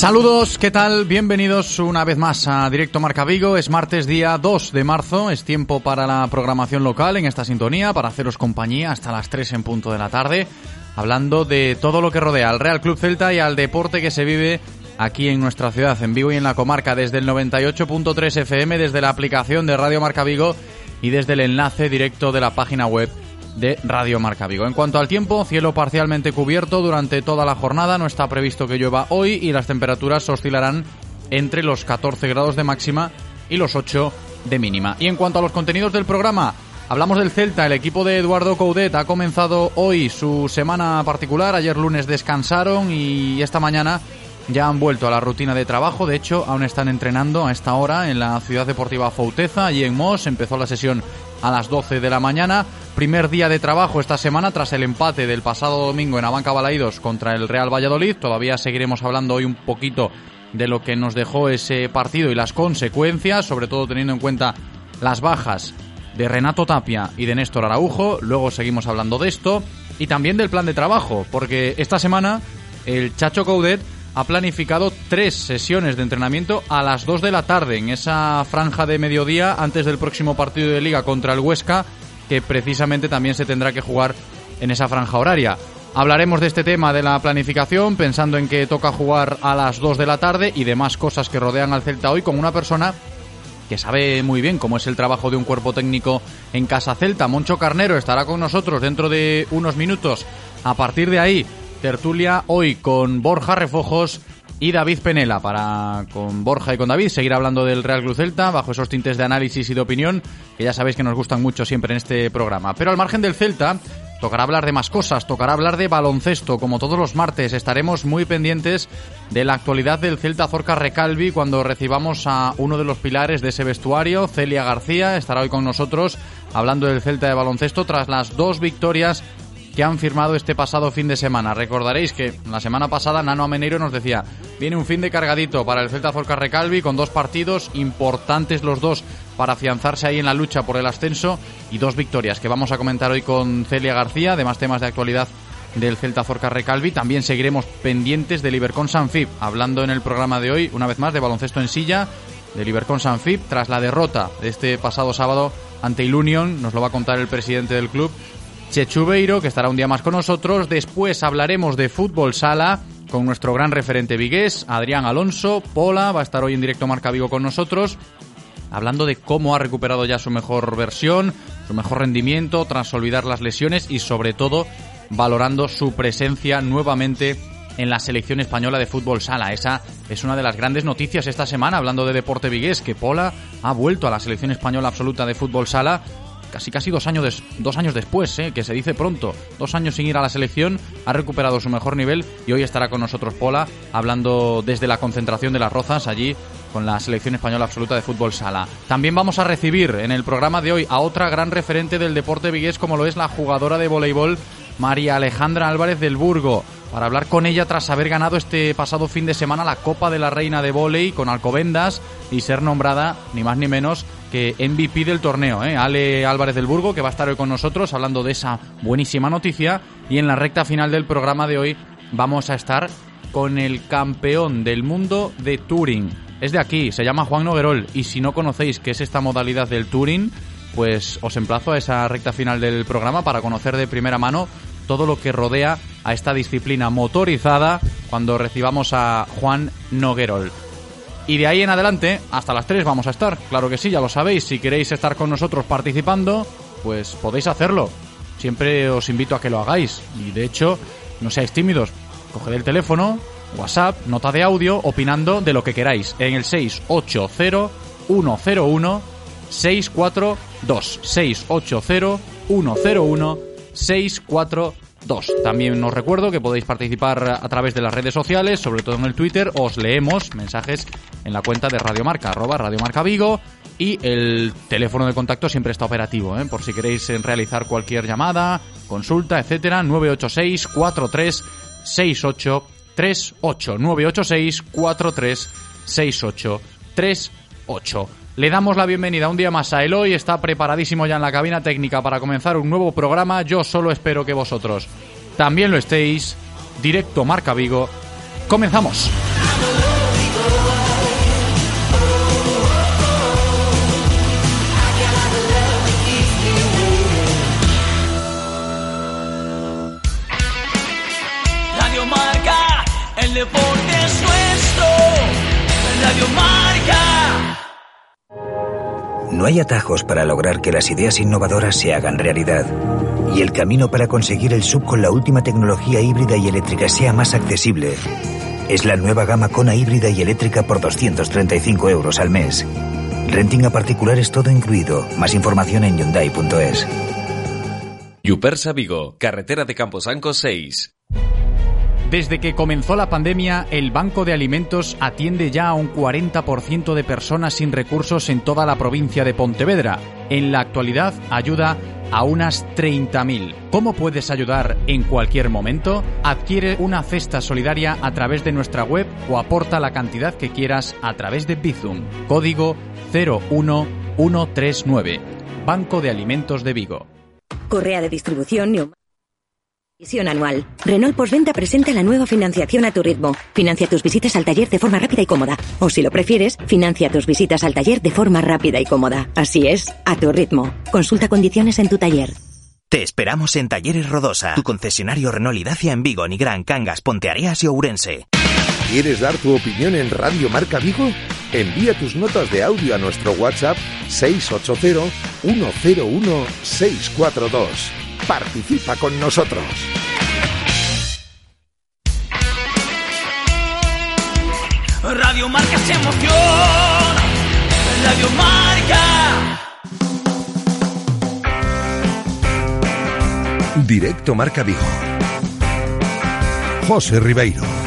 Saludos, ¿qué tal? Bienvenidos una vez más a Directo Marca Vigo. Es martes día 2 de marzo, es tiempo para la programación local en esta sintonía, para haceros compañía hasta las 3 en punto de la tarde, hablando de todo lo que rodea al Real Club Celta y al deporte que se vive aquí en nuestra ciudad, en Vigo y en la comarca, desde el 98.3 FM, desde la aplicación de Radio Marca Vigo y desde el enlace directo de la página web de Radio Marca Vigo. En cuanto al tiempo, cielo parcialmente cubierto durante toda la jornada, no está previsto que llueva hoy y las temperaturas oscilarán entre los 14 grados de máxima y los 8 de mínima. Y en cuanto a los contenidos del programa, hablamos del Celta, el equipo de Eduardo Coudet ha comenzado hoy su semana particular, ayer lunes descansaron y esta mañana ya han vuelto a la rutina de trabajo, de hecho aún están entrenando a esta hora en la Ciudad Deportiva Fouteza y en Mos, empezó la sesión a las 12 de la mañana. Primer día de trabajo esta semana tras el empate del pasado domingo en Abanca Balaídos contra el Real Valladolid. Todavía seguiremos hablando hoy un poquito de lo que nos dejó ese partido y las consecuencias, sobre todo teniendo en cuenta las bajas de Renato Tapia y de Néstor Araujo. Luego seguimos hablando de esto y también del plan de trabajo, porque esta semana el Chacho Coudet ha planificado tres sesiones de entrenamiento a las 2 de la tarde en esa franja de mediodía antes del próximo partido de liga contra el Huesca, que precisamente también se tendrá que jugar en esa franja horaria. Hablaremos de este tema de la planificación, pensando en que toca jugar a las 2 de la tarde y demás cosas que rodean al Celta hoy con una persona que sabe muy bien cómo es el trabajo de un cuerpo técnico en Casa Celta. Moncho Carnero estará con nosotros dentro de unos minutos. A partir de ahí tertulia hoy con Borja Refojos y David Penela para con Borja y con David seguir hablando del Real Club Celta bajo esos tintes de análisis y de opinión que ya sabéis que nos gustan mucho siempre en este programa. Pero al margen del Celta tocará hablar de más cosas, tocará hablar de baloncesto como todos los martes. Estaremos muy pendientes de la actualidad del Celta Zorca Recalvi cuando recibamos a uno de los pilares de ese vestuario, Celia García, estará hoy con nosotros hablando del Celta de baloncesto tras las dos victorias han firmado este pasado fin de semana. Recordaréis que la semana pasada Nano Ameneiro nos decía, viene un fin de cargadito para el Celta Zorca Recalvi con dos partidos importantes los dos para afianzarse ahí en la lucha por el ascenso y dos victorias que vamos a comentar hoy con Celia García, además temas de actualidad del Celta Zorca Recalvi. También seguiremos pendientes del Ibercon Sanfib, hablando en el programa de hoy, una vez más, de baloncesto en silla, del Ibercon Sanfib, tras la derrota de este pasado sábado ante Ilunion, nos lo va a contar el presidente del club, Chechubeiro, que estará un día más con nosotros. Después hablaremos de fútbol sala con nuestro gran referente vigués, Adrián Alonso. Pola va a estar hoy en directo Marca Vigo con nosotros, hablando de cómo ha recuperado ya su mejor versión, su mejor rendimiento, tras olvidar las lesiones y sobre todo valorando su presencia nuevamente en la selección española de fútbol sala. Esa es una de las grandes noticias esta semana, hablando de deporte vigués, que Pola ha vuelto a la selección española absoluta de fútbol sala casi casi dos años, dos años después, ¿eh? que se dice pronto, dos años sin ir a la selección, ha recuperado su mejor nivel y hoy estará con nosotros Pola hablando desde la concentración de las Rozas allí con la selección española absoluta de fútbol sala. También vamos a recibir en el programa de hoy a otra gran referente del deporte vigués como lo es la jugadora de voleibol María Alejandra Álvarez del Burgo. Para hablar con ella tras haber ganado este pasado fin de semana la Copa de la Reina de Voley con Alcobendas y ser nombrada ni más ni menos que MVP del torneo. ¿eh? Ale Álvarez del Burgo, que va a estar hoy con nosotros hablando de esa buenísima noticia. Y en la recta final del programa de hoy vamos a estar con el campeón del mundo de Touring. Es de aquí, se llama Juan Noguerol. Y si no conocéis qué es esta modalidad del Touring, pues os emplazo a esa recta final del programa para conocer de primera mano todo lo que rodea a esta disciplina motorizada cuando recibamos a Juan Noguerol. Y de ahí en adelante, hasta las 3 vamos a estar. Claro que sí, ya lo sabéis. Si queréis estar con nosotros participando, pues podéis hacerlo. Siempre os invito a que lo hagáis. Y de hecho, no seáis tímidos. Coged el teléfono, WhatsApp, nota de audio, opinando de lo que queráis. En el 680 101 642. 680 101 642. También os recuerdo que podéis participar a través de las redes sociales, sobre todo en el Twitter. Os leemos mensajes en la cuenta de Radiomarca, arroba Radiomarca Vigo. Y el teléfono de contacto siempre está operativo, ¿eh? por si queréis realizar cualquier llamada, consulta, etcétera. 986 43 68 38 986 43 68 38 le damos la bienvenida un día más a Eloy, está preparadísimo ya en la cabina técnica para comenzar un nuevo programa. Yo solo espero que vosotros también lo estéis. Directo Marca Vigo. Comenzamos. Radio Marca, el deporte es nuestro. Radio Marca. No hay atajos para lograr que las ideas innovadoras se hagan realidad. Y el camino para conseguir el sub con la última tecnología híbrida y eléctrica sea más accesible es la nueva gama Kona híbrida y eléctrica por 235 euros al mes. Renting a particulares todo incluido. Más información en Hyundai.es. Yupersa Vigo, carretera de Camposanco 6. Desde que comenzó la pandemia, el Banco de Alimentos atiende ya a un 40% de personas sin recursos en toda la provincia de Pontevedra. En la actualidad ayuda a unas 30.000. ¿Cómo puedes ayudar en cualquier momento? Adquiere una cesta solidaria a través de nuestra web o aporta la cantidad que quieras a través de Bizum. Código 01139. Banco de Alimentos de Vigo. Correa de distribución. Visión anual. Renault Postventa presenta la nueva financiación a tu ritmo. Financia tus visitas al taller de forma rápida y cómoda. O si lo prefieres, financia tus visitas al taller de forma rápida y cómoda. Así es, a tu ritmo. Consulta condiciones en tu taller. Te esperamos en Talleres Rodosa, tu concesionario Renault y Dacia en Vigo, Nigrán, Cangas, Ponteareas y Ourense. ¿Quieres dar tu opinión en Radio Marca Vigo? Envía tus notas de audio a nuestro WhatsApp 680 101 642. Participa con nosotros. Radio Marca se emociona. Radio Marca. Directo Marca Vigo. José Ribeiro.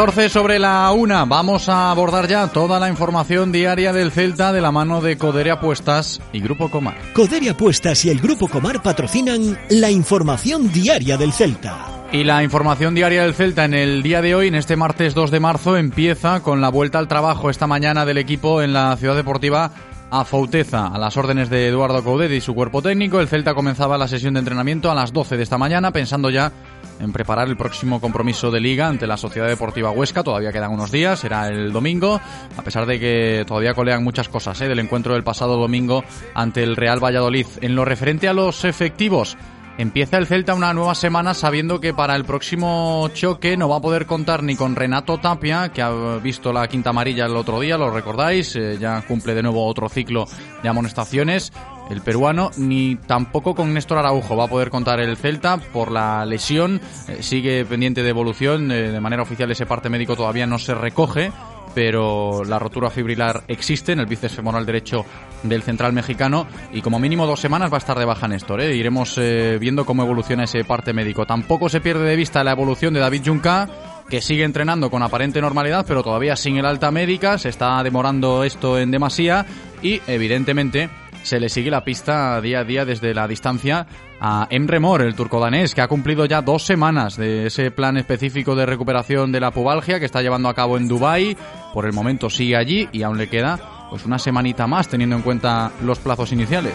14 sobre la una. Vamos a abordar ya toda la información diaria del Celta de la mano de Codere Apuestas y Grupo Comar. Coderia Apuestas y el Grupo Comar patrocinan la información diaria del Celta. Y la información diaria del Celta en el día de hoy, en este martes 2 de marzo, empieza con la vuelta al trabajo esta mañana del equipo en la ciudad deportiva a Fouteza a las órdenes de Eduardo Coudet y su cuerpo técnico. El Celta comenzaba la sesión de entrenamiento a las 12 de esta mañana, pensando ya en preparar el próximo compromiso de liga ante la Sociedad Deportiva Huesca. Todavía quedan unos días, será el domingo, a pesar de que todavía colean muchas cosas ¿eh? del encuentro del pasado domingo ante el Real Valladolid. En lo referente a los efectivos, Empieza el Celta una nueva semana sabiendo que para el próximo choque no va a poder contar ni con Renato Tapia, que ha visto la quinta amarilla el otro día, lo recordáis, eh, ya cumple de nuevo otro ciclo de amonestaciones, el peruano, ni tampoco con Néstor Araujo va a poder contar el Celta por la lesión, eh, sigue pendiente de evolución, eh, de manera oficial ese parte médico todavía no se recoge, pero la rotura fibrilar existe en el bíceps femoral derecho del central mexicano y como mínimo dos semanas va a estar de baja Néstor. ¿eh? Iremos eh, viendo cómo evoluciona ese parte médico. Tampoco se pierde de vista la evolución de David Junca que sigue entrenando con aparente normalidad, pero todavía sin el alta médica, se está demorando esto en demasía y evidentemente se le sigue la pista día a día desde la distancia a Emre Mor, el turco-danés, que ha cumplido ya dos semanas de ese plan específico de recuperación de la pubalgia que está llevando a cabo en Dubái. Por el momento sigue allí y aún le queda pues una semanita más teniendo en cuenta los plazos iniciales.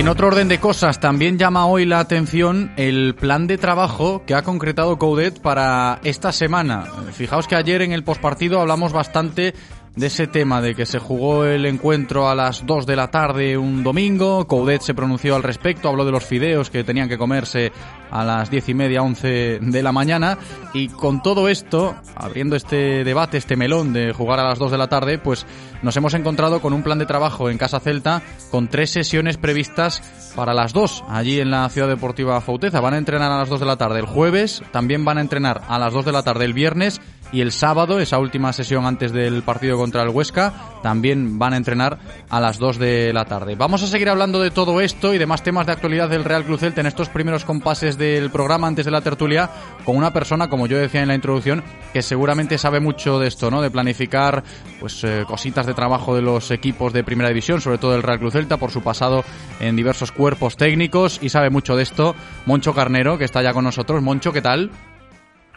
En otro orden de cosas, también llama hoy la atención el plan de trabajo que ha concretado Coudet para esta semana. Fijaos que ayer en el postpartido hablamos bastante de ese tema de que se jugó el encuentro a las 2 de la tarde un domingo. Coudet se pronunció al respecto, habló de los fideos que tenían que comerse a las 10 y media, 11 de la mañana. Y con todo esto, abriendo este debate, este melón de jugar a las 2 de la tarde, pues nos hemos encontrado con un plan de trabajo en Casa Celta con tres sesiones previstas para las 2 allí en la Ciudad Deportiva Fauteza. Van a entrenar a las 2 de la tarde el jueves, también van a entrenar a las 2 de la tarde el viernes y el sábado, esa última sesión antes del partido contra el Huesca, también van a entrenar a las 2 de la tarde. Vamos a seguir hablando de todo esto y de más temas de actualidad del Real Cruz Celta en estos primeros compases del programa antes de la tertulia con una persona, como yo decía en la introducción, que seguramente sabe mucho de esto, ¿no? De planificar pues eh, cositas de trabajo de los equipos de Primera División, sobre todo del Real Cruz Celta por su pasado en diversos cuerpos técnicos y sabe mucho de esto. Moncho Carnero, que está ya con nosotros. Moncho, ¿qué tal?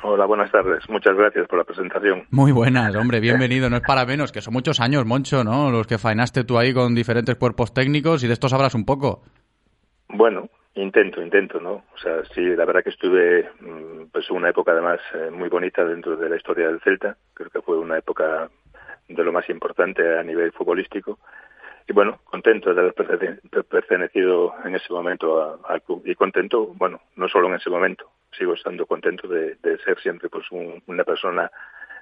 Hola, buenas tardes. Muchas gracias por la presentación. Muy buenas, hombre, bienvenido. No es para menos, que son muchos años, Moncho, ¿no? Los que faenaste tú ahí con diferentes cuerpos técnicos y de esto sabrás un poco. Bueno, intento, intento, ¿no? O sea, sí, la verdad que estuve, mm, pues una época además eh, muy bonita dentro de la historia del Celta. Creo que fue una época de lo más importante a nivel futbolístico. Y bueno, contento de haber pertenecido en ese momento al club. Y contento, bueno, no solo en ese momento, sigo estando contento de, de ser siempre pues un, una persona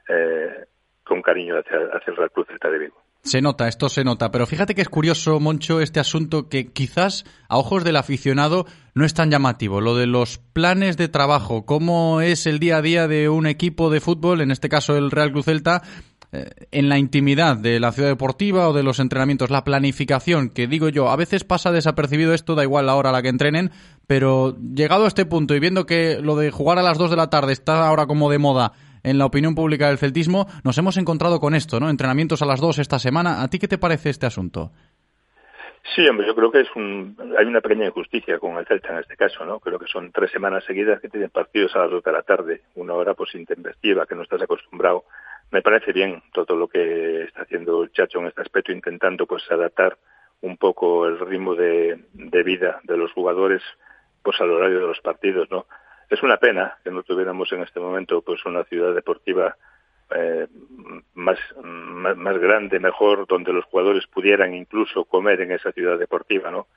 eh, con cariño hacia, hacia el Real Cruz Celta de Vigo. Se nota, esto se nota, pero fíjate que es curioso, Moncho, este asunto que quizás a ojos del aficionado no es tan llamativo, lo de los planes de trabajo, cómo es el día a día de un equipo de fútbol, en este caso el Real Cruz Celta, eh, en la intimidad de la ciudad deportiva o de los entrenamientos, la planificación, que digo yo, a veces pasa desapercibido esto, da igual la hora a la que entrenen, pero llegado a este punto y viendo que lo de jugar a las 2 de la tarde está ahora como de moda en la opinión pública del celtismo, nos hemos encontrado con esto, ¿no? Entrenamientos a las 2 esta semana. ¿A ti qué te parece este asunto? Sí, hombre, yo creo que es un, hay una pequeña injusticia con el Celta en este caso, ¿no? Creo que son tres semanas seguidas que tienen partidos a las dos de la tarde, una hora pues intempestiva, que no estás acostumbrado. Me parece bien todo lo que está haciendo el Chacho en este aspecto, intentando pues adaptar un poco el ritmo de, de vida de los jugadores pues al horario de los partidos, ¿no? Es una pena que no tuviéramos en este momento pues una ciudad deportiva eh, más, más, grande, mejor, donde los jugadores pudieran incluso comer en esa ciudad deportiva, ¿no?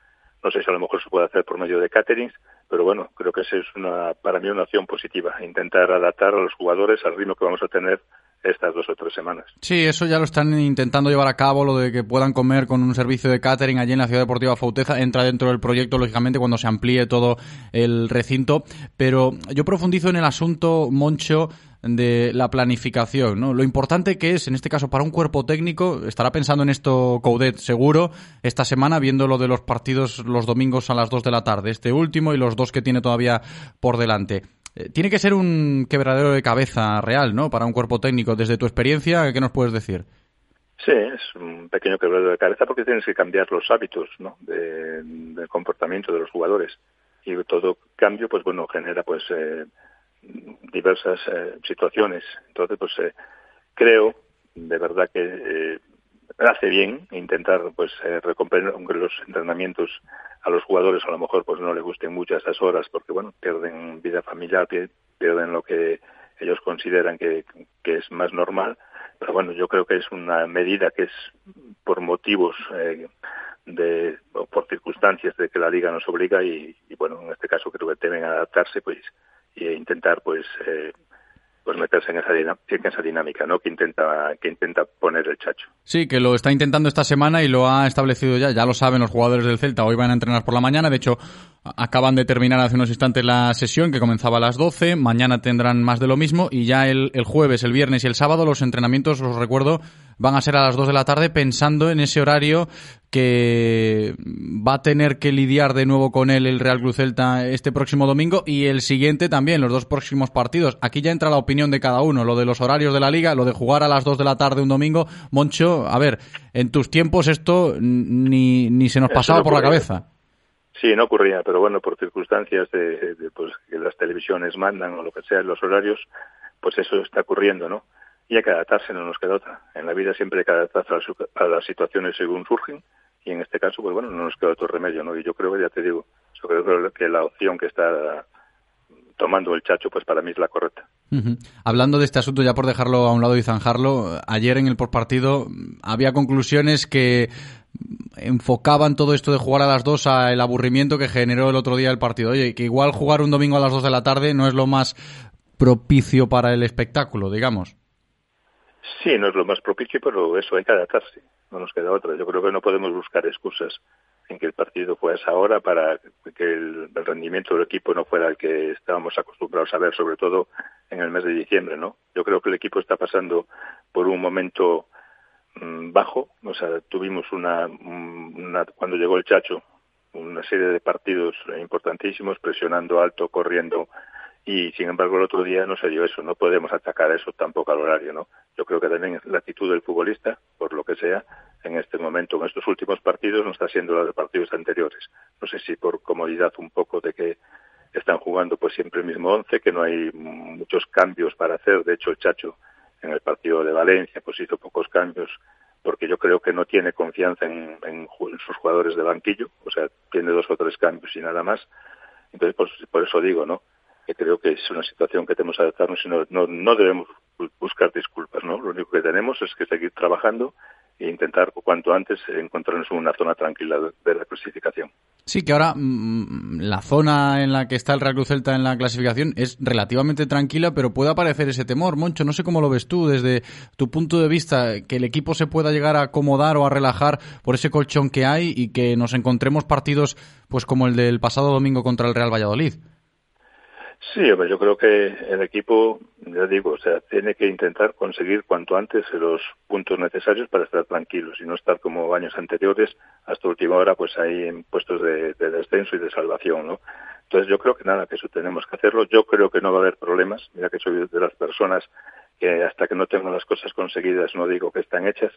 No sé si a lo mejor se puede hacer por medio de caterings, pero bueno, creo que esa es una, para mí una opción positiva, intentar adaptar a los jugadores al ritmo que vamos a tener estas dos o tres semanas. Sí, eso ya lo están intentando llevar a cabo, lo de que puedan comer con un servicio de catering allí en la Ciudad Deportiva Fauteza, entra dentro del proyecto, lógicamente, cuando se amplíe todo el recinto. Pero yo profundizo en el asunto, Moncho, de la planificación, ¿no? Lo importante que es, en este caso, para un cuerpo técnico, estará pensando en esto Coudet seguro, esta semana, viendo lo de los partidos los domingos a las 2 de la tarde, este último y los dos que tiene todavía por delante. Eh, tiene que ser un quebradero de cabeza real, ¿no? Para un cuerpo técnico. Desde tu experiencia, ¿qué nos puedes decir? Sí, es un pequeño quebradero de cabeza porque tienes que cambiar los hábitos, ¿no? De, del comportamiento de los jugadores y todo cambio, pues bueno, genera pues eh, diversas eh, situaciones. Entonces, pues eh, creo de verdad que eh, hace bien intentar pues recompensar los entrenamientos a los jugadores a lo mejor pues no les gusten mucho esas horas porque bueno pierden vida familiar pier- pierden lo que ellos consideran que, que es más normal. Pero bueno yo creo que es una medida que es por motivos eh, de o por circunstancias de que la liga nos obliga y, y, bueno en este caso creo que deben adaptarse pues e intentar pues eh, pues meterse en esa, dinámica no que intenta que intenta poner el chacho Sí, que lo está intentando esta semana y lo ha establecido ya. Ya lo saben los jugadores del Celta. Hoy van a entrenar por la mañana. De hecho, acaban de terminar hace unos instantes la sesión que comenzaba a las 12. Mañana tendrán más de lo mismo. Y ya el, el jueves, el viernes y el sábado los entrenamientos, os recuerdo, van a ser a las 2 de la tarde pensando en ese horario que va a tener que lidiar de nuevo con él el Real Cruz Celta este próximo domingo y el siguiente también, los dos próximos partidos. Aquí ya entra la opinión de cada uno, lo de los horarios de la liga, lo de jugar a las 2 de la tarde un domingo. Moncho, a ver, en tus tiempos esto ni, ni se nos pasaba no por la cabeza. Sí, no ocurría, pero bueno, por circunstancias de, de, pues, que las televisiones mandan o lo que sea, los horarios, pues eso está ocurriendo, ¿no? Y hay que adaptarse, no nos queda otra. En la vida siempre hay que adaptarse a las, a las situaciones según surgen, y en este caso, pues bueno, no nos queda otro remedio, ¿no? Y yo creo que, ya te digo, yo creo que la opción que está tomando el chacho, pues para mí es la correcta. Hablando de este asunto, ya por dejarlo a un lado y zanjarlo, ayer en el postpartido mm, había conclusiones que mm, enfocaban todo esto de jugar a las dos a el aburrimiento que generó el otro día el partido. Oye, que igual jugar un domingo a las dos de la tarde no es lo más propicio para el espectáculo, digamos. Sí, no es lo más propicio, pero eso hay que adaptarse, no nos queda otra. Yo creo que no podemos buscar excusas en que el partido fue esa hora para que el, rendimiento del equipo no fuera el que estábamos acostumbrados a ver, sobre todo en el mes de diciembre, ¿no? Yo creo que el equipo está pasando por un momento mm, bajo, o sea, tuvimos una, una, cuando llegó el Chacho, una serie de partidos importantísimos, presionando alto, corriendo, y sin embargo el otro día no se dio eso, no podemos atacar eso tampoco al horario, ¿no? Yo creo que también la actitud del futbolista, por lo que sea, en este momento, en estos últimos partidos, no está siendo la de partidos anteriores. No sé si por comodidad un poco de que están jugando pues siempre el mismo once, que no hay muchos cambios para hacer. De hecho, el Chacho en el partido de Valencia pues hizo pocos cambios porque yo creo que no tiene confianza en, en, en sus jugadores de banquillo, o sea, tiene dos o tres cambios y nada más. Entonces, pues, por eso digo, ¿no? Que creo que es una situación que tenemos que adaptarnos y no, no, no debemos buscar disculpas, ¿no? Lo único que tenemos es que seguir trabajando e intentar cuanto antes encontrarnos en una zona tranquila de la clasificación. Sí, que ahora mmm, la zona en la que está el Real Cruz Celta en la clasificación es relativamente tranquila, pero puede aparecer ese temor. Moncho, no sé cómo lo ves tú desde tu punto de vista, que el equipo se pueda llegar a acomodar o a relajar por ese colchón que hay y que nos encontremos partidos pues como el del pasado domingo contra el Real Valladolid. Sí, hombre, yo creo que el equipo, ya digo, o sea, tiene que intentar conseguir cuanto antes los puntos necesarios para estar tranquilos y no estar como años anteriores hasta última hora, pues ahí en puestos de, de descenso y de salvación, ¿no? Entonces yo creo que nada, que eso tenemos que hacerlo. Yo creo que no va a haber problemas. Mira que soy de las personas que hasta que no tengo las cosas conseguidas no digo que están hechas,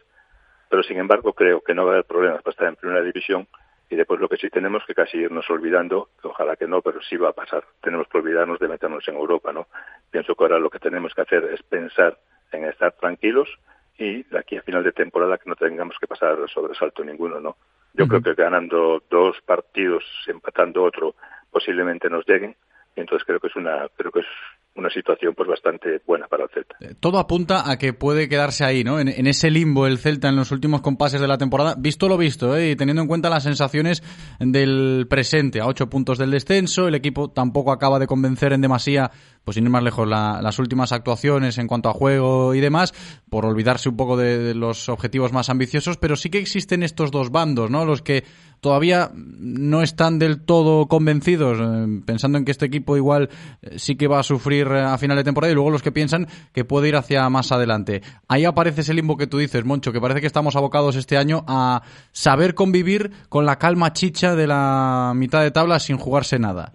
pero sin embargo creo que no va a haber problemas para estar en primera división y después lo que sí tenemos que casi irnos olvidando, que ojalá que no, pero sí va a pasar. Tenemos que olvidarnos de meternos en Europa, ¿no? Pienso que ahora lo que tenemos que hacer es pensar en estar tranquilos y de aquí a final de temporada que no tengamos que pasar sobresalto ninguno, ¿no? Yo uh -huh. creo que ganando dos partidos, empatando otro, posiblemente nos lleguen y entonces creo que es una creo que es una situación pues bastante buena para el Celta. Todo apunta a que puede quedarse ahí, ¿no? En, en, ese limbo el Celta en los últimos compases de la temporada, visto lo visto, ¿eh? y teniendo en cuenta las sensaciones del presente, a ocho puntos del descenso, el equipo tampoco acaba de convencer en demasía, pues sin ir más lejos, la, las últimas actuaciones en cuanto a juego y demás, por olvidarse un poco de, los objetivos más ambiciosos, pero sí que existen estos dos bandos, ¿no? Los que todavía no están del todo convencidos, eh, pensando en que este equipo igual eh, sí que va a sufrir eh, a final de temporada y luego los que piensan que puede ir hacia más adelante. Ahí aparece ese limbo que tú dices, Moncho, que parece que estamos abocados este año a saber convivir con la calma chicha de la mitad de tabla sin jugarse nada.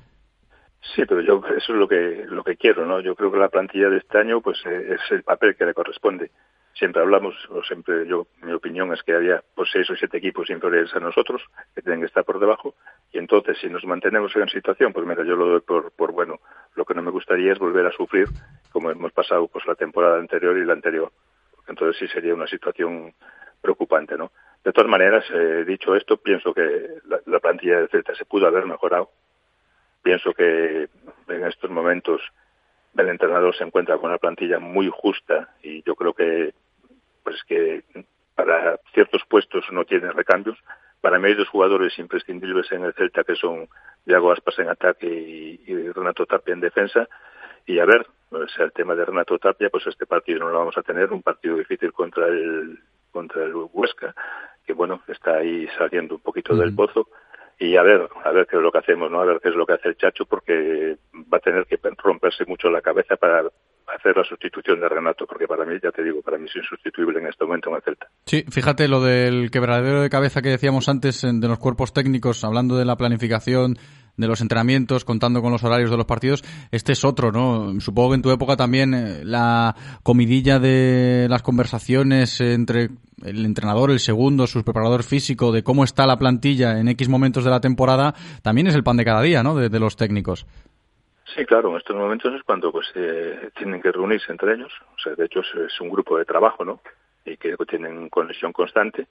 Sí, pero yo eso es lo que lo que quiero, ¿no? Yo creo que la plantilla de este año pues es el papel que le corresponde siempre hablamos, o siempre yo, mi opinión es que había pues seis o siete equipos inferiores a nosotros que tienen que estar por debajo y entonces si nos mantenemos en situación, pues mira, yo lo doy por, por bueno. Lo que no me gusta gustaría es volver a sufrir como hemos pasado pues la temporada anterior y la anterior. Entonces sí sería una situación preocupante, ¿no? De todas maneras, eh, dicho esto, pienso que la, la plantilla del Celta se pudo haber mejorado. Pienso que en estos momentos el entrenador se encuentra con una plantilla muy justa y yo creo que pues que para ciertos puestos no tiene recambios. Para mí hay dos jugadores imprescindibles en el Celta que son Diago Aspas en ataque y, y Renato Tapia en defensa. Y a ver, o sea, el tema de Renato Tapia, pues este partido no lo vamos a tener, un partido difícil contra el contra el Huesca, que bueno, está ahí saliendo un poquito del pozo y a ver, a ver qué es lo que hacemos, ¿no? A ver qué es lo que hace el Chacho porque va a tener que romperse mucho la cabeza para hacer la sustitución de Renato, porque para mí, ya te digo, para mí es insustituible en este momento en el Celta. Sí, fíjate lo del quebradero de cabeza que decíamos antes de los cuerpos técnicos, hablando de la planificación de los entrenamientos, contando con los horarios de los partidos, este es otro, ¿no? Supongo que en tu época también eh, la comidilla de las conversaciones entre el entrenador, el segundo, su preparador físico, de cómo está la plantilla en X momentos de la temporada, también es el pan de cada día, ¿no? De, de los técnicos. Sí, claro, en estos momentos es cuando pues eh, tienen que reunirse entre ellos. O sea, de hecho es, un grupo de trabajo, ¿no? Y que tienen conexión constante.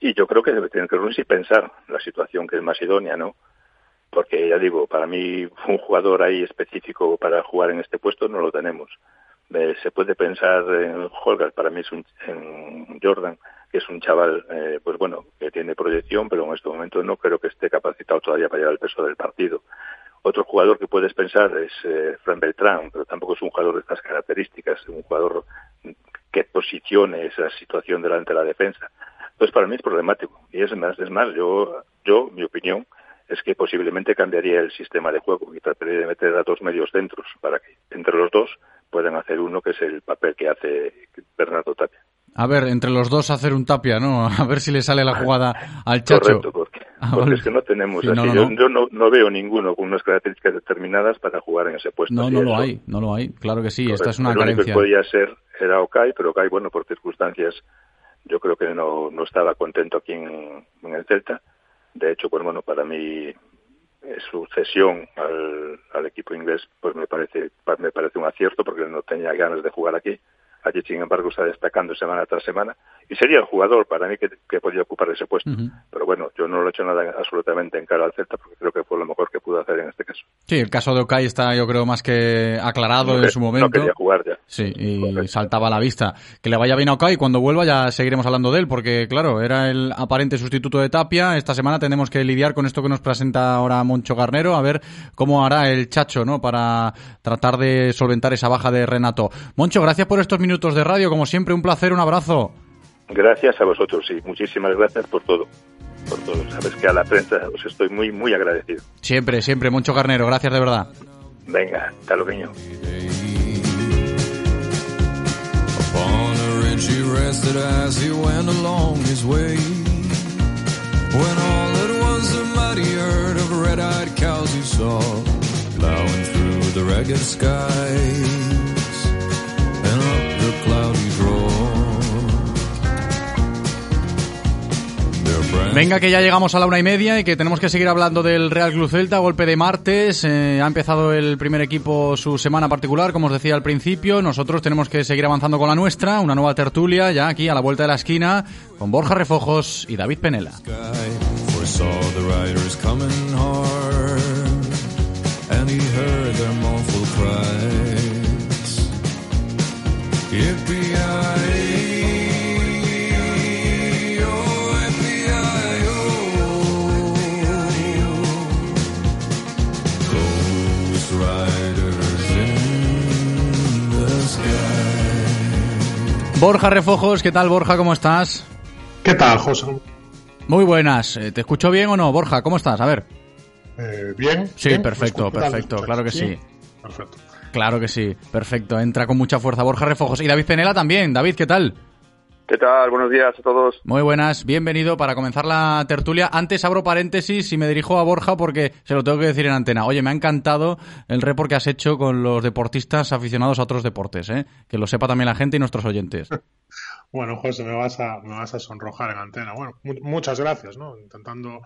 Y yo creo que tienen que reunirse y pensar la situación que es más idónea, ¿no? Porque ya digo, para mí un jugador ahí específico para jugar en este puesto no lo tenemos. Eh, se puede pensar en Holger, para mí es un en Jordan, que es un chaval, eh, pues bueno, que tiene proyección, pero en este momento no creo que esté capacitado todavía para llevar el peso del partido. Otro jugador que puedes pensar es eh, Fran Beltrán, pero tampoco es un jugador de estas características, un jugador que posicione esa situación delante de la defensa. Entonces para mí es problemático. Y es más, es más, yo, yo, mi opinión, es que posiblemente cambiaría el sistema de juego y trataría de meter a dos medios centros para que entre los dos puedan hacer uno que es el papel que hace Bernardo Tapia. A ver, entre los dos hacer un tapia, ¿no? A ver si le sale la jugada al Chacho. Correcto, porque, Ah, porque vale. es que no tenemos Sí, así. no, no, yo no. yo no, no veo ninguno con unas características determinadas para jugar en ese puesto. No, no lo hay, no lo hay. Claro que sí, esta es una el único que carencia. podía ser era Okai, pero Okai, bueno, por circunstancias, yo creo que no, no estaba contento aquí en, en el Celta. De hecho, pues bueno, para mí eh, su cesión al, al equipo inglés, pues me parece, pa- me parece un acierto porque no tenía ganas de jugar aquí. Allí, sin embargo, está destacando semana tras semana y sería el jugador para mí que, que podía ocupar ese puesto. Ujú. Pero bueno, yo no lo he hecho nada absolutamente en cara al Celta porque creo que fue lo mejor que pudo hacer en este caso. Sí, el caso de Okai está, yo creo, más que aclarado No en su no momento. quería jugar ya. Sí, y saltaba a la vista. Que le vaya bien a Okai, cuando vuelva ya seguiremos hablando de él, porque claro, era el aparente sustituto de Tapia. Esta semana tenemos que lidiar con esto que nos presenta ahora Moncho Garnero, a ver cómo hará el Chacho, ¿no? Para tratar de solventar esa baja de Renato. Moncho, gracias por estos minutos de radio, como siempre, un placer, un abrazo. Gracias a vosotros y muchísimas gracias por todo. Por todo. Sabes que a la prensa os estoy muy, muy agradecido. Siempre, siempre, Moncho Garnero, gracias de verdad. Venga, hasta luego. Upon a ridge he rested as he went along his way. When all it was a mighty herd of red-eyed cows he saw, plowing through the ragged skies and Venga, que ya llegamos a la una y media y que tenemos que seguir hablando del Real Club Celta, golpe de martes. eh, ha empezado el primer equipo su semana particular, como os decía al principio. Nosotros tenemos que seguir avanzando con la nuestra, una nueva tertulia ya aquí a la vuelta de la esquina con Borja Refojos y David Penela. Borja Refojos, ¿qué tal Borja? ¿Cómo estás? ¿Qué tal, José? Muy buenas. Eh, ¿Te escucho bien o no, Borja? ¿Cómo estás? A ver. Eh, ¿Bien? Sí, ¿Bien? perfecto, perfecto, claro que sí. Perfecto. Claro que sí, perfecto. Entra con mucha fuerza Borja Refojos y David Penela también. David, ¿qué tal? ¿Qué tal? Buenos días a todos. Muy buenas, bienvenido para comenzar la tertulia. Antes abro paréntesis y me dirijo a Borja porque se lo tengo que decir en antena. Oye, me ha encantado el report que has hecho con los deportistas aficionados a otros deportes, ¿eh? Que lo sepa también la gente y nuestros oyentes. Bueno, José, me vas a, me vas a sonrojar en antena. Bueno, mu- muchas gracias, ¿no? Intentando.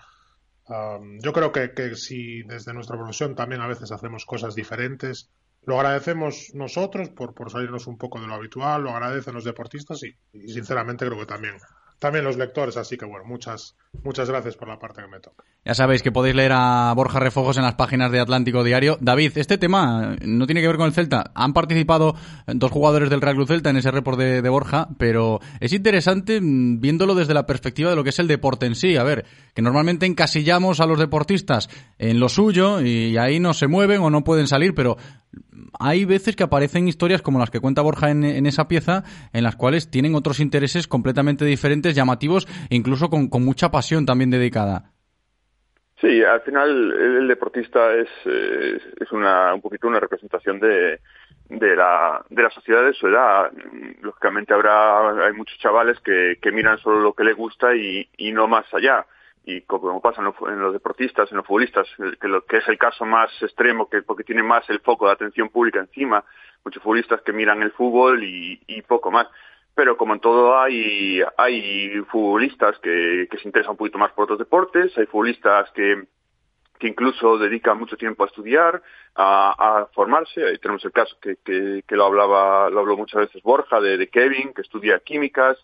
am, yo creo que, que si desde nuestra profesión también a veces hacemos cosas diferentes, lo agradecemos nosotros por, por salirnos un poco de lo habitual, lo agradecen los deportistas y, sinceramente creo que también también los lectores, así que bueno, muchas, muchas gracias por la parte que me toca. Ya sabéis que podéis leer a Borja Refojos en las páginas de Atlántico Diario. David, este tema no tiene que ver con el Celta. Han participado dos jugadores del Real Club Celta en ese report de, de Borja, pero es interesante mm, viéndolo desde la perspectiva de lo que es el deporte en sí. A ver, que normalmente encasillamos a los deportistas en lo suyo y ahí no se mueven o no pueden salir, pero hay veces que aparecen historias como las que cuenta Borja en, esa pieza, en las cuales tienen otros intereses completamente diferentes, llamativos e incluso con, mucha pasión también dedicada. Sí, al final el deportista es, eh, es una, un poquito una representación de, de la, de la sociedad de su edad. Lógicamente habrá, hay muchos chavales que, miran solo lo que les gusta y no más allá y como pasa en, lo, en, los deportistas, en los futbolistas, que, lo, que es el caso más extremo, que porque tiene más el foco de atención pública encima, muchos futbolistas que miran el fútbol y, poco más. Pero como en todo hay, hay futbolistas que, que se interesan un poquito más por otros deportes, hay futbolistas que, que incluso dedican mucho tiempo a estudiar, a, formarse. Ahí tenemos el caso que, que, lo hablaba, lo habló muchas veces Borja, de Kevin, que estudia químicas,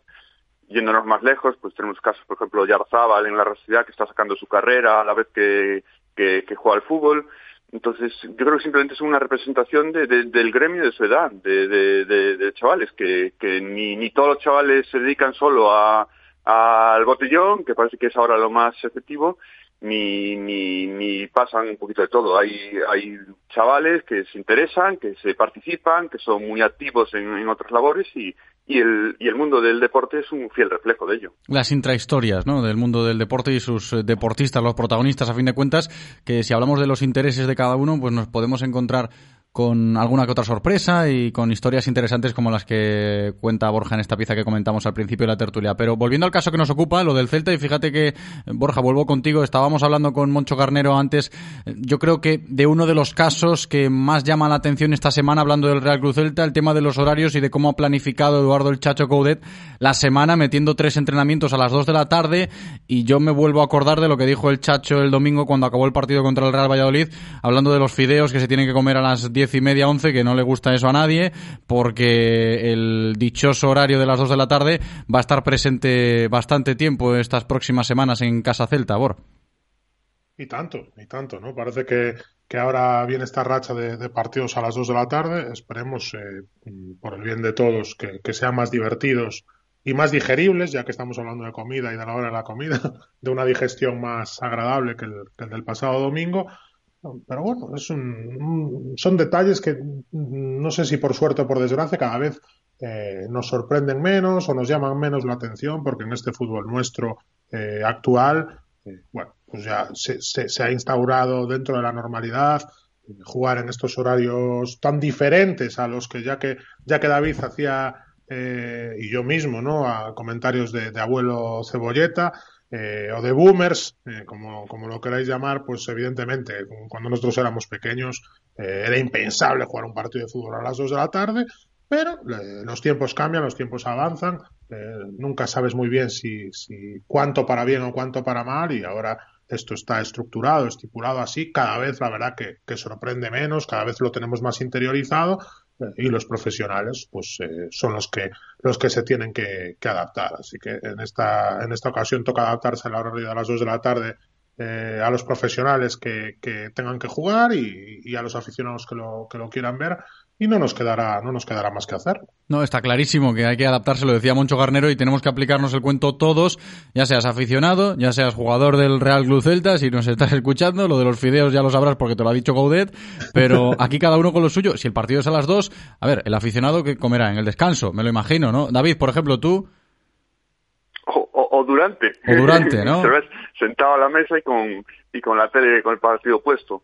yéndonos más lejos, pues tenemos casos, por ejemplo, Yarzábal en la universidad que está sacando su carrera a la vez que, que, que juega al fútbol. Entonces, yo creo que simplemente es una representación de, de, del gremio de su edad, de, de, de chavales, que, que ni, ni, todos los chavales se dedican solo a, al botellón, que parece que es ahora lo más efectivo, ni, ni, ni pasan un poquito de todo. Hay, hay chavales que se interesan, que se participan, que son muy activos en, en otras labores y, y el, y el mundo del deporte es un fiel reflejo de ello. Las intrahistorias ¿no? del mundo del deporte y sus deportistas, los protagonistas, a fin de cuentas, que si hablamos de los intereses de cada uno, pues nos podemos encontrar con alguna que otra sorpresa y con historias interesantes como las que cuenta Borja en esta pieza que comentamos al principio de la tertulia. Pero volviendo al caso que nos ocupa, lo del Celta, y fíjate que, Borja, vuelvo contigo, estábamos hablando con Moncho Carnero antes, yo creo que de uno de los casos que más llama la atención esta semana, hablando del Real Cruz Celta, el tema de los horarios y de cómo ha planificado Eduardo el Chacho Coudet la semana metiendo tres entrenamientos a las dos de la tarde y yo me vuelvo a acordar de lo que dijo el Chacho el domingo cuando acabó el partido contra el Real Valladolid, hablando de los fideos que se tienen que comer a las diez y media, once, que no le gusta eso a nadie, porque el dichoso horario de las dos de la tarde va a estar presente bastante tiempo estas próximas semanas en Casa Celta, Bor. Y tanto, y tanto, ¿no? Parece que, que ahora viene esta racha de, partidos a las dos de la tarde. Esperemos, eh, por el bien de todos, que, que sean más divertidos y más digeribles, ya que estamos hablando de comida y de la hora de la comida, de una digestión más agradable que el del pasado domingo. Pero bueno, es un, son detalles que no sé si por suerte o por desgracia cada vez eh, nos sorprenden menos o nos llaman menos la atención porque en este fútbol nuestro eh, actual, eh, bueno, pues ya se, se, se, ha instaurado dentro de la normalidad jugar en estos horarios tan diferentes a los que ya que, ya que David hacía y yo mismo, ¿no? A comentarios de, de abuelo Cebolleta, eh, o de boomers, eh, como, como, lo queráis llamar, pues evidentemente, cuando nosotros éramos pequeños, eh, era impensable jugar un partido de fútbol a las 2 de la tarde, pero los tiempos cambian, los tiempos avanzan, nunca sabes muy bien si, si cuánto para bien o cuánto para mal, y ahora esto está estructurado, estipulado así, cada vez la verdad que, que sorprende menos, cada vez lo tenemos más interiorizado, y los profesionales pues eh, son los que los que se tienen que, que, adaptar. Así que en esta en esta ocasión toca adaptarse a la hora de las dos de la tarde eh, a los profesionales que, que tengan que jugar y, y, a los aficionados que lo, que lo quieran ver y no nos quedará no nos quedará más que hacer. No, está clarísimo que hay que adaptarse, lo decía Moncho Garnero, y tenemos que aplicarnos el cuento todos, ya seas aficionado, ya seas jugador del Real Club Celta, si nos estás escuchando, lo de los fideos ya lo sabrás porque te lo ha dicho Gaudet, pero aquí cada uno con lo suyo, si el partido es a las dos, a ver, el aficionado que comerá en el descanso, me lo imagino, ¿no? David, por ejemplo, tú... O, o, o durante. O durante, ¿no? Sentado a la mesa y con, y con la tele, con el partido puesto.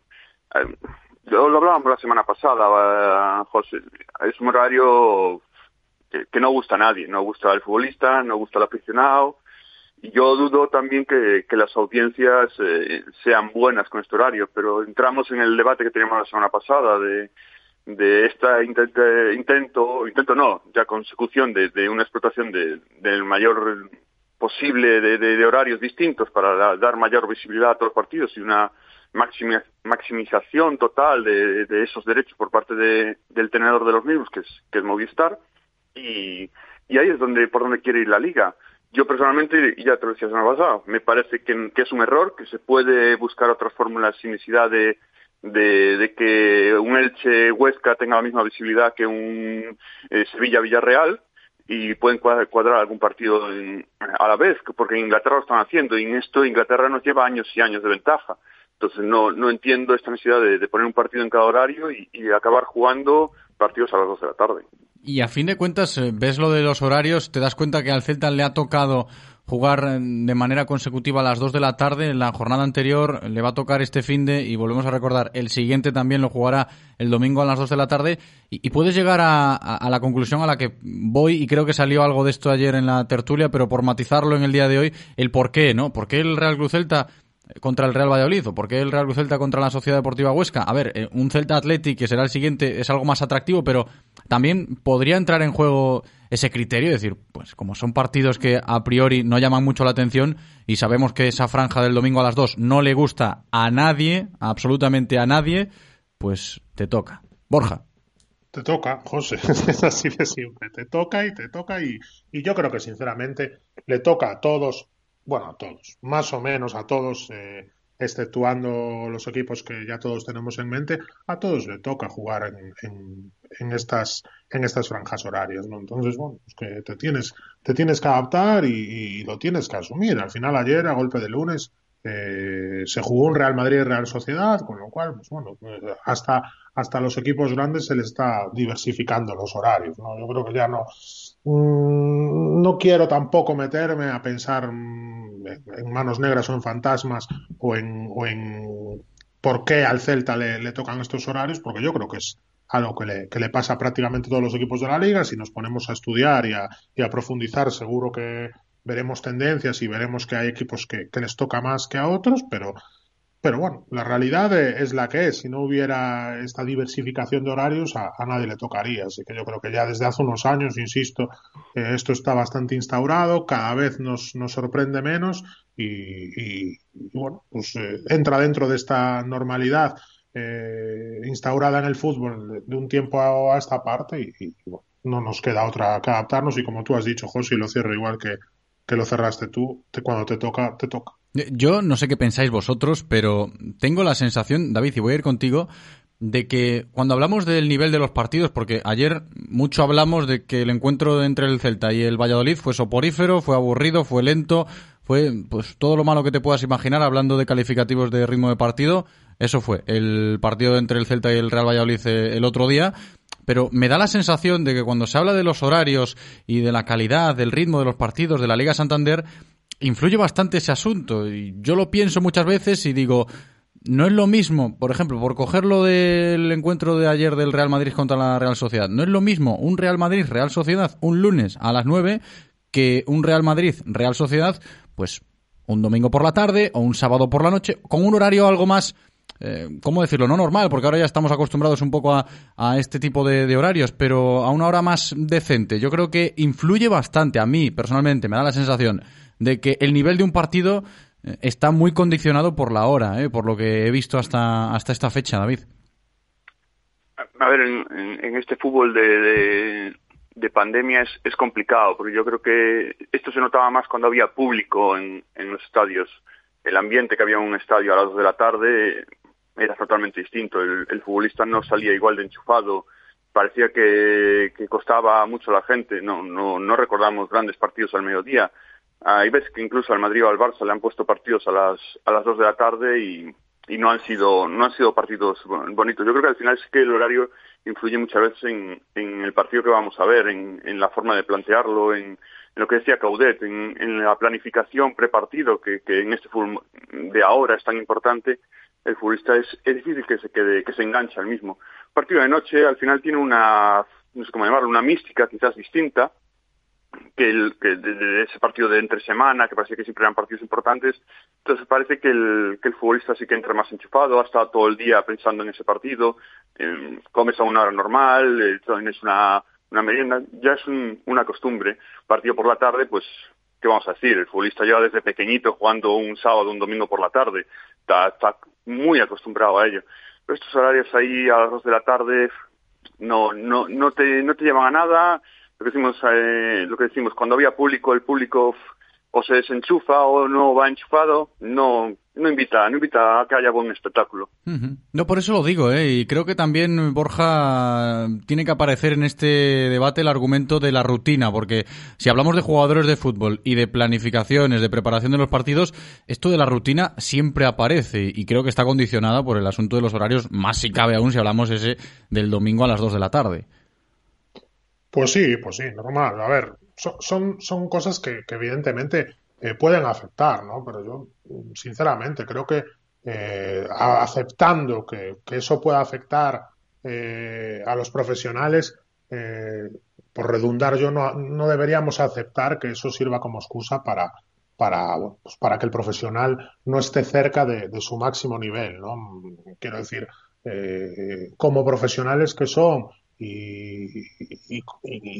Lo, lo hablábamos la semana pasada, José. Es un horario que, no gusta a nadie. No gusta al futbolista, no gusta al aficionado. Y yo dudo también que, las audiencias eh, sean buenas con este horario, pero entramos en el debate que teníamos la semana pasada de, de esta intento, intento, intento no, ya consecución de, de una explotación de, del mayor posible de, de horarios distintos para dar mayor visibilidad a todos los partidos y una maximi- maximización total de, de esos derechos por parte de- del tenedor de los mismos, que es, que es Movistar, y, ahí es donde por donde quiere ir la liga. Yo personalmente, y ya te lo decía semana pasada, me parece que, es un error, que se puede buscar otras fórmulas sin necesidad de, de, que un Elche Huesca tenga la misma visibilidad que un eh, Sevilla Villarreal y pueden cuadrar algún partido en- a la vez, porque en Inglaterra lo están haciendo y en esto Inglaterra nos lleva años y años de ventaja. Entonces no, no entiendo esta necesidad de, de poner un partido en cada horario y, acabar jugando partidos a las 2 de la tarde. Y a fin de cuentas, eh, ves lo de los horarios, te das cuenta que al Celta le ha tocado jugar eh, de manera consecutiva a las 2 de la tarde. En la jornada anterior le va a tocar este fin de, y volvemos a recordar, el siguiente también lo jugará el domingo a las 2 de la tarde. Y, y puedes llegar a, a- a la conclusión a la que voy, y creo que salió algo de esto ayer en la tertulia, pero por matizarlo en el día de hoy, el por qué, ¿no? ¿Por qué el Real Cruz Celta contra el Real Valladolid o por qué el Real Celta contra la Sociedad Deportiva Huesca. A ver, eh, un Celta Athletic que será el siguiente es algo más atractivo, pero también podría entrar en juego ese criterio, es decir, pues como son partidos que a priori no llaman mucho la atención y sabemos que esa franja del domingo a las 2 no le gusta a nadie, absolutamente a nadie, pues te toca. Borja. Te toca, José, es así de siempre. Te toca y te toca y, y yo creo que sinceramente le toca a todos, bueno, a todos, más o menos a todos, eh, exceptuando los equipos que ya todos tenemos en mente, a todos le toca jugar en, en, estas en estas franjas horarias, ¿no? Entonces, bueno, pues que te tienes te tienes que adaptar y, y lo tienes que asumir. Al final ayer, a golpe de lunes, eh, se jugó un Real Madrid Real Sociedad, con lo cual, pues bueno, eh, hasta hasta los equipos grandes se les está diversificando los horarios, ¿no? Yo creo que ya no mm, no quiero tampoco meterme a pensar mm, en manos negras o en fantasmas o en, o en por qué al Celta le, tocan estos horarios, porque yo creo que es algo que le, que le pasa a prácticamente todos los equipos de la liga. Si nos ponemos a estudiar y a, profundizar, seguro que veremos tendencias y veremos que hay equipos que les toca más que a otros, pero, pero bueno, la realidad eh, es la que es. Si no hubiera esta diversificación de horarios, a, a nadie le tocaría. Así que yo creo que ya desde hace unos años, insisto, eh, esto está bastante instaurado, cada vez nos, nos sorprende menos y, y- bueno, pues eh, entra dentro de esta normalidad eh, instaurada en el fútbol de, un tiempo a, esta parte y, bueno, no nos queda otra que adaptarnos y como tú has dicho, José, lo cierro igual que, que lo cerraste tú, te- cuando te toca, te toca. Yo no sé qué pensáis vosotros, pero tengo la sensación, David, y voy a ir contigo, de que cuando hablamos del nivel de los partidos, porque ayer mucho hablamos de que el encuentro entre el Celta y el Valladolid fue soporífero, fue aburrido, fue lento, fue pues todo lo malo que te puedas imaginar hablando de calificativos de ritmo de partido, eso fue el partido entre el Celta y el Real Valladolid eh, el otro día. Pero me da la sensación de que cuando se habla de los horarios y de la calidad, del ritmo de los partidos de la Liga Santander, influye bastante ese asunto. Y yo lo pienso muchas veces y digo, no es lo mismo, por ejemplo, por cogerlo del encuentro de ayer del Real Madrid contra la Real Sociedad, no es lo mismo un Real Madrid-Real Sociedad un lunes a las 9 que un Real Madrid-Real Sociedad, pues un domingo por la tarde o un sábado por la noche, con un horario algo más eh, ¿cómo decirlo? No normal, porque ahora ya estamos acostumbrados un poco a, a este tipo de, de horarios, pero a una hora más decente. Yo creo que influye bastante, a mí personalmente, me da la sensación de que el nivel de un partido eh, está muy condicionado por la hora, eh, por lo que he visto hasta, hasta esta fecha, David. A ver, en, este fútbol de, de, de pandemia es, es complicado, porque yo creo que esto se notaba más cuando había público en, en los estadios. El ambiente que había en un estadio a las dos de la tarde era totalmente distinto. El, futbolista no salía igual de enchufado. Parecía que, que costaba mucho a la gente. No, no, no recordamos grandes partidos al mediodía. Hay veces que incluso al Madrid o al Barça le han puesto partidos a las a las dos de la tarde y, y no han sido no han sido partidos bon- bonitos. Yo creo que al final es que el horario influye muchas veces en, en el partido que vamos a ver, en, en la forma de plantearlo, en, en lo que decía Caudet, en, en la planificación prepartido que, que en este fútbol de ahora es tan importante. El futbolista es, es difícil que se quede, que se enganche al mismo. Partido de noche al final tiene una, no sé cómo llamarlo, una mística quizás distinta, que, el, que de, de ese partido de entre semana, que parecía que siempre eran partidos importantes, entonces parece que el, que el futbolista sí que entra más enchufado, ha estado todo el día pensando en ese partido, eh, comes a una hora normal, eh, tienes una, una merienda, ya es un- una costumbre. Partido por la tarde, pues, ¿qué vamos a decir? El futbolista lleva desde pequeñito jugando un sábado, un domingo por la tarde, está, está muy acostumbrado a ello. Pero estos horarios ahí a las dos de la tarde no, no, no te, no te llevan a nada. Lo que decimos, eh, lo que decimos, cuando había público, el público o se desenchufa o no va enchufado, no, no invita, no invita a que haya buen espectáculo. No, por eso lo digo, ¿eh? y creo que también Borja tiene que aparecer en este debate el argumento de la rutina, porque si hablamos de jugadores de fútbol y de planificaciones, de preparación de los partidos, esto de la rutina siempre aparece y creo que está condicionada por el asunto de los horarios, más si cabe aún si hablamos ese del domingo a las 2 de la tarde. Pues sí, pues sí, normal. A ver, son, son, cosas que, evidentemente eh, pueden afectar, ¿no? Pero yo, sinceramente, creo que eh, aceptando que, eso pueda afectar eh, a los profesionales, por redundar yo, no, no deberíamos aceptar que eso sirva como excusa para, para, pues para que el profesional no esté cerca de, su máximo nivel, ¿no? Quiero decir, como profesionales que son y,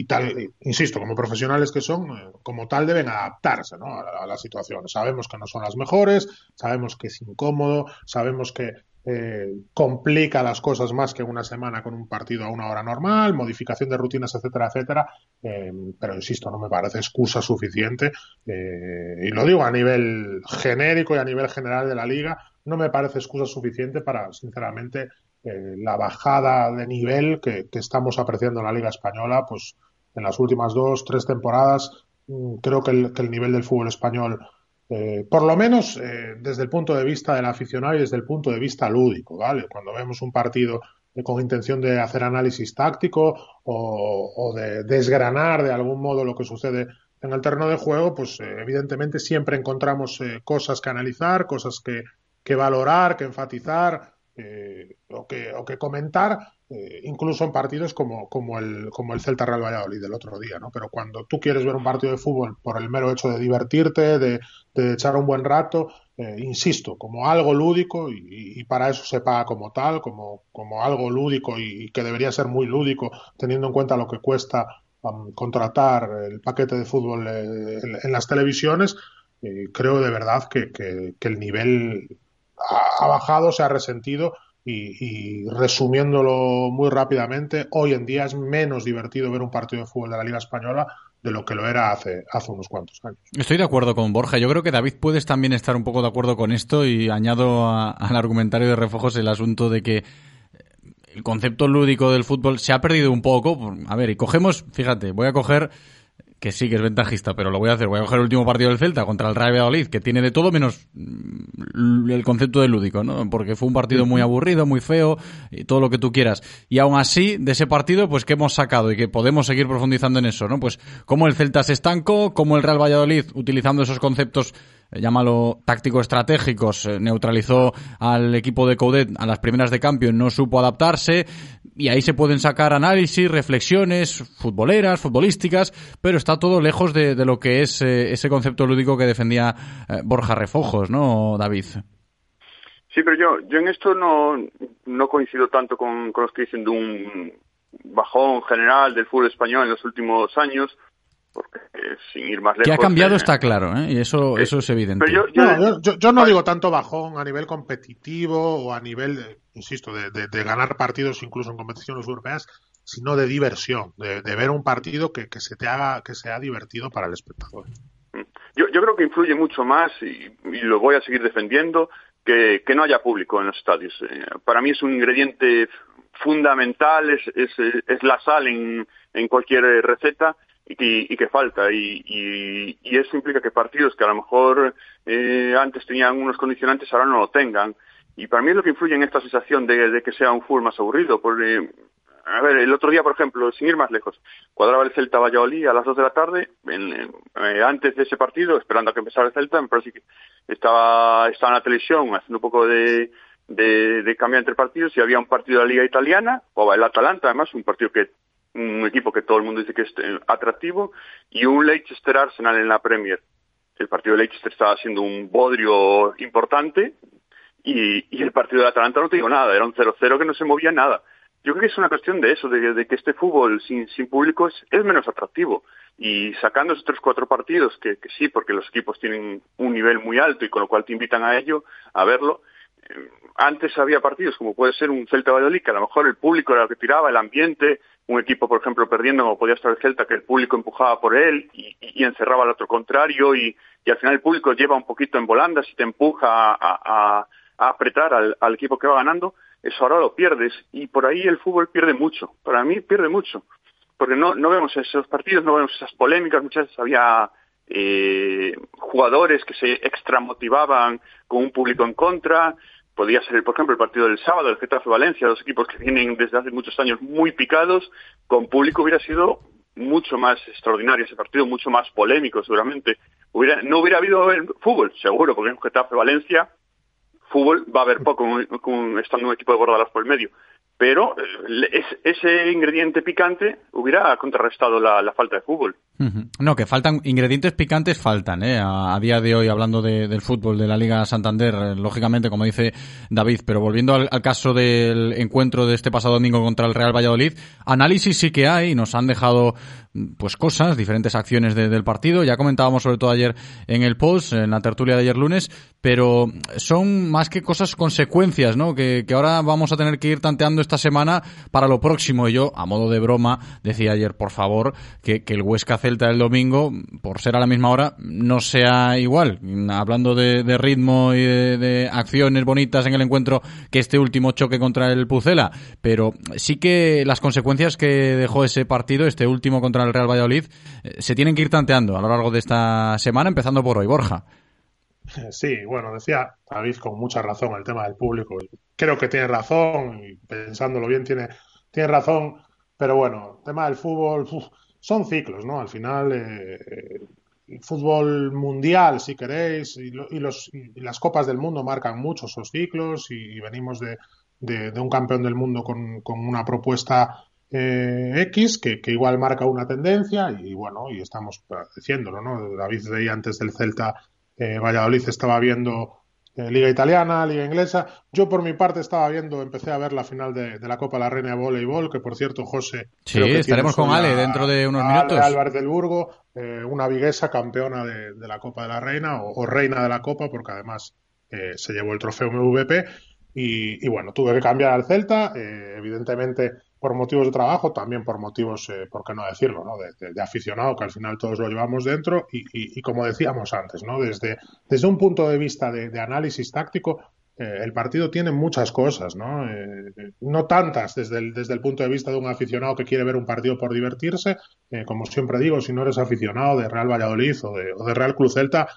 tal, insisto, como profesionales que son, eh, como tal deben adaptarse ¿no? a, a la situación. Sabemos que no son las mejores, sabemos que es incómodo, sabemos que eh, complica las cosas más que una semana con un partido a una hora normal, modificación de rutinas, etcétera, etcétera. eh, pero insisto, no me parece excusa suficiente. eh, y lo digo a nivel genérico y a nivel general de la liga, no me parece excusa suficiente para, sinceramente, la bajada de nivel que, estamos apreciando en la Liga Española, pues en las últimas dos, tres temporadas, mm, creo que el, que el nivel del fútbol español, eh, por lo menos eh, desde el punto de vista del aficionado y desde el punto de vista lúdico, ¿vale? Cuando vemos un partido eh, con intención de hacer análisis táctico o, de desgranar de algún modo lo que sucede en el terreno de juego, pues evidentemente siempre encontramos cosas que analizar, cosas que valorar, que enfatizar eh, o, que, comentar, eh, incluso en partidos como, como, el, como el Celta Real Valladolid del otro día, ¿no? Pero cuando tú quieres ver un partido de fútbol por el mero hecho de divertirte, de, echar un buen rato, eh, insisto, como algo lúdico y, para eso se paga como tal, como, como algo lúdico y, que debería ser muy lúdico teniendo en cuenta lo que cuesta um, contratar el paquete de fútbol eh, en, las televisiones, creo de verdad que, que el nivel ha, bajado, se ha resentido y, y resumiéndolo muy rápidamente, hoy en día es menos divertido ver un partido de fútbol de la Liga Española de lo que lo era hace, hace unos cuantos años. Estoy de acuerdo con Borja. Yo creo que David puedes también estar un poco de acuerdo con esto y añado a- al argumentario de refojos el asunto de que el concepto lúdico del fútbol se ha perdido un poco. A ver, y cogemos, fíjate, voy a coger que sí que es ventajista, pero lo voy a hacer. Voy a coger el último partido del Celta contra el Real Valladolid, que tiene de todo menos mm, el concepto de lúdico, ¿no? Porque fue un partido muy aburrido, muy feo, y todo lo que tú quieras. Y aún así, de ese partido, pues, ¿qué hemos sacado? Y que podemos seguir profundizando en eso, ¿no? Pues, cómo el Celta se estancó, cómo el Real Valladolid, utilizando esos conceptos eh, llámalo táctico-estratégicos, eh, neutralizó al equipo de Coudet a las primeras de cambio, no supo adaptarse, y ahí se pueden sacar análisis, reflexiones futboleras, futbolísticas, pero está todo lejos de, de lo que es eh, ese concepto lúdico que defendía eh, Borja Refojos, ¿no, David? Sí, pero yo, yo en esto no, no coincido tanto con, con los que dicen de un bajón general del fútbol español en los últimos años, porque eh, sin ir más lejos... Que ha cambiado eh, está claro, ¿eh? y eso, eso es evidente. Pero yo, yo- No, yo, yo- yo no digo tanto bajón a nivel competitivo o a nivel, de- insisto, de, de- de ganar partidos incluso en competiciones europeas, sino de diversión, de, de ver un partido que, que se te haga, que sea divertido para el espectador. Yo, yo creo que influye mucho más, y, y lo voy a seguir defendiendo, que, que no haya público en los estadios. Eh, para mí es un ingrediente fundamental, es, es, es la sal en, en cualquier eh, receta y que, y que falta. Y, y, y eso implica que partidos que a lo mejor eh, antes tenían unos condicionantes ahora no lo tengan. Y para mí es lo que influye en esta sensación de, de que sea un fútbol más aburrido. Porque, a ver, el otro día, por ejemplo, sin ir más lejos, cuadraba el Celta Valladolid a las 2 de la tarde, en- eh, antes de ese partido, esperando a que empezara el Celta, me parece que estaba, estaba en la televisión haciendo un poco de, de, de cambiar entre partidos y había un partido de la Liga Italiana, o el Atalanta además, un partido que un equipo que todo el mundo dice que es eh, atractivo, y un Leicester Arsenal en la Premier. El partido de Leicester estaba siendo un bodrio importante y, el partido de Atalanta no te digo nada, era un 0-0 que no se movía nada. Yo creo que es una cuestión de eso, de, de que este fútbol sin, sin público es, es menos atractivo. Y sacando esos tres cuatro partidos, que, que sí, porque los equipos tienen un nivel muy alto y con lo cual te invitan a ello, a verlo, antes había partidos como puede ser un Celta Valladolid, que a lo mejor el público era lo que tiraba, el ambiente, un equipo, por ejemplo, perdiendo como podía estar el Celta, que el público empujaba por él y, encerraba al otro contrario y, al final el público lleva un poquito en volandas y te empuja a, apretar al, al, equipo que va ganando, eso ahora lo pierdes. Y por ahí el fútbol pierde mucho, para mí pierde mucho, porque no, no vemos esos partidos, no vemos esas polémicas, muchas veces había eh, jugadores que se extramotivaban con un público en contra, podía ser, por ejemplo, el partido del sábado, el Getafe Valencia, dos equipos que vienen desde hace muchos años muy picados, con público hubiera sido mucho más extraordinario ese partido, mucho más polémico seguramente. Hubiera, no hubiera habido fútbol, seguro, porque en Getafe Valencia fútbol va a haber poco con, estando un equipo de bordadas por el medio pero eh, ese ingrediente picante hubiera contrarrestado la falta de fútbol. No, que faltan ingredientes picantes faltan, ¿eh? A, día de hoy hablando de, del fútbol de la Liga Santander, eh, lógicamente como dice David, pero volviendo al, caso del encuentro de este pasado domingo contra el Real Valladolid, análisis sí que hay, nos han dejado pues cosas, diferentes acciones de, del partido, ya comentábamos sobre todo ayer en el post, en la tertulia de ayer lunes, pero son más que cosas consecuencias, ¿no? Que, que ahora vamos a tener que ir tanteando esta semana para lo próximo. Y yo, a modo de broma, decía ayer, por favor, que, que el Huesca Celta del domingo, por ser a la misma hora, no sea igual. Hablando de, ritmo y de, acciones bonitas en el encuentro que este último choque contra el Pucela. Pero sí que las consecuencias que dejó ese partido, este último contra el Real Valladolid, eh, se tienen que ir tanteando a lo largo de esta semana, empezando por hoy. Borja. Sí, bueno, decía David con mucha razón el tema del público. Creo que tiene razón y pensándolo bien tiene, tiene razón, pero bueno, el tema del fútbol son ciclos, ¿no? Al final, eh, el fútbol mundial, si queréis, y, lo, y, los, y, las copas del mundo marcan mucho esos ciclos y, venimos de, un campeón del mundo con, una propuesta eh, X que, igual marca una tendencia y, bueno, y estamos diciéndolo, ¿no? David de antes del Celta eh, Valladolid estaba viendo Liga Italiana, Liga Inglesa. Yo, por mi parte, estaba viendo, empecé a ver la final de, de la Copa de la Reina de Voleibol, que por cierto, José. Sí, estaremos con Ale dentro de unos minutos. Álvarez del Burgo, eh, una viguesa campeona de, de, la Copa de la Reina, o, o reina de la Copa, porque además eh, se llevó el trofeo MVP. Y, y, bueno, tuve que cambiar al Celta. Eh, evidentemente, por motivos de trabajo, también por motivos, eh, por qué no decirlo, ¿no? De, aficionado, que al final todos lo llevamos dentro y, y, y como decíamos antes, ¿no? Desde, desde un punto de vista de, de análisis táctico, eh, el partido tiene muchas cosas, ¿no? Eh, no tantas desde el, desde el punto de vista de un aficionado que quiere ver un partido por divertirse, eh, como siempre digo, si no eres aficionado de Real Valladolid o de, o de Real Cruz Celta,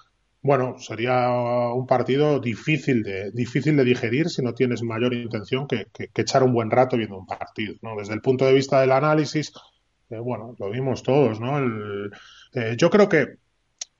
bueno, sería un partido difícil de, difícil de digerir si no tienes mayor intención que, que, echar un buen rato viendo un partido. ¿no? Desde el punto de vista del análisis, eh, bueno, lo vimos todos. ¿no? El, eh, yo creo que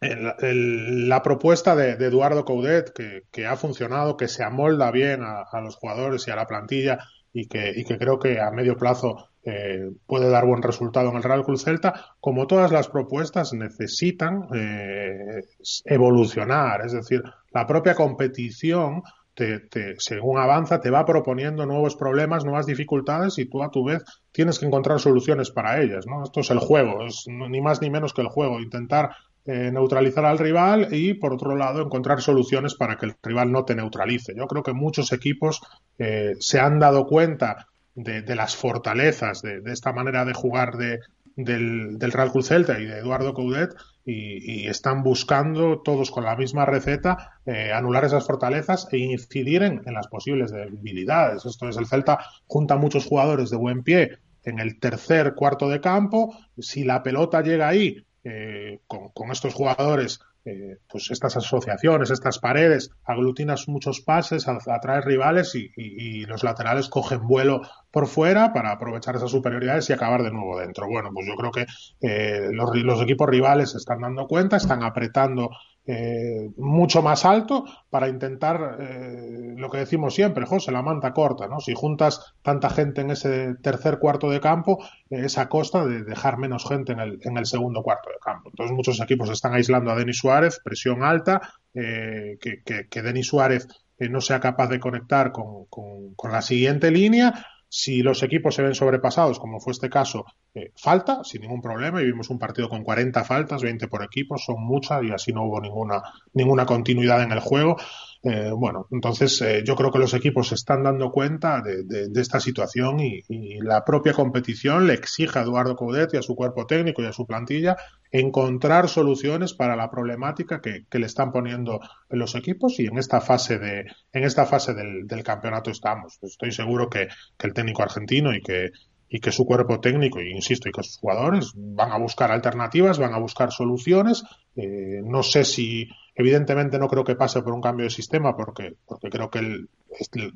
la propuesta de, Eduardo Coudet, que, que, ha funcionado, que se amolda bien a, a, los jugadores y a la plantilla y que, y que creo que a medio plazo eh, puede dar buen resultado en el Real Cruz Celta, como todas las propuestas necesitan eh, evolucionar, es decir, la propia competición te, según avanza, te va proponiendo nuevos problemas, nuevas dificultades y tú a tu vez tienes que encontrar soluciones para ellas. ¿no? Esto es el juego, es ni más ni menos que el juego, intentar eh, neutralizar al rival y, por otro lado, encontrar soluciones para que el rival no te neutralice. Yo creo que muchos equipos eh, se han dado cuenta de, las fortalezas de, de, esta manera de jugar de, del, del Real Cruz Celta y de Eduardo Coudet y, están buscando todos con la misma receta eh, anular esas fortalezas e incidir en, las posibles debilidades. Esto es, el Celta junta muchos jugadores de buen pie en el tercer cuarto de campo. Si la pelota llega ahí eh, con, estos jugadores eh, pues estas asociaciones, estas paredes, aglutinas muchos pases, atraes rivales y, y, y, los laterales cogen vuelo por fuera para aprovechar esas superioridades y acabar de nuevo dentro. Bueno, pues yo creo que eh, los, los, equipos rivales se están dando cuenta, están apretando eh, mucho más alto para intentar eh, lo que decimos siempre, José, la manta corta, ¿no? Si juntas tanta gente en ese tercer cuarto de campo, eh, es a costa de dejar menos gente en el, en el, segundo cuarto de campo. Entonces muchos equipos están aislando a Denis Suárez, presión alta, que, que, que, Denis Suárez no sea capaz de conectar con, con, con la siguiente línea si los equipos se ven sobrepasados, como fue este caso, eh, falta sin ningún problema y vimos un partido con 40 faltas, 20 por equipo, son muchas y así no hubo ninguna, ninguna continuidad en el juego. Eh, bueno, entonces eh, yo creo que los equipos se están dando cuenta de, esta situación y, la propia competición le exige a Eduardo Coudet y a su cuerpo técnico y a su plantilla encontrar soluciones para la problemática que, le están poniendo los equipos y en esta fase de en esta fase del, del campeonato estamos. Estoy seguro que el técnico argentino y que y que su cuerpo técnico, e insisto, y que sus jugadores van a buscar alternativas, van a buscar soluciones. Eh, no sé si, evidentemente, no creo que pase por un cambio de sistema, porque, porque creo que él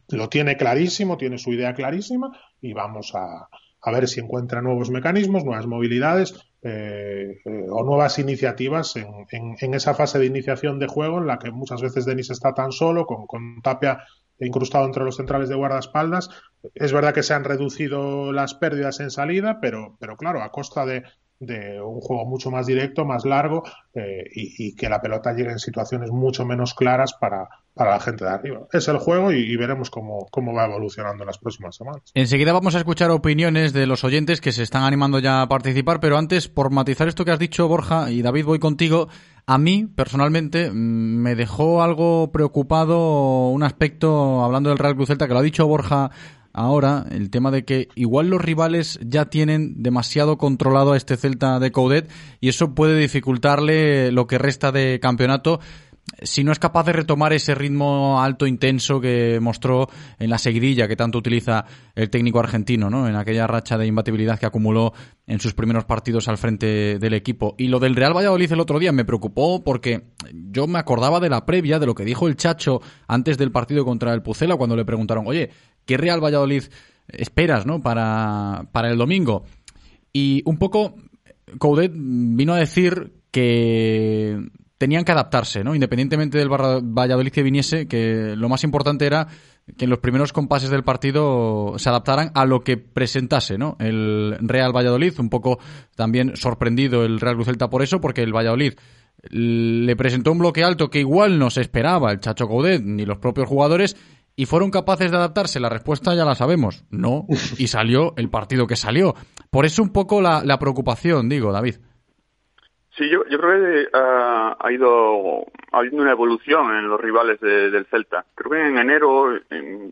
lo tiene clarísimo, tiene su idea clarísima, y vamos a, a ver si encuentra nuevos mecanismos, nuevas movilidades eh, eh, o nuevas iniciativas en, en- en esa fase de iniciación de juego en la que muchas veces Denis está tan solo, con, con Tapia incrustado entre los centrales de guardaespaldas. Es verdad que se han reducido las pérdidas en salida, pero, pero claro, a costa de, un juego mucho más directo, más largo eh, y que la pelota llegue en situaciones mucho menos claras para, para la gente de arriba. Es el juego y, veremos cómo, cómo va evolucionando en las próximas semanas. Enseguida vamos a escuchar opiniones de los oyentes que se están animando ya a participar, pero antes, por matizar esto que has dicho, Borja, y David, voy contigo. A mí, personalmente, mm, me dejó algo preocupado un aspecto, hablando del Real Cruz Celta, que lo ha dicho Borja ahora, el tema de que igual los rivales ya tienen demasiado controlado a este Celta de Coudet y eso puede dificultarle lo que resta de campeonato si no es capaz de retomar ese ritmo alto, intenso que mostró en la seguidilla que tanto utiliza el técnico argentino, ¿no? En aquella racha de imbatibilidad que acumuló en sus primeros partidos al frente del equipo. Y lo del Real Valladolid el otro día me preocupó porque yo me acordaba de la previa, de lo que dijo el Chacho antes del partido contra el Pucela, cuando le preguntaron, oye, ¿qué Real Valladolid esperas, ¿no? Para, para el domingo. Y un poco Coudet vino a decir que tenían que adaptarse, ¿no? Independientemente del Valladolid que viniese, que lo más importante era que en los primeros compases del partido se adaptaran a lo que presentase, ¿no? El Real Valladolid, un poco también sorprendido el Real Cruz Celta por eso, porque el Valladolid le presentó un bloque alto que igual no se esperaba el Chacho Coudet ni los propios jugadores y fueron capaces de adaptarse. La respuesta ya la sabemos, no, y salió el partido que salió. Por eso un poco la preocupación, digo, David. Sí, yo, yo creo que ah, ha ido ha habido una evolución en los rivales de- del Celta. Creo que en enero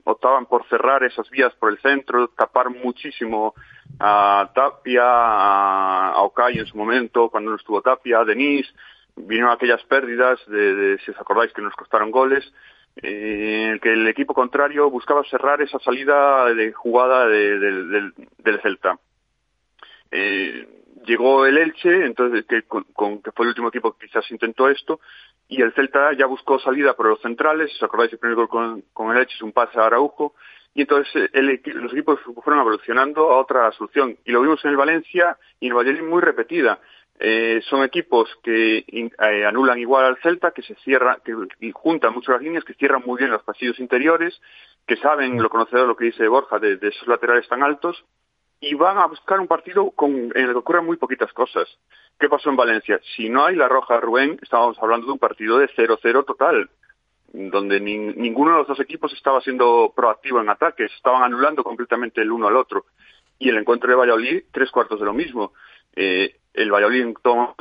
optaban por cerrar esas vías por el centro, tapar muchísimo a Tapia, a, a en su momento, cuando no estuvo Tapia, a Denis. Vinieron aquellas pérdidas, de, de- si os acordáis, que nos costaron goles, eh, que el equipo contrario buscaba cerrar esa salida de jugada de- del Celta. Eh, llegó el Elche, entonces que, con, que fue el último equipo que quizás intentó esto, y el Celta ya buscó salida por los centrales, si os acordáis el primer gol con, el Elche es un pase a Araujo, y entonces eh, el los equipos fueron evolucionando a otra solución, y lo vimos en el Valencia y en el Valladolid muy repetida. Eh, son equipos que eh, anulan igual al Celta, que se cierran, que, y juntan mucho las líneas, que cierran muy bien los pasillos interiores, que saben lo conocedor lo que dice Borja de esos laterales tan altos, y van a buscar un partido con, en el que ocurran muy poquitas cosas. ¿Qué pasó en Valencia? Si no hay la roja Rubén, estábamos hablando de un partido de 0-0 total, donde nin- ninguno de los dos equipos estaba siendo proactivo en ataques, estaban anulando completamente el uno al otro. Y el encuentro de Valladolid, tres cuartos de lo mismo. Eh, el Valladolid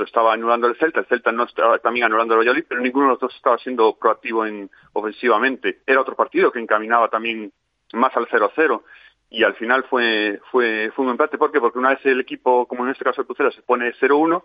estaba anulando el Celta, el Celta no estaba también anulando el Valladolid, pero ninguno de los dos estaba siendo proactivo en, ofensivamente. Era otro partido que encaminaba también más al 0-0 y al final fue, fue, fue un empate. ¿Por qué? Porque una vez el equipo, como en este caso el Pucela, se pone 0-1,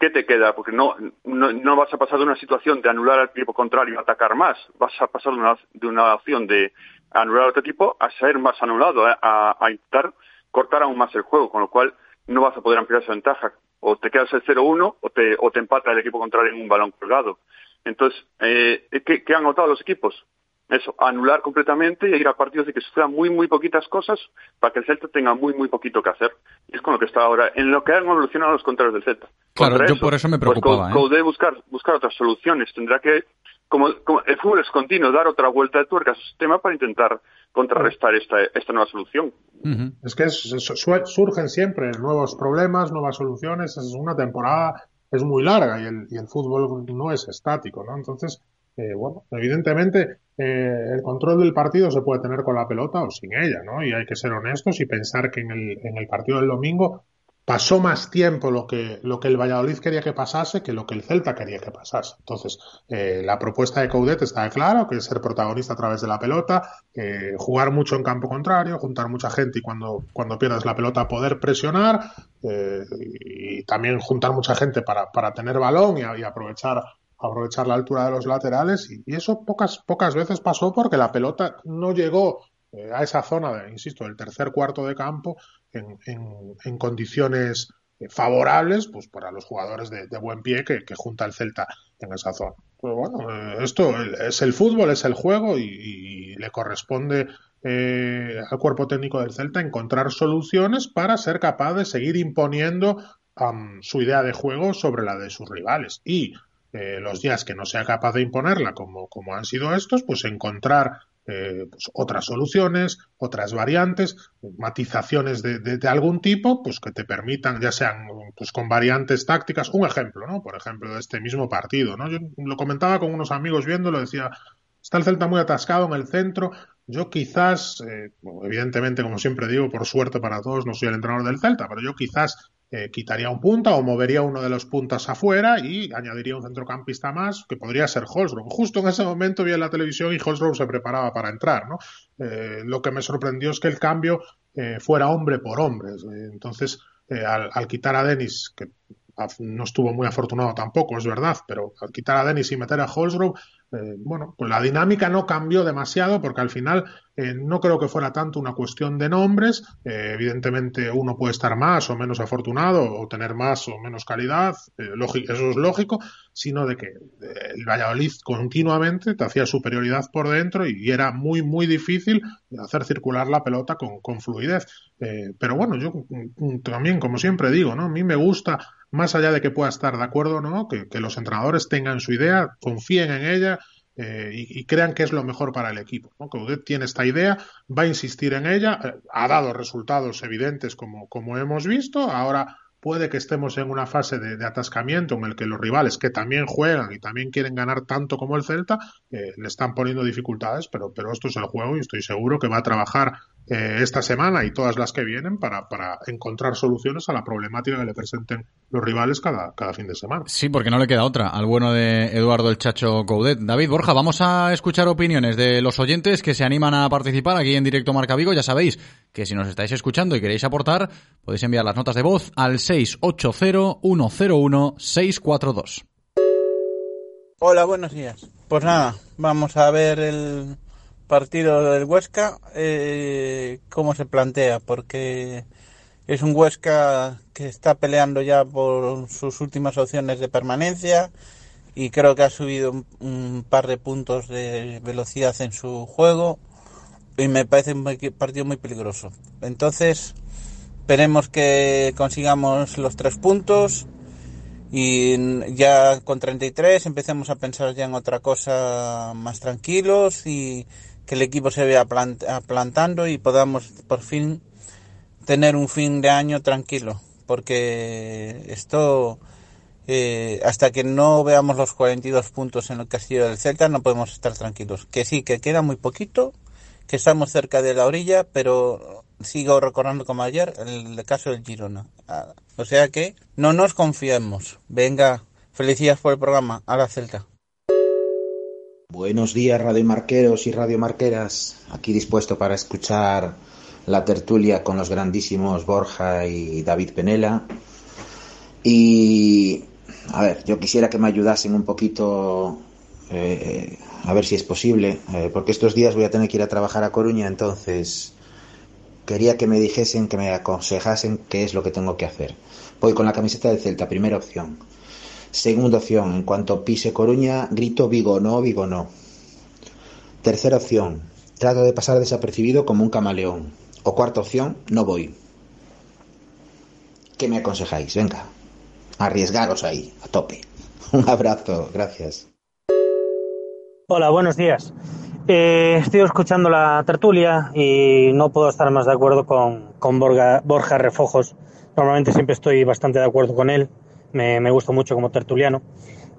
¿qué te queda? Porque no, no, no vas a pasar de una situación de anular al equipo contrario y atacar más, vas a pasar de una, de una opción de anular a otro equipo a ser más anulado, a, a, a intentar cortar aún más el juego, con lo cual no vas a poder ampliar esa ventaja. O te quedas el 0-1 o te, o te empata el equipo contrario en un balón colgado. Entonces, eh, ¿qué, ¿qué han notado los equipos? Eso, anular completamente y ir a partidos de que sucedan muy, muy poquitas cosas para que el Celta tenga muy, muy poquito que hacer. Y es con lo que está ahora, en lo que han evolucionado los contrarios del Celta. Claro, Contra yo por eso me pues, preocupaba, Cou- ¿eh? Buscar, buscar otras soluciones. Tendrá que, como, como el fútbol es continuo, dar otra vuelta de tuerca a su sistema para intentar contrarrestar esta, esta nueva solución. Es que es- es- su- surgen siempre nuevos problemas, nuevas soluciones. Es una temporada, es muy larga y el, y el fútbol no es estático, ¿no? Entonces, eh, bueno, evidentemente eh, el control del partido se puede tener con la pelota o sin ella, ¿no? Y hay que ser honestos y pensar que en el, en el partido del domingo pasó más tiempo lo que, lo que el Valladolid quería que pasase que lo que el Celta quería que pasase. Entonces, eh, la propuesta de Coudet está claro, que es ser protagonista a través de la pelota, eh, jugar mucho en campo contrario, juntar mucha gente y cuando, cuando pierdas la pelota poder presionar eh, y también juntar mucha gente para, para tener balón y, y aprovechar aprovechar la altura de los laterales y, eso pocas pocas veces pasó porque la pelota no llegó eh, a esa zona, de, insisto, del tercer cuarto de campo en, en, condiciones favorables pues para los jugadores de, buen pie que, junta el Celta en esa zona. Pues bueno, eh, esto es el fútbol, es el juego y, le corresponde eh, al cuerpo técnico del Celta encontrar soluciones para ser capaz de seguir imponiendo um, su idea de juego sobre la de sus rivales y eh, los días que no sea capaz de imponerla como, como han sido estos, pues encontrar eh, pues otras soluciones, otras variantes, matizaciones de, de, algún tipo, pues que te permitan, ya sean pues con variantes tácticas. Un ejemplo, ¿no? Por ejemplo, de este mismo partido, ¿no? Yo lo comentaba con unos amigos viéndolo, decía, está el Celta muy atascado en el centro. Yo quizás, eh, evidentemente, como siempre digo, por suerte para todos, no soy el entrenador del Celta, pero yo quizás quitaría un punta o movería uno de los puntas afuera y añadiría un centrocampista más que podría ser Holsgrove. Justo en ese momento vi en la televisión y Holsgrove se preparaba para entrar. Eh, lo que me sorprendió es que el cambio eh, fuera hombre por hombre. Entonces, eh, al, al, quitar a Dennis, que no estuvo muy afortunado tampoco, es verdad, pero al quitar a Dennis y meter a Holsgrove, eh, bueno, pues la dinámica no cambió demasiado porque al final eh, no creo que fuera tanto una cuestión de nombres. Eh, evidentemente uno puede estar más o menos afortunado o tener más o menos calidad, eso es lógico, sino de que el Valladolid continuamente te hacía superioridad por dentro y, era muy, muy difícil hacer circular la pelota con, con fluidez. pero bueno, yo también, como siempre digo, ¿no? A mí me gusta más allá de que pueda estar de acuerdo o no, que, los entrenadores tengan su idea, confíen en ella eh, y, crean que es lo mejor para el equipo. ¿no? Que usted tiene esta idea, va a insistir en ella, eh, ha dado resultados evidentes como, como hemos visto, ahora puede que estemos en una fase de, de, atascamiento en el que los rivales que también juegan y también quieren ganar tanto como el Celta eh, le están poniendo dificultades, pero, pero esto es el juego y estoy seguro que va a trabajar eh, esta semana y todas las que vienen para, para, encontrar soluciones a la problemática que le presenten los rivales cada, cada fin de semana. Sí, porque no le queda otra al bueno de Eduardo el Chacho Coudet. David Borja, vamos a escuchar opiniones de los oyentes que se animan a participar aquí en directo Marca Vigo. Ya sabéis que si nos estáis escuchando y queréis aportar, podéis enviar las notas de voz al 680-101-642. Hola, buenos días. Pues nada, vamos a ver el partido del Huesca, eh, cómo se plantea, porque es un Huesca que está peleando ya por sus últimas opciones de permanencia y creo que ha subido un, un par de puntos de velocidad en su juego y me parece un partido muy peligroso. Entonces, esperemos que consigamos los tres puntos y ya con 33 empecemos a pensar ya en otra cosa más tranquilos y que el equipo se vea plant plantando y podamos por fin tener un fin de año tranquilo porque esto eh, hasta que no veamos los 42 puntos en el castillo del Celta no podemos estar tranquilos. Que sí que queda muy poquito que estamos cerca de la orilla pero sigo recordando como ayer el caso del Girona. O sea que no nos confiemos. Venga felicidades por el programa. A la Celta Buenos días, Radio Marqueros y Radio Marqueras. Aquí dispuesto para escuchar la tertulia con los grandísimos Borja y David Penela. Y, a ver, yo quisiera que me ayudasen un poquito, eh, a ver si es posible, eh, porque estos días voy a tener que ir a trabajar a Coruña, entonces quería que me dijesen, que me aconsejasen qué es lo que tengo que hacer. Voy con la camiseta del Celta, primera opción. Segunda opción, en cuanto pise Coruña, grito Vigo no, Vigo no. Tercera opción, trato de pasar desapercibido como un camaleón. O cuarta opción, no voy. ¿Qué me aconsejáis? Venga, arriesgaros ahí, a tope. Un abrazo, gracias. Hola, buenos días. Eh, estoy escuchando la tertulia y no puedo estar más de acuerdo con, con Borja, Borja Refojos. Normalmente siempre estoy bastante de acuerdo con él me, me gusta mucho como tertuliano.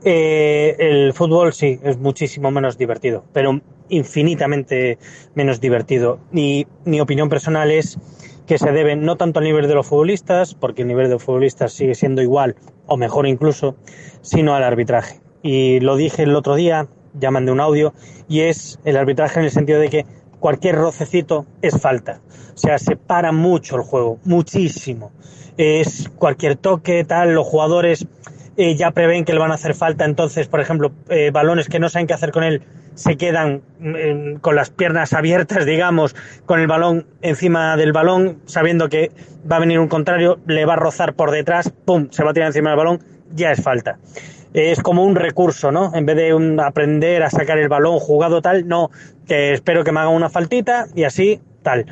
Eh, el fútbol sí, es muchísimo menos divertido, pero infinitamente menos divertido. Y mi opinión personal es que se deben no tanto al nivel de los futbolistas, porque el nivel de los futbolistas sigue siendo igual o mejor incluso, sino al arbitraje. Y lo dije el otro día, ya mandé un audio, y es el arbitraje en el sentido de que cualquier rocecito es falta. O sea, se para mucho el juego, muchísimo. Es cualquier toque, tal, los jugadores eh, ya prevén que le van a hacer falta, entonces, por ejemplo, eh, balones que no saben qué hacer con él, se quedan mm, con las piernas abiertas, digamos, con el balón encima del balón, sabiendo que va a venir un contrario, le va a rozar por detrás, ¡pum!, se va a tirar encima del balón, ya es falta. Es como un recurso, ¿no? En vez de un aprender a sacar el balón jugado tal, no, que espero que me haga una faltita y así, tal.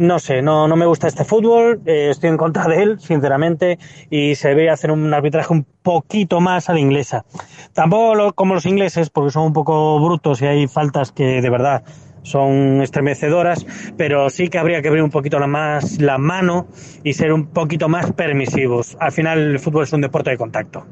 No sé, no, no me gusta este fútbol, eh, estoy en contra de él, sinceramente, y se debe hacer un arbitraje un poquito más a la inglesa. Tampoco como los ingleses, porque son un poco brutos y hay faltas que de verdad son estremecedoras, pero sí que habría que abrir un poquito la más la mano y ser un poquito más permisivos. Al final el fútbol es un deporte de contacto.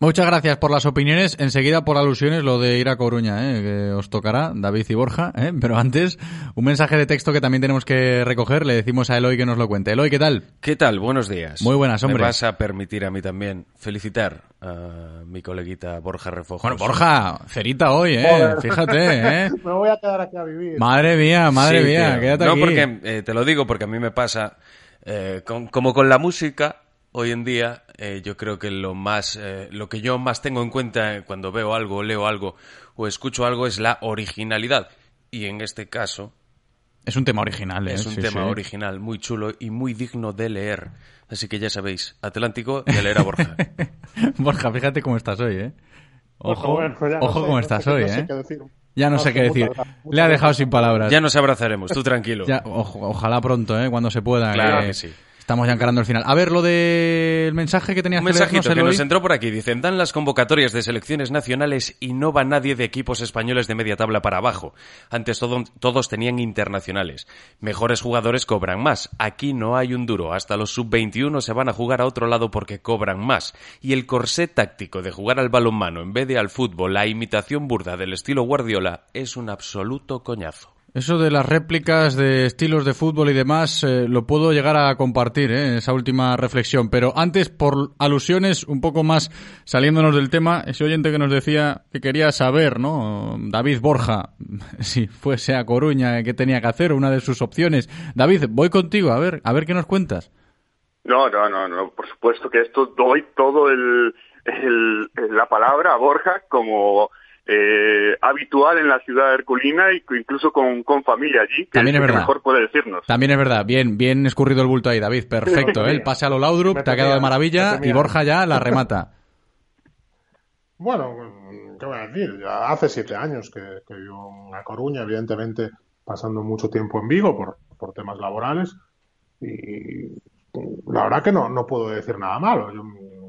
Muchas gracias por las opiniones. Enseguida por alusiones lo de ir a Coruña, ¿eh? que os tocará, David y Borja. ¿eh? Pero antes, un mensaje de texto que también tenemos que recoger. Le decimos a Eloy que nos lo cuente. Eloy, ¿qué tal? ¿Qué tal? Buenos días. Muy buenas, hombre. Me vas a permitir a mí también felicitar a mi coleguita Borja Refojos. Bueno, Borja, cerita hoy, ¿eh? Joder. Fíjate, ¿eh? Me voy a quedar aquí a vivir. Madre mía, madre Sí, mía, tío. quédate no, aquí. porque eh, te lo digo porque a mí me pasa, eh, con- como con la música, hoy en día, eh, yo creo que lo más, eh, lo que yo más tengo en cuenta cuando veo algo, leo algo o escucho algo es la originalidad. Y en este caso, Es un tema original, ¿eh? es un Sí, tema sí. original, muy chulo y muy digno de leer. Así que ya sabéis, Atlántico y a leer a Borja. Borja, fíjate cómo estás hoy, ¿eh? Ojo, Bueno, ya no ojo sé, cómo no estás sé hoy, no sé ¿eh? qué decir. Ya no No sé sé, qué decir. muchas Le ha dejado sin palabras. Ya nos abrazaremos, tú tranquilo. Ya, ojalá pronto, ¿eh? Cuando se pueda. Claro que sí. Estamos ya encarando el final. A ver, lo del mensaje que tenías Un que mensajito que nos entró por aquí. Dicen, dan las convocatorias de selecciones nacionales y no va nadie de equipos españoles de media tabla para abajo. Antes todo- todos tenían internacionales. Mejores jugadores cobran más. Aquí no hay un duro. Hasta los sub-21 se van a jugar a otro lado porque cobran más. Y el corsé táctico de jugar al balonmano en vez de al fútbol, la imitación burda del estilo Guardiola, es un absoluto coñazo. Eso de las réplicas de estilos de fútbol y demás, eh, lo puedo llegar a compartir, ¿eh? esa última reflexión. Pero antes, por alusiones, un poco más saliéndonos del tema, ese oyente que nos decía que quería saber, ¿no? David Borja, si fuese a Coruña, ¿qué tenía que hacer? Una de sus opciones. David, voy contigo, a ver, a ver qué nos cuentas. No, no, no, no. Por supuesto que esto doy todo la palabra a Borja como eh, habitual en la ciudad herculina y incluso con, con familia allí, que También es es el que verdad. mejor puede decirnos. También es verdad, bien, bien escurrido el bulto ahí, David, perfecto, ¿eh? El pase a lo Laudrup, te ha quedado de maravilla y. Borja ya la remata. Bueno, ¿qué voy a decir? Ya hace siete años que, que vivo en La Coruña, evidentemente pasando mucho tiempo en Vigo por, por temas laborales. Y la verdad que no, no puedo decir nada malo. Yo,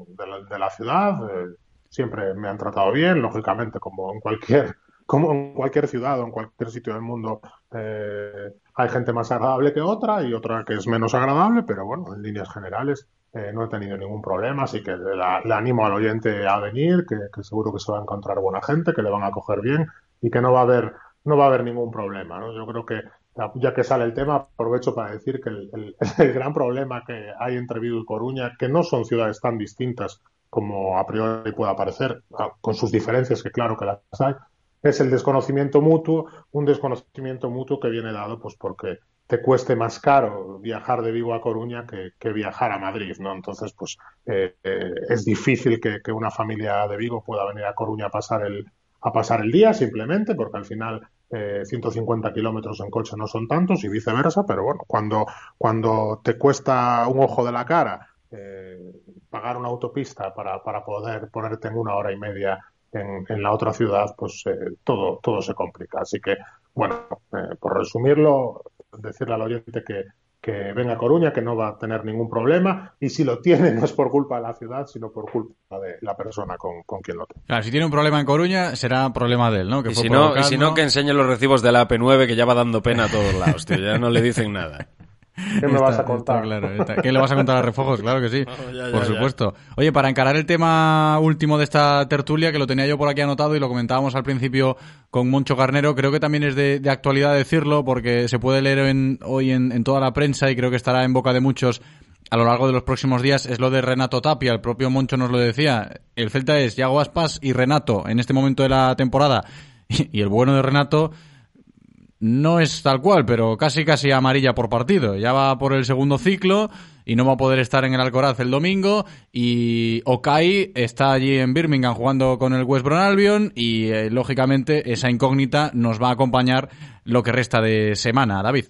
de, la, de la ciudad eh, siempre me han tratado bien, lógicamente, como en cualquier, como en cualquier ciudad o en cualquier sitio del mundo. eh, hay gente más agradable que otra y otra que es menos agradable, pero bueno, en líneas generales eh, no he tenido ningún problema, así que le animo al oyente a venir, que, que seguro que se va a encontrar buena gente, que le van a coger bien y que no va a haber, no va a haber ningún problema, ¿no? Yo creo que ya- ya que sale el tema, aprovecho para decir que el, el- el gran problema que hay entre Vigo y Coruña, que no son ciudades tan distintas como a priori pueda parecer, ah, con sus diferencias, que claro que las hay, es el desconocimiento mutuo, un desconocimiento mutuo que viene dado pues porque te cueste más caro viajar de Vigo a Coruña que, que viajar a Madrid, ¿no? Entonces, pues eh, eh, es difícil que, que una familia de Vigo pueda venir a Coruña a pasar el, a pasar el día simplemente, porque al final eh, 150 kilómetros en coche no son tantos y viceversa, pero bueno, cuando, cuando te cuesta un ojo de la cara eh, pagar una autopista para, para poder ponerte en una hora y media en, en la otra ciudad, pues eh, todo, todo se complica. Así que, bueno, eh, por resumirlo, decirle al oyente que, que venga a Coruña, que no va a tener ningún problema, y si lo tiene no es por culpa de la ciudad, sino por culpa de la persona con, con quien lo tiene. Claro, si tiene un problema en Coruña, será problema de él, ¿no? Que Y fue si, no, y provocando. si no, que enseñe los recibos de la AP9 que ya va dando pena a todos lados, tío. Ya no le dicen nada. ¿Qué me Está- vas a está contar? claro, está- ¿Qué le vas a contar a Refojos? Claro que sí, No, ya, ya, por ya. supuesto. Oye, para encarar el tema último de esta tertulia, que lo tenía yo por aquí anotado y lo comentábamos al principio con Moncho Carnero, creo que también es de, de actualidad decirlo porque se puede leer en- hoy en, en toda la prensa y creo que estará en boca de muchos a lo largo de los próximos días, es lo de Renato Tapia. El propio Moncho nos lo decía. El Celta es Yago Aspas y Renato en este momento de la temporada. Y, y el bueno de Renato no es tal cual, pero casi casi amarilla por partido. Ya va por el segundo ciclo y no va a poder estar en el Alcoraz el domingo. Y Okai está allí en Birmingham jugando con el West Brom Albion y eh, lógicamente esa incógnita nos va a acompañar lo que resta de semana. David.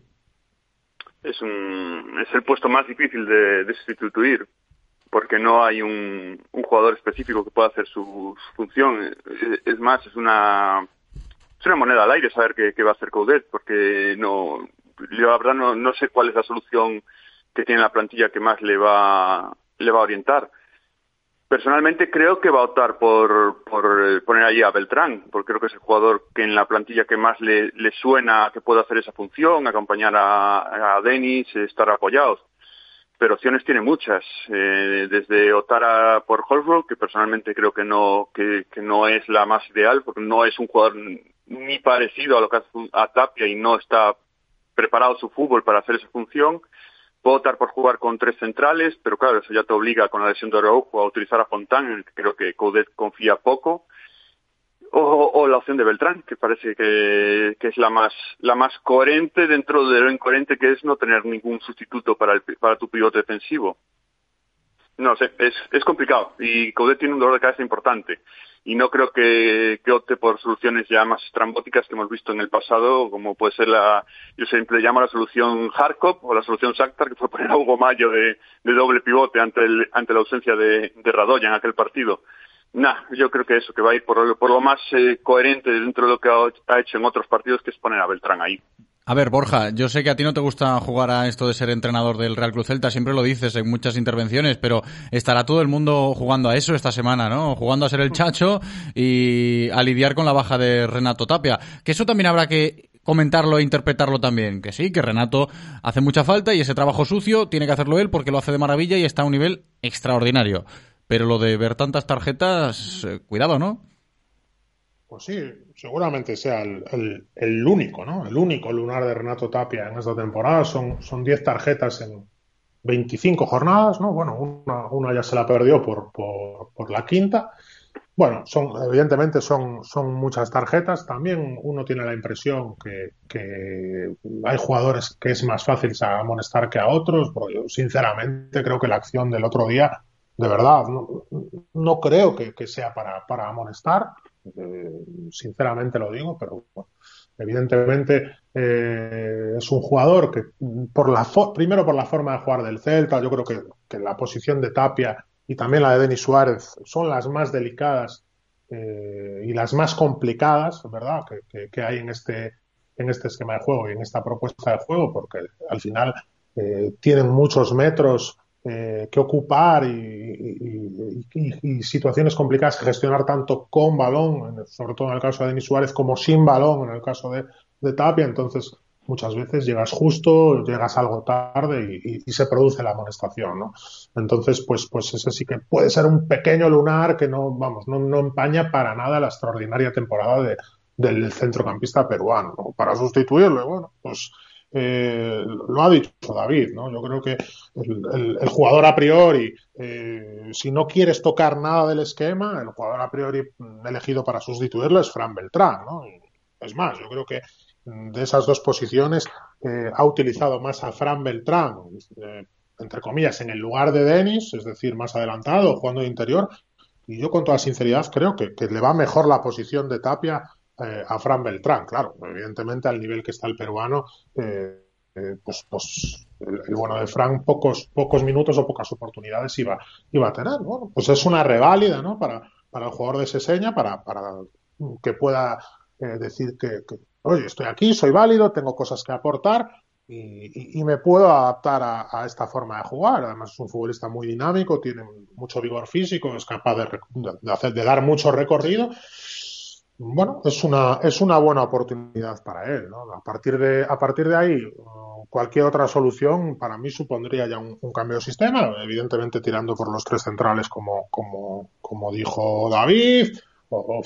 es un es el puesto más difícil de, sustituir porque no hay un, jugador específico que pueda hacer su, función es más es una es una moneda al aire saber qué, va a hacer Coudet porque no yo la verdad no, no sé cuál es la solución que tiene la plantilla que más le va le va a orientar Personalmente creo que va a optar por, por eh, poner allí a Beltrán, porque creo que es el jugador que en la plantilla que más le, le suena que puede hacer esa función, acompañar a, a Denis, estar apoyados. Pero opciones tiene muchas, eh, desde optar a- por Holbrook, que personalmente creo que no, que no es la más ideal, porque no es un jugador ni parecido a lo que hace a Tapia y no está preparado su fútbol para hacer esa función. Puedo optar por jugar con tres centrales, pero claro, eso ya te obliga con la lesión de Araujo a utilizar a Fontán, en el que creo que Coudet confía poco. O, la opción de Beltrán, que parece que, es la más, la más coherente dentro de lo incoherente que es no tener ningún sustituto para, el, para tu pivote defensivo. No sé, es, es complicado y Coudet tiene un dolor de cabeza importante y no creo que, que opte por soluciones ya más estrambóticas que hemos visto en el pasado, como puede ser la, yo siempre llamo la solución Harkop o la solución Shakhtar, que fue poner a Hugo Mayo de, doble pivote ante, el, ante la ausencia de, de Radoya en aquel partido. Nah, yo creo que eso, que va a ir por, por lo más eh, coherente dentro de lo que ha hecho en otros partidos, que es poner a Beltrán ahí. A ver, Borja, yo sé que a ti no te gusta jugar a esto de ser entrenador del Real Cruz Celta, siempre lo dices en muchas intervenciones, pero estará todo el mundo jugando a eso esta semana, ¿no? Jugando a ser el chacho y a lidiar con la baja de Renato Tapia. Que eso también habrá que comentarlo e interpretarlo también. Que sí, que Renato hace mucha falta y ese trabajo sucio tiene que hacerlo él porque lo hace de maravilla y está a un nivel extraordinario. Pero lo de ver tantas tarjetas, eh, cuidado, ¿no? Pues sí, seguramente sea el, el- único, ¿no? El único lunar de Renato Tapia en esta temporada. Son, son 10 tarjetas en 25 jornadas, ¿no? Bueno, una, una ya se la perdió por, por, por la quinta. Bueno, son, evidentemente son, son muchas tarjetas. También uno tiene la impresión que, que hay jugadores que es más fácil amonestar que a otros. Porque yo, sinceramente, creo que la acción del otro día, de verdad, no, no creo que, que sea para, para amonestar. Eh, sinceramente lo digo, pero bueno, evidentemente eh, es un jugador que por la primero por la forma de jugar del Celta, yo creo que, que la posición de Tapia y también la de Denis Suárez son las más delicadas eh, y las más complicadas, ¿verdad? Que, que- que hay en este en este esquema de juego y en esta propuesta de juego, porque al final eh, tienen muchos metros eh, que ocupar y, situaciones complicadas que gestionar tanto con balón, sobre todo en el caso de Denis Suárez, como sin balón en el caso de, Tapia. Entonces, muchas veces llegas justo, llegas algo tarde y, se produce la amonestación. Entonces, pues, pues ese sí que puede ser un pequeño lunar que no, vamos, no, no empaña para nada la extraordinaria temporada de, del centrocampista peruano, ¿no? Para sustituirlo, bueno, pues eh, lo ha dicho David, ¿no? Yo creo que el, jugador a priori, eh, si no quieres tocar nada del esquema, el jugador a priori elegido para sustituirlo es Fran Beltrán, ¿no? Es más, yo creo que de esas dos posiciones eh, ha utilizado más a Fran Beltrán, entre comillas, en el lugar de Denis, es decir, más adelantado, jugando de interior, y yo con toda sinceridad creo que le va mejor la posición de Tapia eh, a Fran Beltrán, claro, evidentemente al nivel que está el peruano, eh, eh, pues, pues el, bueno de Fran pocos, pocos minutos o pocas oportunidades iba, iba a tener, ¿no? Pues es una reválida, ¿no? Para, para el jugador de Seseña, para, para que pueda decir que, oye, estoy aquí, soy válido, tengo cosas que aportar y, y- me puedo adaptar a, a esta forma de jugar. Además, es un futbolista muy dinámico, tiene mucho vigor físico, es capaz de, de de dar mucho recorrido. Bueno, es una, es una buena oportunidad para él, ¿no? A partir de, a partir de ahí, cualquier otra solución para mí supondría ya un, cambio de sistema, evidentemente tirando por los tres centrales como, como, como dijo David, o,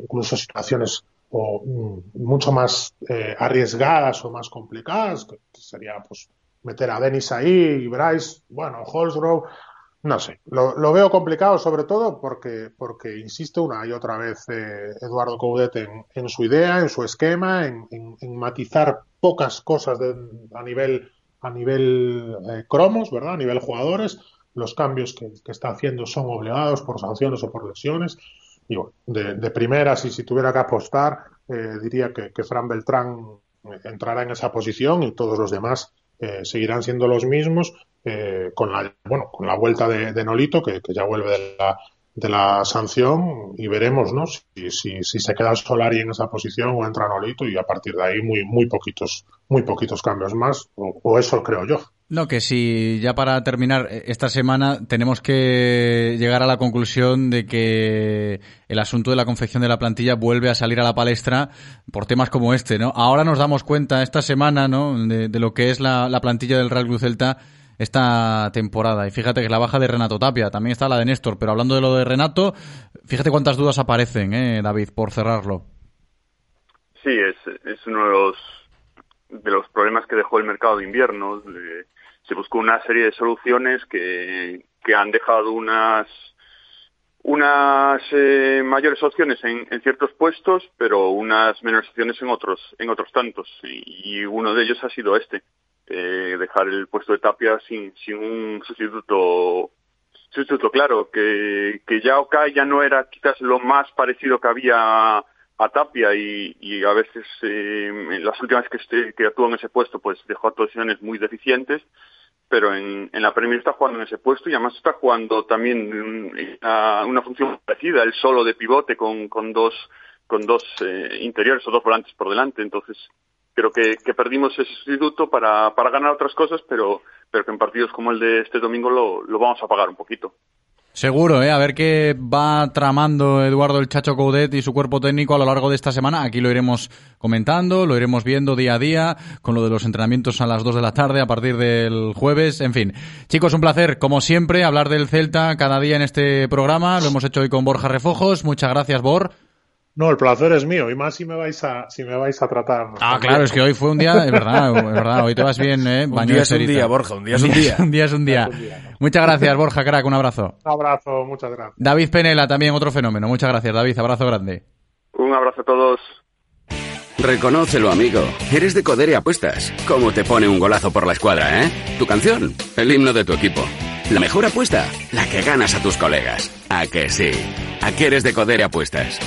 incluso situaciones o, mm, mucho más eh, arriesgadas o más complicadas, que sería pues meter a Denis ahí Bryce, bueno, Holsgrove, no sé, lo, veo complicado sobre todo porque, porque insiste una y otra vez eh, Eduardo Coudet en, su idea, en su esquema, en, matizar pocas cosas de- a nivel, a nivel eh, cromos, ¿verdad? A nivel jugadores. Los cambios que, está haciendo son obligados por sanciones o por lesiones. Y bueno, de, de si tuviera que apostar, eh, diría que, que Fran Beltrán eh, entrará en esa posición y todos los demás eh, seguirán siendo los mismos eh, con la bueno con la vuelta de, Nolito que, que ya vuelve de la, de la sanción y veremos no si, si, si se queda Solari en esa posición o entra Nolito y a partir de ahí muy muy poquitos muy poquitos cambios más o, eso creo yo No, que si ya para terminar eh, esta semana tenemos que llegar a la conclusión de que el asunto de la confección de la plantilla vuelve a salir a la palestra por temas como este, ¿no? Ahora nos damos cuenta esta semana, ¿no? De, lo que es la, la plantilla del Real Club Celta esta temporada. Y fíjate que la baja de Renato Tapia, también está la de Néstor, pero hablando de lo de Renato, fíjate cuántas dudas aparecen, ¿eh, David? Por cerrarlo. Sí, es, es uno de los, de los problemas que dejó el mercado de invierno. Se buscó una serie de soluciones que, que han dejado unas unas eh, mayores opciones en, ciertos puestos, pero unas menores opciones en otros en otros tantos. Y uno de ellos ha sido este, eh, dejar el puesto de Tapia sin, sin un sustituto sustituto claro, que, que ya Okai ya no era quizás lo más parecido que había a Tapia y, y a veces eh, en las últimas que, este- que actuó en ese puesto pues dejó actuaciones muy deficientes pero en, en la Premier está jugando en ese puesto y además está jugando también una función parecida, el solo de pivote con, con dos con dos eh, interiores o dos volantes por delante. Entonces creo que, que perdimos ese sustituto para, para ganar otras cosas, pero, pero que en partidos como el de este domingo lo, lo vamos a pagar un poquito. Seguro, ¿eh? A ver qué va tramando Eduardo el Chacho Coudet y su cuerpo técnico a lo largo de esta semana. Aquí lo iremos comentando, lo iremos viendo día a día, con lo de los entrenamientos a las 2 de la tarde a partir del jueves. En fin, chicos, un placer, como siempre, hablar del Celta cada día en este programa. Lo hemos hecho hoy con Borja Refojos. Muchas gracias, Bor. No el placer es mío y más si me vais a si me vais a tratar Ah, claro, es que hoy fue un día, es verdad, es verdad, hoy te vas bien, ¿eh? Un Baño día de es un día, Borja, un día es un día. un día es un día. Muchas gracias, Borja, crack, un abrazo. un abrazo muchas gracias David Penela, también otro fenómeno. Muchas gracias, David, abrazo grande. Un abrazo a todos. Reconócelo, amigo. Eres de Codere Apuestas. ¿Cómo te pone un golazo por la escuadra, eh? Tu canción, el himno de tu equipo. La mejor apuesta, la que ganas a tus colegas. ¿A que sí? ¿A que eres de Codere Apuestas?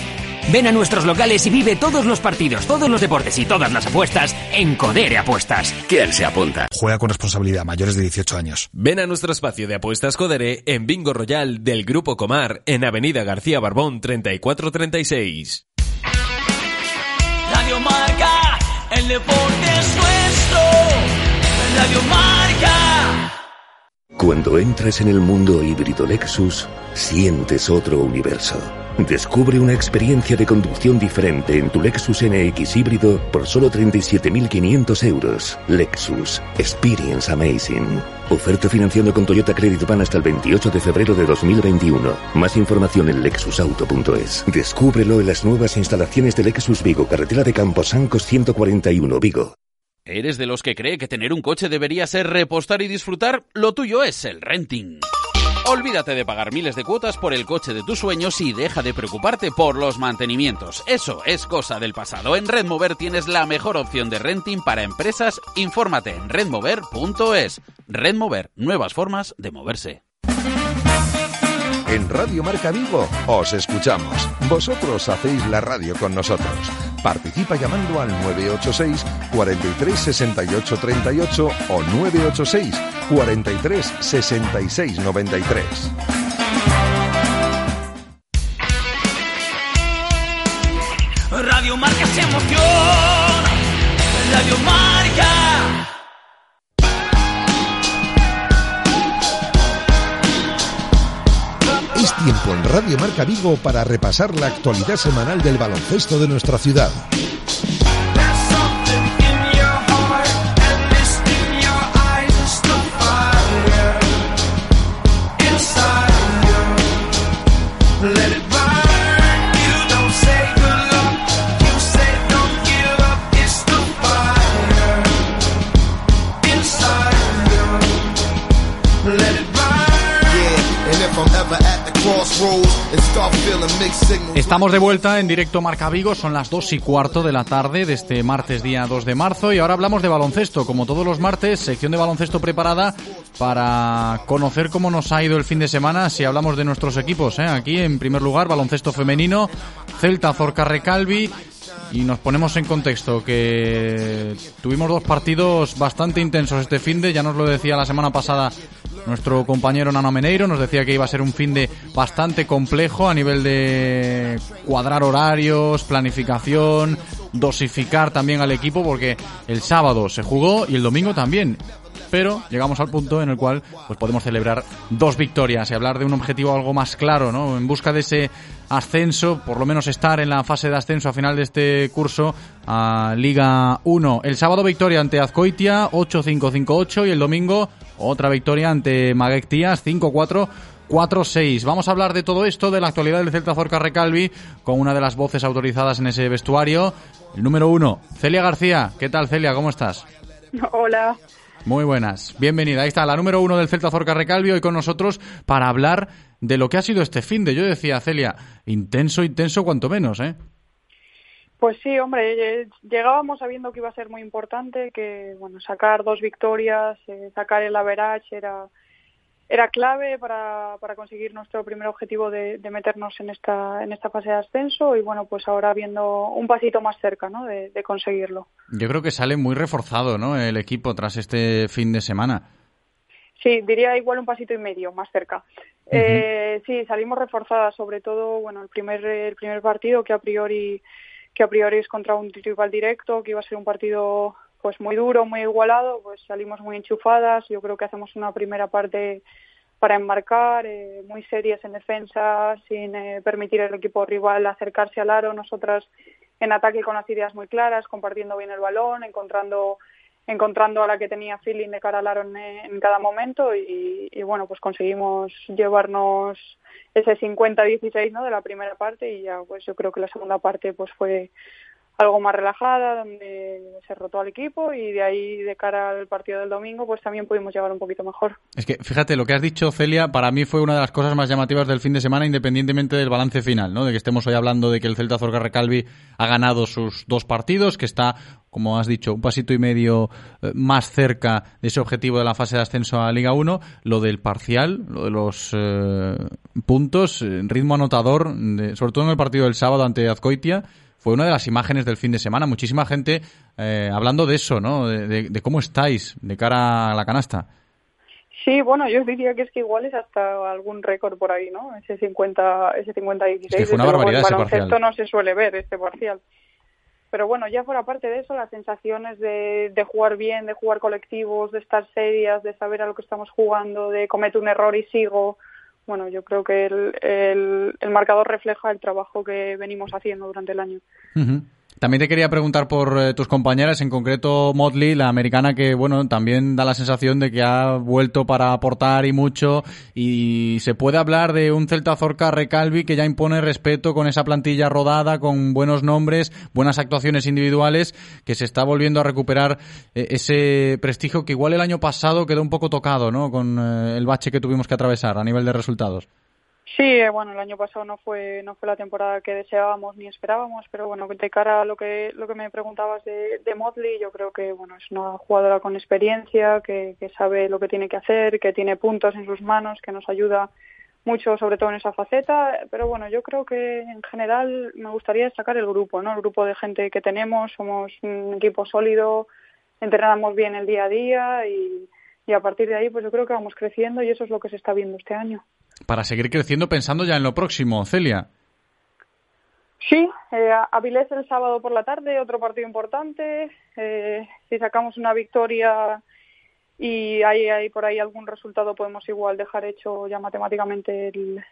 Ven a nuestros locales y vive todos los partidos, todos los deportes y todas las apuestas en Codere Apuestas. ¿Quién se apunta? Juega con responsabilidad, mayores de 18 años. Ven a nuestro espacio de apuestas Codere en Bingo Royal del Grupo Comar en Avenida García Barbón 3436. Radio Marca, el deporte es nuestro. Radio Marca. Cuando entras en el mundo híbrido Lexus, sientes otro universo. Descubre una experiencia de conducción diferente en tu Lexus NX híbrido por solo 37.500 euros. Lexus. Experience Amazing. Oferta financiando con Toyota Credit Ban hasta el 28 de febrero de 2021. Más información en lexusauto.es. Descúbrelo en las nuevas instalaciones de Lexus Vigo, carretera de Camposancos 141 Vigo. ¿Eres de los que cree que tener un coche debería ser repostar y disfrutar? Lo tuyo es el renting. Olvídate de pagar miles de cuotas por el coche de tus sueños y deja de preocuparte por los mantenimientos. Eso es cosa del pasado. En Redmover tienes la mejor opción de renting para empresas. Infórmate en redmover.es. Redmover, nuevas formas de moverse. En Radio Marca Vigo os escuchamos. Vosotros hacéis la radio con nosotros. Participa llamando al 986 43 68 38 o 986 43 66 93. Radio Marca se emociona. Radio Marca. Tiempo en Radio Marca Vigo para repasar la actualidad semanal del baloncesto de nuestra ciudad. Estamos de vuelta en directo Marca Vigo, son las dos y cuarto de la tarde de este martes día 2 de marzo y ahora hablamos de baloncesto, como todos los martes, sección de baloncesto preparada para conocer cómo nos ha ido el fin de semana si hablamos de nuestros equipos. ¿eh? Aquí en primer lugar baloncesto femenino, Celta Zorca Recalvi y nos ponemos en contexto que tuvimos dos partidos bastante intensos este fin de, ya nos lo decía la semana pasada nuestro compañero Nano Meneiro, nos decía que iba a ser un fin de bastante complejo a nivel de cuadrar horarios, planificación, dosificar también al equipo porque el sábado se jugó y el domingo también pero llegamos al punto en el cual pues podemos celebrar dos victorias y hablar de un objetivo algo más claro, ¿no? En busca de ese ascenso, por lo menos estar en la fase de ascenso a final de este curso a Liga 1. El sábado victoria ante Azcoitia 8-5-5-8 y el domingo otra victoria ante Maguec Tías 5-4. 4-6. Vamos a hablar de todo esto, de la actualidad del Celta Zorca Recalvi, con una de las voces autorizadas en ese vestuario. El número uno, Celia García. ¿Qué tal, Celia? ¿Cómo estás? Hola. Muy buenas, bienvenida. Ahí está la número uno del Celta Zorca Recalvi hoy con nosotros para hablar de lo que ha sido este fin de. Yo decía, Celia, intenso, intenso, cuanto menos, ¿eh? Pues sí, hombre, eh, llegábamos sabiendo que iba a ser muy importante, que bueno, sacar dos victorias, eh, sacar el average era era clave para, para conseguir nuestro primer objetivo de, de, meternos en esta en esta fase de ascenso y bueno pues ahora viendo un pasito más cerca ¿no? de, de conseguirlo yo creo que sale muy reforzado no el equipo tras este fin de semana sí diría igual un pasito y medio más cerca uh -huh. eh, sí salimos reforzadas sobre todo bueno el primer el primer partido que a priori que a priori es contra un rival directo que iba a ser un partido pues muy duro, muy igualado, pues salimos muy enchufadas. Yo creo que hacemos una primera parte para enmarcar, eh, muy serias en defensa, sin eh, permitir al equipo rival acercarse al aro. Nosotras en ataque con las ideas muy claras, compartiendo bien el balón, encontrando encontrando a la que tenía feeling de cara al aro en, en cada momento y, y, bueno, pues conseguimos llevarnos ese 50-16 ¿no? de la primera parte y ya pues yo creo que la segunda parte pues fue algo más relajada, donde se rotó al equipo y de ahí de cara al partido del domingo pues también pudimos llegar un poquito mejor. Es que fíjate, lo que has dicho Celia, para mí fue una de las cosas más llamativas del fin de semana independientemente del balance final, ¿no? De que estemos hoy hablando de que el Celta Zorca Recalvi ha ganado sus dos partidos, que está como has dicho, un pasito y medio más cerca de ese objetivo de la fase de ascenso a Liga 1, lo del parcial, lo de los eh, puntos, ritmo anotador, sobre todo en el partido del sábado ante Azcoitia, fue una de las imágenes del fin de semana. Muchísima gente eh, hablando de eso, ¿no? De, de, de, cómo estáis de cara a la canasta. Sí, bueno, yo diría que es que igual es hasta algún récord por ahí, ¿no? Ese 50, ese 50 16. Es que fue una barbaridad ese parcial. no se suele ver este parcial. Pero bueno, ya fuera parte de eso, las sensaciones de, de jugar bien, de jugar colectivos, de estar serias, de saber a lo que estamos jugando, de cometer un error y sigo, bueno, yo creo que el, el, el, marcador refleja el trabajo que venimos haciendo durante el año. También te quería preguntar por eh, tus compañeras, en concreto Motley, la americana que, bueno, también da la sensación de que ha vuelto para aportar y mucho y se puede hablar de un Celta Zorca Recalvi que ya impone respeto con esa plantilla rodada, con buenos nombres, buenas actuaciones individuales, que se está volviendo a recuperar eh, ese prestigio que igual el año pasado quedó un poco tocado, ¿no? Con eh, el bache que tuvimos que atravesar a nivel de resultados. Sí, bueno, el año pasado no fue no fue la temporada que deseábamos ni esperábamos, pero bueno, de cara a lo que lo que me preguntabas de, de Motley, yo creo que bueno es una jugadora con experiencia, que, que sabe lo que tiene que hacer, que tiene puntos en sus manos, que nos ayuda mucho, sobre todo en esa faceta, pero bueno, yo creo que en general me gustaría destacar el grupo, ¿no? El grupo de gente que tenemos, somos un equipo sólido, entrenamos bien el día a día y, y a partir de ahí pues yo creo que vamos creciendo y eso es lo que se está viendo este año para seguir creciendo pensando ya en lo próximo, Celia. Sí, eh, Avilés el sábado por la tarde, otro partido importante. Eh, si sacamos una victoria y hay, hay por ahí algún resultado, podemos igual dejar hecho ya matemáticamente el,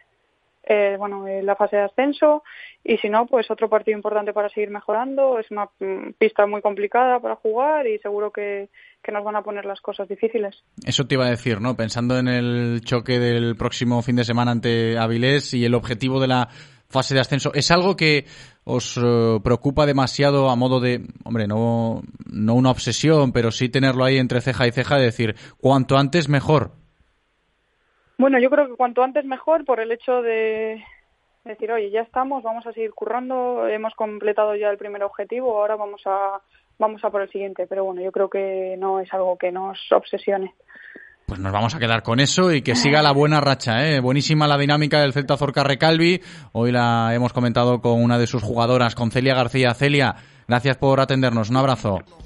eh, bueno, eh, la fase de ascenso y si no, pues otro partido importante para seguir mejorando. Es una mm, pista muy complicada para jugar y seguro que, nos van a poner las cosas difíciles. Eso te iba a decir, ¿no? Pensando en el choque del próximo fin de semana ante Avilés y el objetivo de la fase de ascenso, ¿es algo que os uh, preocupa demasiado a modo de, hombre, no, no una obsesión, pero sí tenerlo ahí entre ceja y ceja de decir, cuanto antes mejor? Bueno, yo creo que cuanto antes mejor por el hecho de decir, oye, ya estamos, vamos a seguir currando, hemos completado ya el primer objetivo, ahora vamos a vamos a por el siguiente, pero bueno, yo creo que no es algo que nos obsesione. Pues nos vamos a quedar con eso y que siga la buena racha, ¿eh? Buenísima la dinámica del Celta Zorca Recalvi. Hoy la hemos comentado con una de sus jugadoras, con Celia García. Celia, gracias por atendernos. Un abrazo.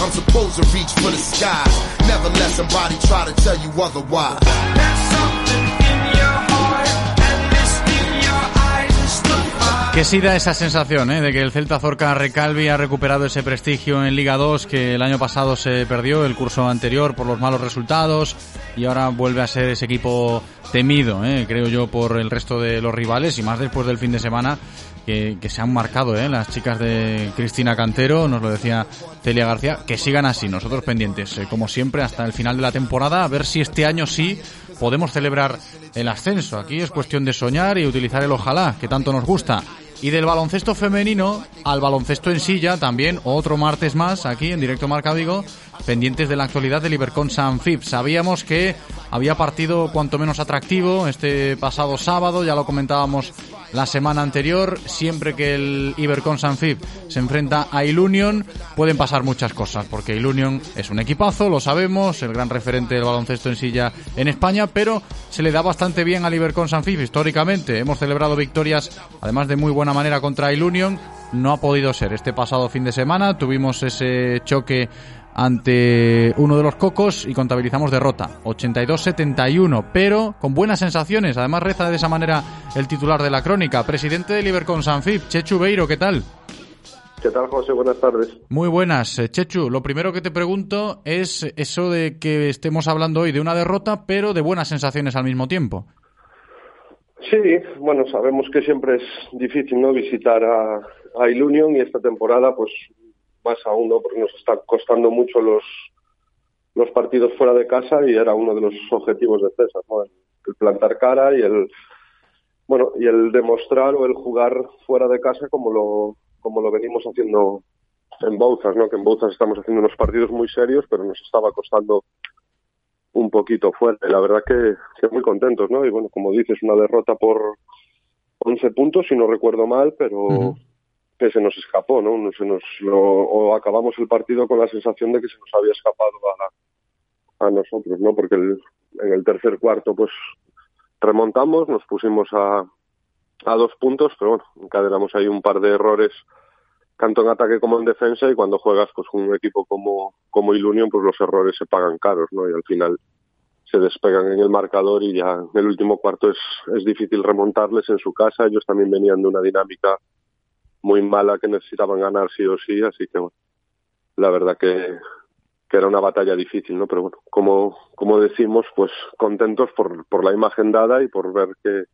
I'm supposed to reach for the skies. Never let somebody try to tell you otherwise. Que sí da esa sensación ¿eh? de que el Celta Zorca Recalvi ha recuperado ese prestigio en Liga 2 que el año pasado se perdió, el curso anterior, por los malos resultados y ahora vuelve a ser ese equipo temido, ¿eh? creo yo, por el resto de los rivales y más después del fin de semana que, se han marcado ¿eh? las chicas de Cristina Cantero, nos lo decía Celia García, que sigan así, nosotros pendientes, eh, como siempre, hasta el final de la temporada, a ver si este año sí podemos celebrar el ascenso. Aquí es cuestión de soñar y utilizar el ojalá, que tanto nos gusta. Y del baloncesto femenino al baloncesto en silla, también otro martes más aquí en directo Marca Vigo, pendientes de la actualidad del Ibercon San Fib. Sabíamos que había partido cuanto menos atractivo este pasado sábado, ya lo comentábamos la semana anterior. Siempre que el Ibercon San Fib se enfrenta a Ilunion, pueden pasar muchas cosas, porque Ilunion es un equipazo, lo sabemos, el gran referente del baloncesto en silla en España, pero se le da bastante bien al Ibercon San Fib históricamente. Hemos celebrado victorias, además de muy buena manera contra Ilunion. No ha podido ser este pasado fin de semana. Tuvimos ese choque ante uno de los cocos y contabilizamos derrota 82-71, pero con buenas sensaciones. Además reza de esa manera el titular de la crónica, presidente del Ibercon Sanfib, Chechu Beiro, ¿qué tal? ¿Qué tal, José? Buenas tardes. Muy buenas. Eh, Chechu, lo primero que te pregunto es eso de que estemos hablando hoy de una derrota, pero de buenas sensaciones al mismo tiempo. Sí, bueno, sabemos que siempre es difícil no visitar a, a Ilunion y esta temporada pues más aún, ¿no? Porque nos está costando mucho los los partidos fuera de casa y era uno de los objetivos de César, ¿no? El, el plantar cara y el bueno y el demostrar o el jugar fuera de casa como lo como lo venimos haciendo en Bouzas, ¿no? Que en Bouzas estamos haciendo unos partidos muy serios, pero nos estaba costando un poquito fuerte. La verdad que, que muy contentos, ¿no? Y bueno, como dices, una derrota por 11 puntos, si no recuerdo mal, pero que se nos escapó, ¿no? No Se nos, lo- o acabamos el partido con la sensación de que se nos había escapado a, a nosotros, ¿no? Porque el- en el tercer cuarto, pues remontamos, nos pusimos a, a dos puntos, pero bueno, encadenamos ahí un par de errores tanto en ataque como en defensa y cuando juegas pues con un equipo como como Ilunion pues los errores se pagan caros no y al final se despegan en el marcador y ya en el último cuarto es es difícil remontarles en su casa. Ellos también venían de una dinámica muy mala que necesitaban ganar sí o sí así que bueno la verdad que que era una batalla difícil no pero bueno como como decimos pues contentos por por la imagen dada y por ver que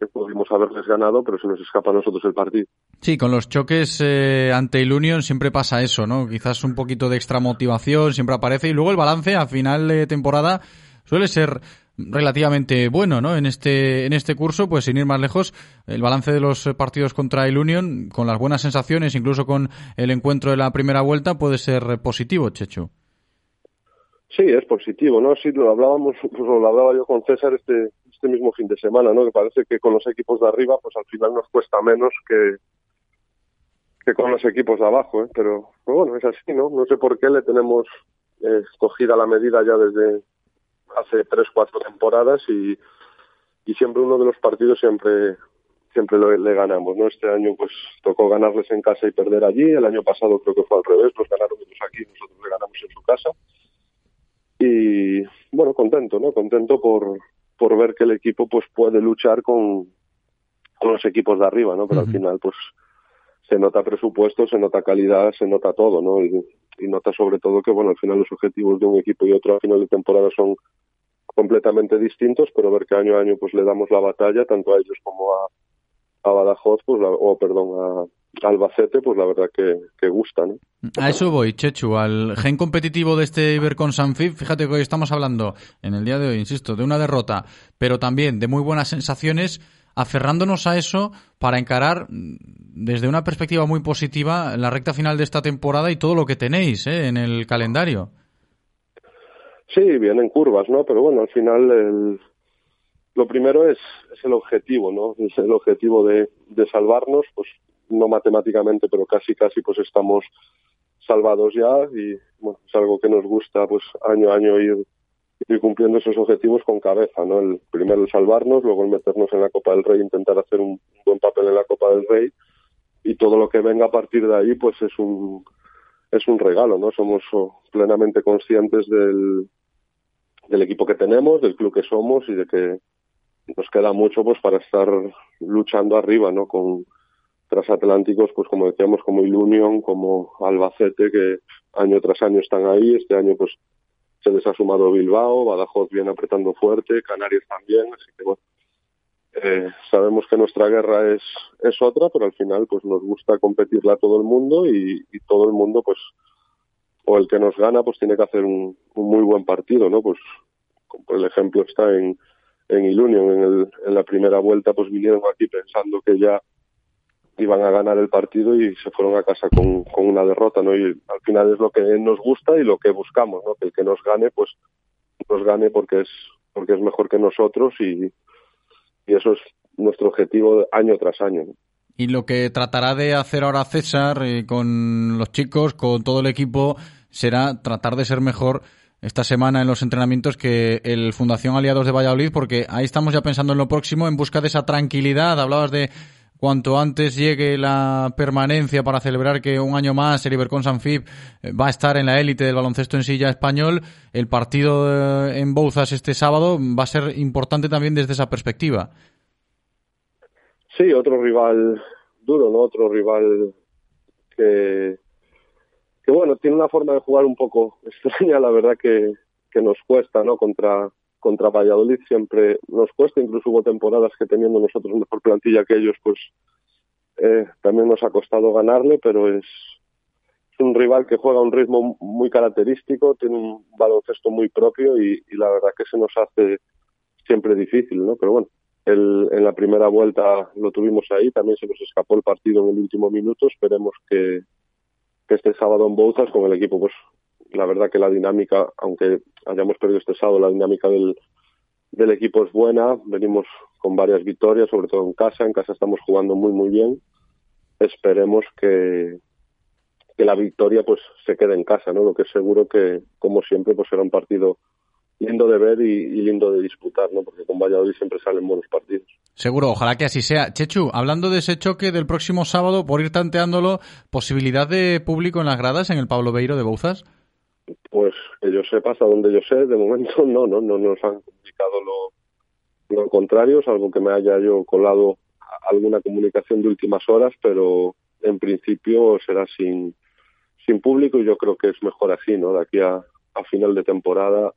que pudimos haberles ganado pero se nos escapa a nosotros el partido Sí, con los choques eh, ante el Union siempre pasa eso, ¿no? Quizás un poquito de extra motivación siempre aparece y luego el balance a final de temporada suele ser relativamente bueno, ¿no? En este en este curso, pues sin ir más lejos, el balance de los partidos contra el Union con las buenas sensaciones, incluso con el encuentro de la primera vuelta puede ser positivo, Chechu. Sí, es positivo, ¿no? Sí, lo hablábamos, pues lo hablaba yo con César este, este mismo fin de semana, ¿no? Que parece que con los equipos de arriba, pues al final nos cuesta menos que, que con los equipos de abajo, ¿eh? Pero, pero bueno, es así, ¿no? No sé por qué le tenemos eh, escogida la medida ya desde hace tres, cuatro temporadas y, y siempre uno de los partidos siempre siempre lo- le ganamos, ¿no? Este año pues tocó ganarles en casa y perder allí, el año pasado creo que fue al revés, nos ganaron ellos aquí, nosotros le ganamos en su casa y bueno contento no contento por por ver que el equipo pues puede luchar con con los equipos de arriba no pero al final pues se nota presupuesto se nota calidad se nota todo no y, y nota sobre todo que bueno al final los objetivos de un equipo y otro a final de temporada son completamente distintos, pero ver que año a año pues le damos la batalla tanto a ellos como a, a Badajoz, pues la- o perdón, a Albacete, pues la verdad que, que gusta, ¿no? A eso voy, Chechu, al gen competitivo de este Ibercon Sanfib. Fíjate que hoy estamos hablando, en el día de hoy, insisto, de una derrota, pero también de muy buenas sensaciones, aferrándonos a eso para encarar mm, desde una perspectiva muy positiva la recta final de esta temporada y todo lo que tenéis ¿eh? en el calendario. Sí, vienen curvas, ¿no? Pero bueno, al final el, lo primero es, es el objetivo, ¿no? Es el objetivo de, de salvarnos, pues no matemáticamente, pero casi, casi, pues estamos salvados ya y bueno, es algo que nos gusta, pues año a año ir, ir cumpliendo esos objetivos con cabeza, ¿no? El primero el salvarnos, luego el meternos en la Copa del Rey, intentar hacer un buen papel en la Copa del Rey y todo lo que venga a partir de ahí, pues es un es un regalo, ¿no? Somos oh, plenamente conscientes del, del equipo que tenemos, del club que somos y de que nos queda mucho pues para estar luchando arriba, ¿no? Con transatlánticos, pues como decíamos, como Ilunion, como Albacete, que año tras año están ahí. Este año pues se les ha sumado Bilbao, Badajoz viene apretando fuerte, Canarias también, así que bueno, eh, sabemos que nuestra guerra es, es otra, pero al final pues nos gusta competirla a todo el mundo y, y todo el mundo pues o el que nos gana pues tiene que hacer un, un muy buen partido, ¿no? Pues el ejemplo está en, en Ilunion, en, el, en la primera vuelta pues vinieron aquí pensando que ya iban a ganar el partido y se fueron a casa con, con una derrota, ¿no? Y al final es lo que nos gusta y lo que buscamos, ¿no? Que el que nos gane pues nos gane porque es porque es mejor que nosotros y, y eso es nuestro objetivo año tras año. Y lo que tratará de hacer ahora César eh, con los chicos, con todo el equipo, será tratar de ser mejor esta semana en los entrenamientos que el Fundación Aliados de Valladolid, porque ahí estamos ya pensando en lo próximo, en busca de esa tranquilidad. Hablabas de cuanto antes llegue la permanencia para celebrar que un año más el Ibercon Sanfib eh, va a estar en la élite del baloncesto en silla español. El partido eh, en Bouzas este sábado va a ser importante también desde esa perspectiva. Sí, otro rival duro, ¿no? Otro rival que, que bueno, tiene una forma de jugar un poco extraña, la verdad que, que nos cuesta, ¿no? Contra, contra Valladolid siempre nos cuesta, incluso hubo temporadas que teniendo nosotros mejor plantilla que ellos, pues eh, también nos ha costado ganarle, pero es, es un rival que juega un ritmo muy característico, tiene un baloncesto muy propio y, y la verdad que se nos hace siempre difícil, ¿no? Pero bueno, el, en la primera vuelta lo tuvimos ahí, también se nos escapó el partido en el último minuto, esperemos que, que este sábado en Bouzas con el equipo, pues la verdad que la dinámica, aunque hayamos perdido este sábado, la dinámica del, del equipo es buena, venimos con varias victorias, sobre todo en casa, en casa estamos jugando muy muy bien, esperemos que, que la victoria pues se quede en casa, ¿no? Lo que es seguro que, como siempre, pues será un partido lindo de ver y, lindo de disputar, ¿no? Porque con Valladolid siempre salen buenos partidos. Seguro, ojalá que así sea. Chechu, hablando de ese choque del próximo sábado, por ir tanteándolo, ¿posibilidad de público en las gradas en el Pablo Beiro de Bouzas? Pues que yo sepa, hasta donde yo sé, de momento no, no, no nos han comunicado lo, lo contrario, salvo que me haya yo colado alguna comunicación de últimas horas, pero en principio será sin, sin público y yo creo que es mejor así, ¿no? De aquí a, a final de temporada,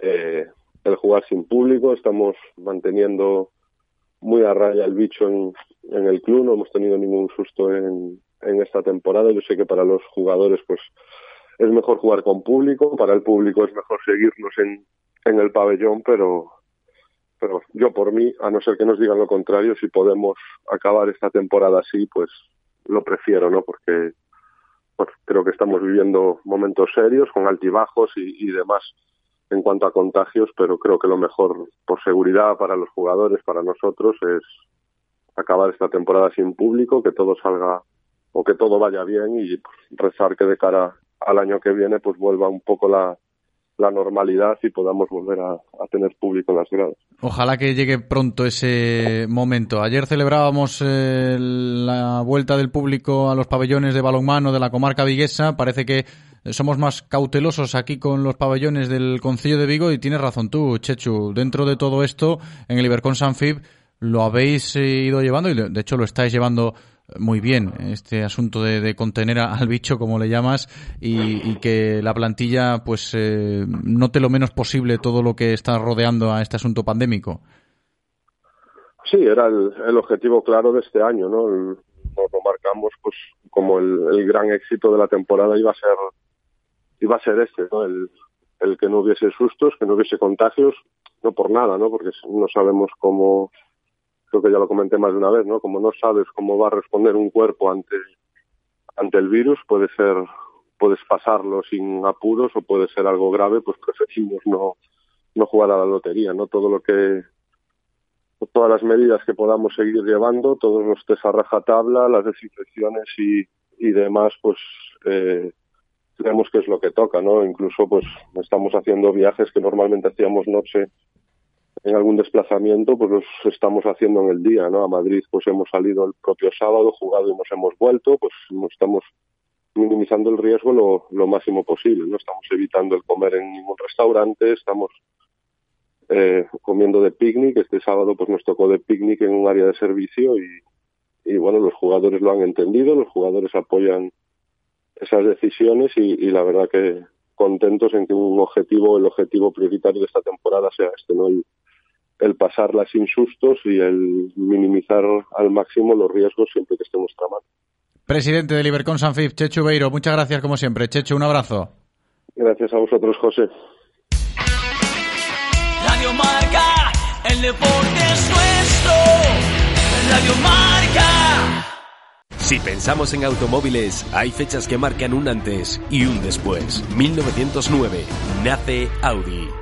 eh, el jugar sin público, estamos manteniendo muy a raya el bicho en, en el club, no hemos tenido ningún susto en, en esta temporada. Yo sé que para los jugadores, pues es mejor jugar con público, para el público es mejor seguirnos en, en el pabellón, pero, pero yo por mí, a no ser que nos digan lo contrario, si podemos acabar esta temporada así, pues lo prefiero, ¿no? Porque bueno, creo que estamos viviendo momentos serios con altibajos y, y demás en cuanto a contagios, pero creo que lo mejor por seguridad para los jugadores, para nosotros, es acabar esta temporada sin público, que todo salga o que todo vaya bien y pues, rezar que de cara al año que viene pues vuelva un poco la, la normalidad y podamos volver a, tener público en las gradas. Ojalá que llegue pronto ese momento. Ayer celebrábamos eh, la vuelta del público a los pabellones de balonmano de la comarca viguesa. Parece que somos más cautelosos aquí con los pabellones del Concilio de Vigo y tienes razón tú, Chechu. Dentro de todo esto, en el Ibercon Sanfib lo habéis ido llevando y de hecho lo estáis llevando muy bien este asunto de, contener al bicho, como le llamas, y, y que la plantilla pues eh, note lo menos posible todo lo que está rodeando a este asunto pandémico. Sí, era el, el objetivo claro de este año, ¿no? El- nos lo marcamos pues como el, el gran éxito de la temporada iba a ser iba a ser este, ¿no? El, el que no hubiese sustos, que no hubiese contagios, no por nada, ¿no? Porque no sabemos cómo, creo que ya lo comenté más de una vez, ¿no? Como no sabes cómo va a responder un cuerpo ante ante el virus, puede ser puedes pasarlo sin apuros o puede ser algo grave, pues preferimos no no jugar a la lotería, ¿no? Todo lo que todas las medidas que podamos seguir llevando, todos los test a rajatabla, las desinfecciones y, y demás, pues eh, creemos que es lo que toca, ¿no? Incluso pues estamos haciendo viajes que normalmente hacíamos noche en algún desplazamiento, pues los estamos haciendo en el día, ¿no? A Madrid pues hemos salido el propio sábado, jugado y nos hemos vuelto, pues estamos minimizando el riesgo lo, lo máximo posible, ¿no? Estamos evitando el comer en ningún restaurante, estamos eh, comiendo de picnic. Este sábado pues nos tocó de picnic en un área de servicio y, y bueno, los jugadores lo han entendido, los jugadores apoyan esas decisiones y, y la verdad que contentos en que un objetivo, el objetivo prioritario de esta temporada sea este, ¿no? El, el pasarla sin sustos y el minimizar al máximo los riesgos siempre que nuestra mano. Presidente del Ibercon Sanfif, Chechu Beiro, muchas gracias como siempre. Chechu, un abrazo. Gracias a vosotros, José. Radio Marca, el deporte es nuestro. Radio Marca. Si pensamos en automóviles, hay fechas que marcan un antes y un después. 1909 nace Audi.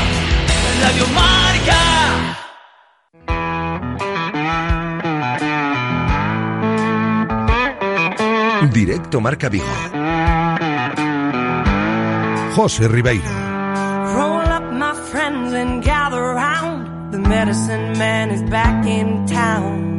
Radio Marca. Directo Marca Vigo. José Ribeiro. Roll up my friends and gather round. The medicine man is back in town.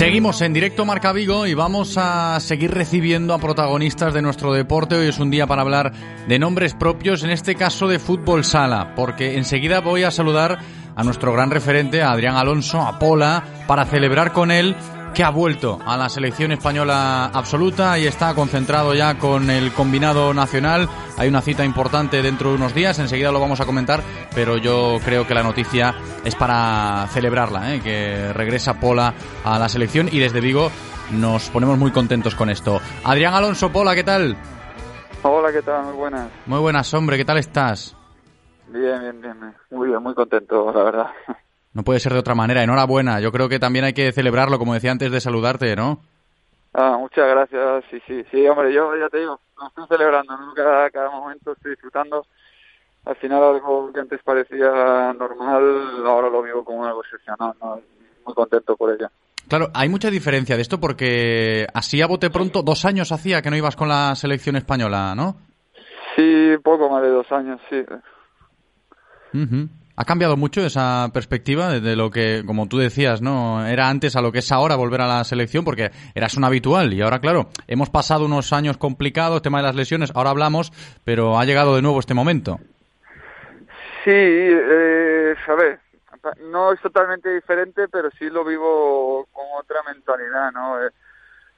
Seguimos en directo Marca Vigo y vamos a seguir recibiendo a protagonistas de nuestro deporte. Hoy es un día para hablar de nombres propios, en este caso de fútbol sala, porque enseguida voy a saludar a nuestro gran referente, a Adrián Alonso, a Pola, para celebrar con él que ha vuelto a la selección española absoluta y está concentrado ya con el combinado nacional. Hay una cita importante dentro de unos días, enseguida lo vamos a comentar, pero yo creo que la noticia es para celebrarla, ¿eh? que regresa Pola a la selección y desde Vigo nos ponemos muy contentos con esto. Adrián Alonso, Pola, ¿qué tal? Hola, ¿qué tal? Muy buenas. Muy buenas, hombre, ¿qué tal estás? Bien, bien, bien. bien. Muy bien, muy contento, la verdad. No puede ser de otra manera, enhorabuena. Yo creo que también hay que celebrarlo, como decía antes de saludarte, ¿no? Ah, muchas gracias. Sí, sí, sí, hombre, yo ya te digo, lo estoy celebrando, ¿no? cada, cada momento estoy disfrutando. Al final algo que antes parecía normal, ahora lo vivo como algo excepcional, ¿no? Muy contento por ello. Claro, hay mucha diferencia de esto porque así a bote pronto, dos años hacía que no ibas con la selección española, ¿no? Sí, poco más de dos años, sí. Ujú. ¿Ha cambiado mucho esa perspectiva de lo que, como tú decías, no era antes a lo que es ahora volver a la selección? Porque eras un habitual y ahora, claro, hemos pasado unos años complicados, tema de las lesiones, ahora hablamos, pero ha llegado de nuevo este momento. Sí, eh, a ver, no es totalmente diferente, pero sí lo vivo con otra mentalidad, ¿no? Eh,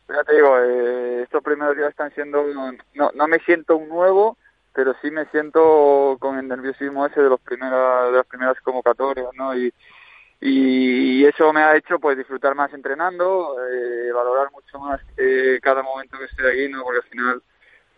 ya te digo, eh, estos primeros días están siendo, no, no me siento un nuevo, pero sí me siento con el nerviosismo ese de los primeras, de las primeras convocatorias, ¿no? Y, y eso me ha hecho pues disfrutar más entrenando, eh, valorar mucho más eh, cada momento que estoy aquí, ¿no? Porque al final,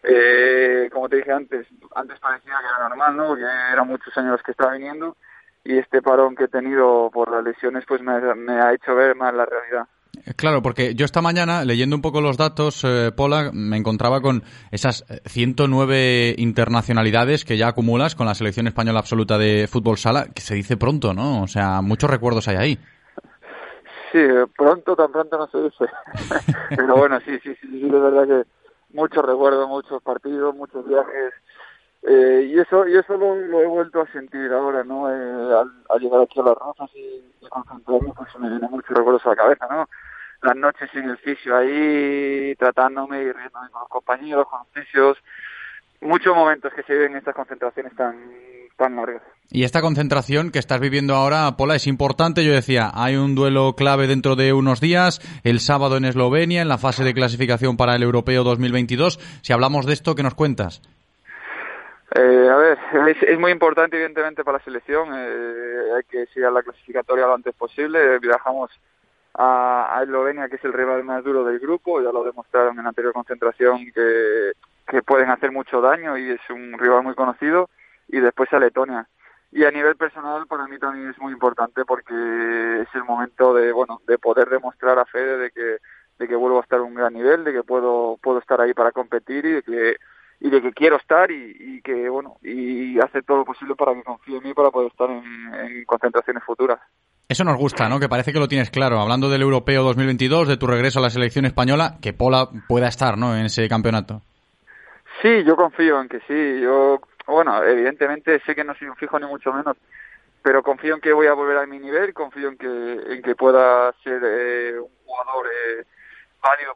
eh, como te dije antes, antes parecía que era normal, ¿no? Porque eran muchos años que estaba viniendo y este parón que he tenido por las lesiones pues me, me ha hecho ver más la realidad. Claro, porque yo esta mañana, leyendo un poco los datos, eh, Pola, me encontraba con esas 109 internacionalidades que ya acumulas con la selección española absoluta de fútbol sala, que se dice pronto, ¿no? O sea, muchos recuerdos hay ahí. Sí, pronto, tan pronto no se dice. Pero bueno, sí, sí, sí, sí, de verdad que muchos recuerdos, muchos partidos, muchos viajes. Eh, y eso y eso lo, he vuelto a sentir ahora, ¿no? Eh, al, llegar aquí a las Rozas y, concentrarme, pues me vienen muchos recuerdos a la cabeza, ¿no? las noches en el fisio ahí, tratándome y riéndome con los compañeros, con los fisios. Muchos momentos que se viven en estas concentraciones tan, tan largas. Y esta concentración que estás viviendo ahora, Pola, es importante. Yo decía, hay un duelo clave dentro de unos días, el sábado en Eslovenia, en la fase de clasificación para el Europeo 2022. Si hablamos de esto, ¿qué nos cuentas? Eh, a ver, es, muy importante evidentemente para la selección. Eh, hay que seguir a la clasificatoria lo antes posible. Viajamos a, Eslovenia, que es el rival más duro del grupo, ya lo demostraron en anterior concentración que, que pueden hacer mucho daño y es un rival muy conocido, y después a Letonia. Y a nivel personal para mí también es muy importante porque es el momento de, bueno, de poder demostrar a Fede de que, de que vuelvo a estar a un gran nivel, de que puedo, puedo estar ahí para competir y de que y de que quiero estar y, y, que bueno y hacer todo lo posible para que confíe en mí para poder estar en, en concentraciones futuras. Eso nos gusta, ¿no? Que parece que lo tienes claro. Hablando del Europeo 2022, de tu regreso a la selección española, que Pola pueda estar, ¿no? En ese campeonato. Sí, yo confío en que sí. Yo, bueno, evidentemente sé que no soy un fijo ni mucho menos, pero confío en que voy a volver a mi nivel, confío en que, en que pueda ser eh, un jugador eh,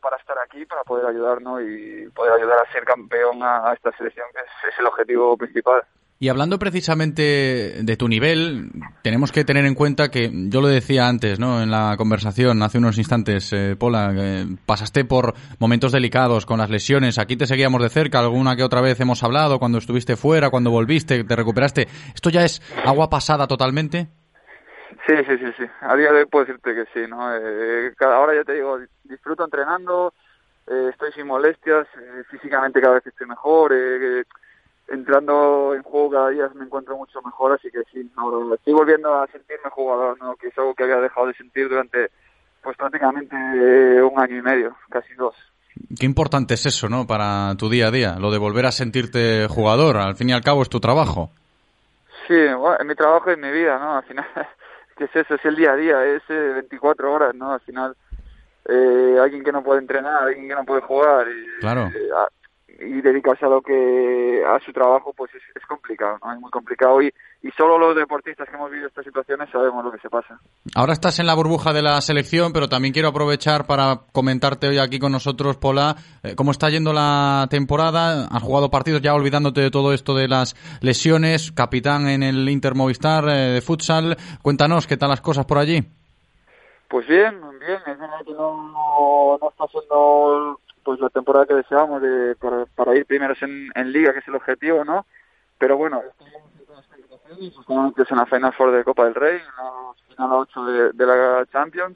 para estar aquí, para poder ayudarnos y poder ayudar a ser campeón a, esta selección, que es el objetivo principal. Y hablando precisamente de tu nivel, tenemos que tener en cuenta que yo lo decía antes, ¿no? En la conversación hace unos instantes, eh, Pola, pasaste por momentos delicados con las lesiones. Aquí te seguíamos de cerca, alguna que otra vez hemos hablado cuando estuviste fuera, cuando volviste, te recuperaste. ¿Esto ya es agua pasada totalmente? Sí, sí, sí, sí. A día de hoy puedo decirte que sí, ¿no? Eh, cada hora ya te digo, disfruto entrenando, eh, estoy sin molestias, eh, físicamente cada vez estoy mejor. Eh, entrando en juego cada día me encuentro mucho mejor, así que sí, ahora estoy volviendo a sentirme jugador, ¿no? que es algo que había dejado de sentir durante pues prácticamente un año y medio, casi dos. Qué importante es eso, ¿no? Para tu día a día, lo de volver a sentirte jugador, al fin y al cabo es tu trabajo. Sí, bueno, es mi trabajo y mi vida, ¿no? Al final, ¿qué es eso? Es el día a día, es 24 horas, ¿no? Al final, eh, alguien que no puede entrenar, alguien que no puede jugar. Y, claro. Y dedicarse a lo que a su trabajo pues es, es complicado ¿no? es muy complicado y, y solo los deportistas que hemos vivido estas situaciones sabemos lo que se pasa. Ahora estás en la burbuja de la selección pero también quiero aprovechar para comentarte hoy aquí con nosotros Pola eh, cómo está yendo la temporada. Has jugado partidos ya olvidándote de todo esto de las lesiones capitán en el Inter Movistar eh, de futsal. Cuéntanos qué tal las cosas por allí pues bien bien es verdad que no, no, no está siendo pues la temporada que deseamos de, para, para ir primeros en, en, liga, que es el objetivo, ¿no? Pero bueno, estamos en la Final Four de Copa del Rey, en final 8 de, de, la Champions,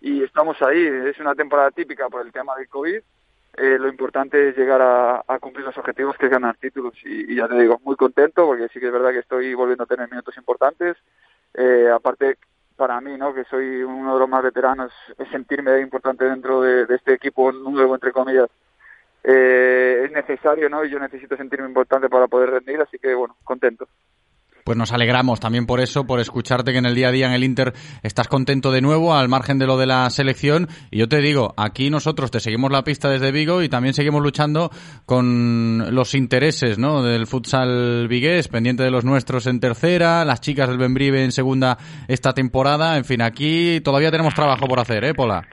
y estamos ahí. Es una temporada típica por el tema del COVID. Eh, lo importante es llegar a, a, cumplir los objetivos que es ganar títulos y, y, ya te digo, muy contento porque sí que es verdad que estoy volviendo a tener minutos importantes. Eh, aparte, para mí, ¿no? que soy uno de los más veteranos, sentirme importante dentro de, de este equipo nuevo, entre comillas. Eh, es necesario, ¿no? Y yo necesito sentirme importante para poder rendir, así que, bueno, contento. Pues nos alegramos también por eso, por escucharte que en el día a día en el Inter estás contento de nuevo, al margen de lo de la selección. Y yo te digo, aquí nosotros te seguimos la pista desde Vigo y también seguimos luchando con los intereses ¿no? del futsal vigués, pendiente de los nuestros en tercera, las chicas del Benbrive en segunda esta temporada. En fin, aquí todavía tenemos trabajo por hacer, ¿eh, Pola?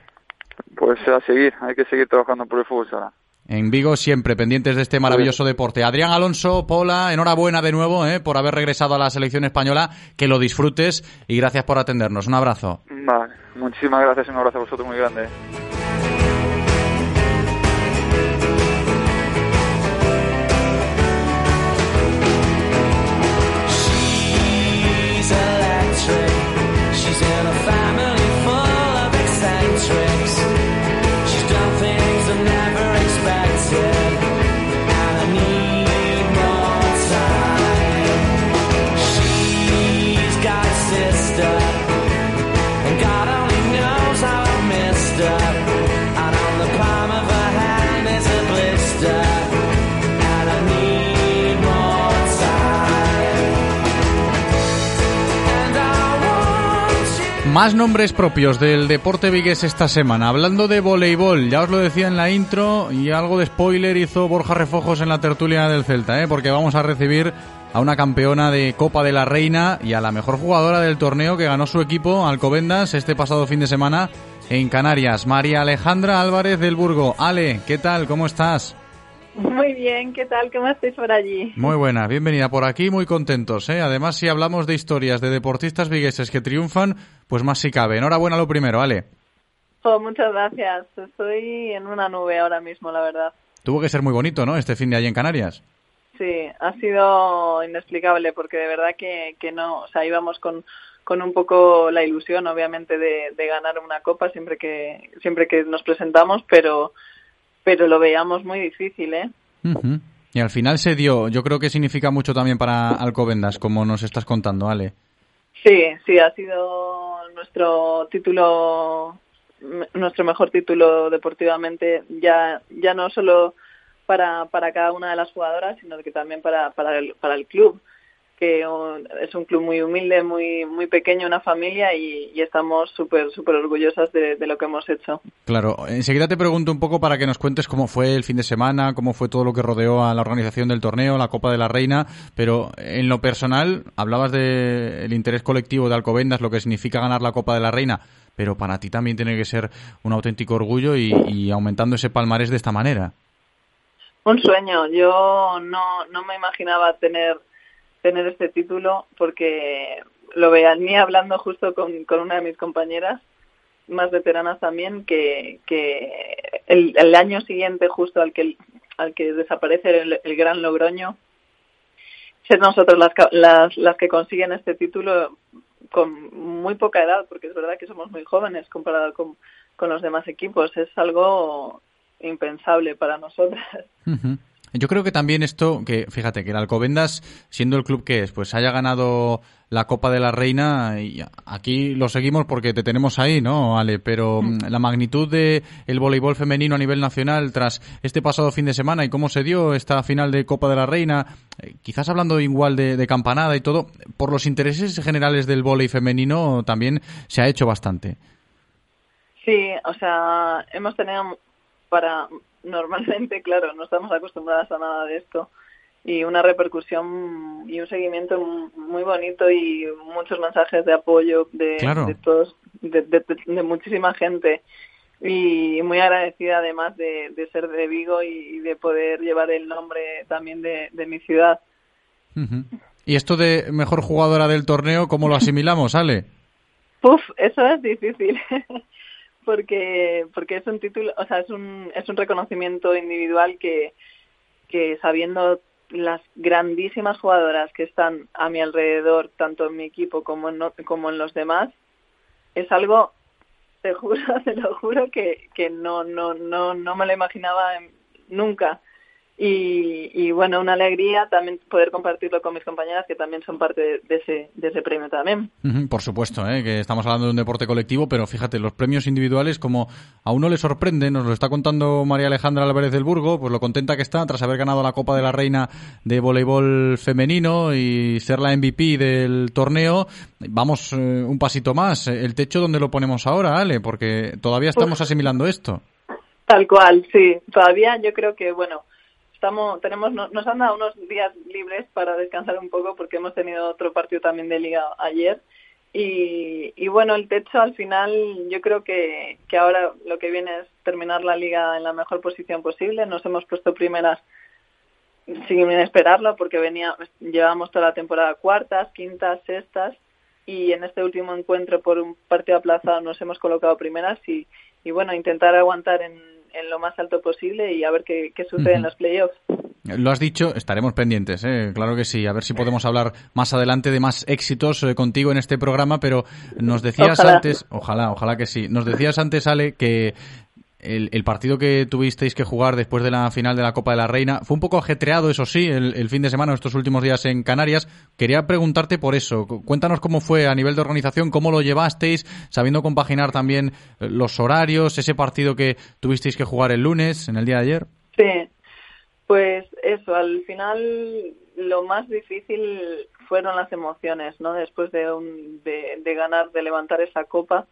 Pues a seguir, hay que seguir trabajando por el fútbol sala. En Vigo siempre pendientes de este maravilloso deporte. Adrián Alonso, Pola, enhorabuena de nuevo ¿eh? por haber regresado a la selección española. Que lo disfrutes y gracias por atendernos. Un abrazo. Vale, muchísimas gracias y un abrazo a vosotros muy grande. She's electric. She's Más nombres propios del deporte vigués esta semana. Hablando de voleibol, ya os lo decía en la intro y algo de spoiler hizo Borja Refojos en la tertulia del Celta, ¿eh? porque vamos a recibir a una campeona de Copa de la Reina y a la mejor jugadora del torneo que ganó su equipo, Alcobendas, este pasado fin de semana en Canarias. María Alejandra Álvarez del Burgo. Ale, ¿qué tal? ¿Cómo estás? Muy bien, ¿qué tal? ¿Cómo estáis por allí? Muy buena, bienvenida por aquí, muy contentos. ¿eh? Además, si hablamos de historias de deportistas vigueses que triunfan, pues más si cabe. Enhorabuena lo primero, Ale. Oh, muchas gracias. Estoy en una nube ahora mismo, la verdad. Tuvo que ser muy bonito, ¿no? Este fin de allí en Canarias. Sí, ha sido inexplicable porque de verdad que, que no, o sea, íbamos con, con un poco la ilusión, obviamente, de, de ganar una copa siempre que siempre que nos presentamos, pero pero lo veíamos muy difícil, ¿eh? Y al final se dio. Yo creo que significa mucho también para Alcobendas, como nos estás contando, Ale. Sí, sí, ha sido nuestro título, nuestro mejor título deportivamente, ya, ya no solo para, para cada una de las jugadoras, sino que también para, para, el, para el club, que un- es un club muy humilde, muy, muy pequeño, una familia, y, y estamos súper, súper orgullosas de, de lo que hemos hecho. Claro, enseguida te pregunto un poco para que nos cuentes cómo fue el fin de semana, cómo fue todo lo que rodeó a la organización del torneo, la Copa de la Reina, pero en lo personal, hablabas del interés colectivo de Alcobendas, lo que significa ganar la Copa de la Reina, pero para ti también tiene que ser un auténtico orgullo y, y aumentando ese palmarés de esta manera. Un sueño. Yo no, no me imaginaba tener tener este título porque lo venía hablando justo con, con una de mis compañeras más veteranas también que, que el, el año siguiente justo al que al que desaparece el, el gran Logroño ser nosotros las, las las que consiguen este título con muy poca edad porque es verdad que somos muy jóvenes comparado con, con los demás equipos es algo impensable para nosotras. Yo creo que también esto, que fíjate, que el Alcobendas, siendo el club que es, pues haya ganado la Copa de la Reina, y aquí lo seguimos porque te tenemos ahí, ¿no, Ale? Pero mm, la magnitud de el voleibol femenino a nivel nacional tras este pasado fin de semana y cómo se dio esta final de Copa de la Reina, eh, quizás hablando igual de, de campanada y todo, por los intereses generales del voleibol femenino también se ha hecho bastante. Sí, o sea, hemos tenido para normalmente, claro, no estamos acostumbradas a nada de esto y una repercusión y un seguimiento muy bonito y muchos mensajes de apoyo de, Claro. de todos, de, de- de muchísima gente y muy agradecida además de, ser de Vigo y de poder llevar el nombre también de, mi ciudad. Y esto de mejor jugadora del torneo, ¿cómo lo asimilamos, Ale? Puf, eso es difícil. porque porque es un título, o sea, es un es un reconocimiento individual que que sabiendo las grandísimas jugadoras que están a mi alrededor, tanto en mi equipo como en, como en los demás, es algo, te juro, te lo juro que, que no, no, no, no me lo imaginaba nunca. Y, y, bueno, una alegría también poder compartirlo con mis compañeras que también son parte de, ese, de ese premio también. Por supuesto, ¿eh? que estamos hablando de un deporte colectivo, pero fíjate, los premios individuales, como a uno le sorprende, nos lo está contando María Alejandra Álvarez del Burgo, pues lo contenta que está tras haber ganado la Copa de la Reina de voleibol femenino y ser la MVP del torneo. Vamos eh, un pasito más. El techo, ¿dónde lo ponemos ahora, Ale? Porque todavía estamos asimilando esto. Tal cual, sí. Todavía yo creo que, bueno, estamos tenemos nos han dado unos días libres para descansar un poco porque hemos tenido otro partido también de liga ayer. Y, y bueno el techo al final yo creo que, que ahora lo que viene es terminar la liga en la mejor posición posible. Nos hemos puesto primeras sin esperarlo porque venía llevamos toda la temporada cuartas quintas sextas. Y en este último encuentro por un partido aplazado nos hemos colocado primeras y, y bueno intentar aguantar en en lo más alto posible y a ver qué, qué sucede uh -huh. en los playoffs. Lo has dicho, estaremos pendientes, ¿eh? claro que sí. A ver si podemos hablar más adelante de más éxitos eh, contigo en este programa, pero nos decías ojalá. antes, ojalá, ojalá que sí. Nos decías antes, Ale, que el, el, partido que tuvisteis que jugar después de la final de la Copa de la Reina fue un poco ajetreado, eso sí, el, fin de semana, estos últimos días en Canarias. Quería preguntarte por eso. Cuéntanos cómo fue a nivel de organización, cómo lo llevasteis, sabiendo compaginar también eh, los horarios, ese partido que tuvisteis que jugar el lunes, en el día de ayer. Sí, pues eso, al final lo más difícil fueron las emociones, ¿no? Después de, un, de, de ganar, de levantar esa copa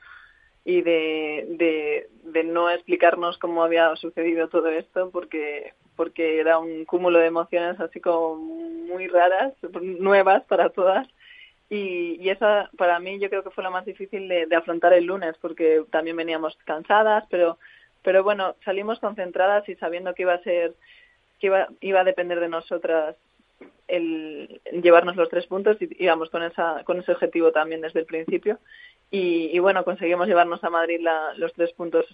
y de, de, no explicarnos cómo había sucedido todo esto porque porque era un cúmulo de emociones así como muy raras, nuevas para todas. Y, y esa para mí yo creo que fue lo más difícil de, de afrontar el lunes porque también veníamos cansadas pero pero bueno salimos concentradas y sabiendo que iba a ser que iba, iba a depender de nosotras el llevarnos los tres puntos y íbamos con esa con ese objetivo también desde el principio y, y bueno conseguimos llevarnos a Madrid la, los tres puntos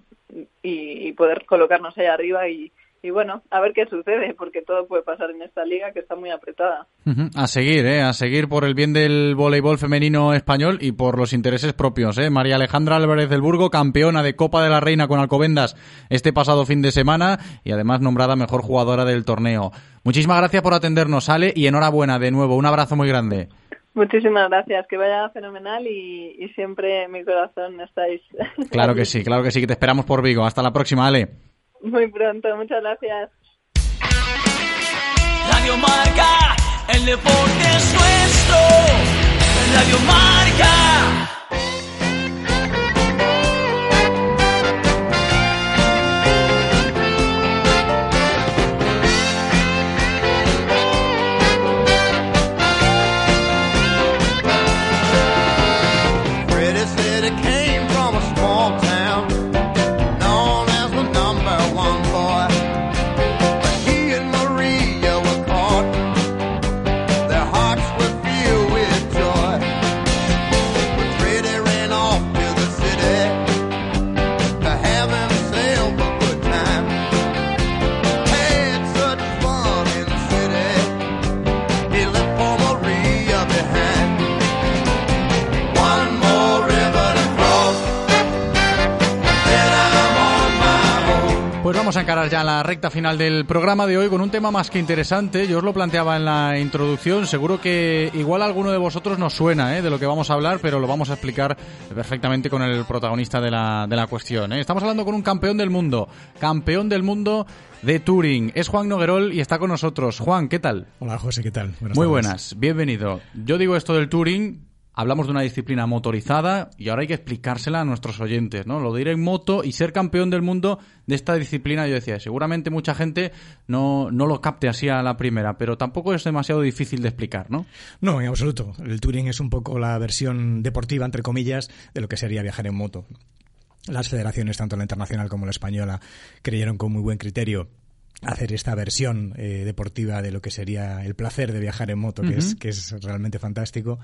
y, poder colocarnos ahí arriba y, bueno a ver qué sucede porque todo puede pasar en esta liga que está muy apretada. A seguir eh a seguir por el bien del voleibol femenino español y por los intereses propios eh. María Alejandra Álvarez del Burgo campeona de Copa de la Reina con Alcobendas este pasado fin de semana y además nombrada mejor jugadora del torneo. Muchísimas gracias por atendernos Ale y enhorabuena de nuevo. Un abrazo muy grande Muchísimas gracias, que vaya fenomenal y, y, siempre en mi corazón estáis. Claro que sí, claro que sí, que te esperamos por Vigo. Hasta la próxima, Ale. Muy pronto, muchas gracias. Radio Marca, el deporte es nuestro. Radio Marca. Encarar ya la recta final del programa de hoy con un tema más que interesante. Yo os lo planteaba en la introducción. Seguro que igual a alguno de vosotros nos suena ¿eh? de lo que vamos a hablar, pero lo vamos a explicar perfectamente con el protagonista de la, de la cuestión. ¿eh? Estamos hablando con un campeón del mundo. Campeón del mundo de Turing. Es Juan Noguerol y está con nosotros. Juan, ¿qué tal? Hola, José, ¿qué tal? Buenas Muy tardes. buenas, bienvenido. Yo digo esto del Turing hablamos de una disciplina motorizada y ahora hay que explicársela a nuestros oyentes, ¿no? Lo de ir en moto y ser campeón del mundo de esta disciplina, yo decía, seguramente mucha gente no, no lo capte así a la primera, pero tampoco es demasiado difícil de explicar, ¿no? No, en absoluto. El touring es un poco la versión deportiva, entre comillas, de lo que sería viajar en moto. Las federaciones, tanto la internacional como la española, creyeron con muy buen criterio hacer esta versión eh, deportiva de lo que sería el placer de viajar en moto, que, uh -huh. es, que es realmente fantástico.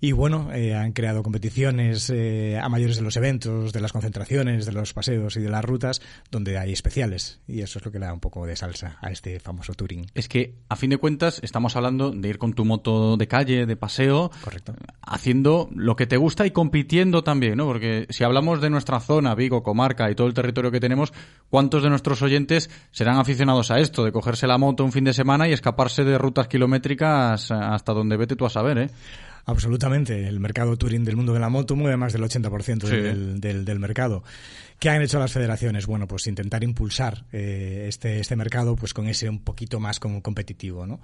Y bueno, eh, han creado competiciones eh, a mayores de los eventos, de las concentraciones, de los paseos y de las rutas, donde hay especiales. Y eso es lo que le da un poco de salsa a este famoso touring. Es que, a fin de cuentas, estamos hablando de ir con tu moto de calle, de paseo, Correcto. haciendo lo que te gusta y compitiendo también, ¿no? Porque si hablamos de nuestra zona, Vigo, comarca y todo el territorio que tenemos, ¿cuántos de nuestros oyentes serán aficionados a esto, de cogerse la moto un fin de semana y escaparse de rutas kilométricas hasta donde vete tú a saber, eh? Absolutamente. El mercado touring del mundo de la moto mueve más del 80% Sí. del, del, del mercado. ¿Qué han hecho las federaciones? Bueno, pues intentar impulsar eh, este, este mercado pues con ese un poquito más como competitivo, ¿no?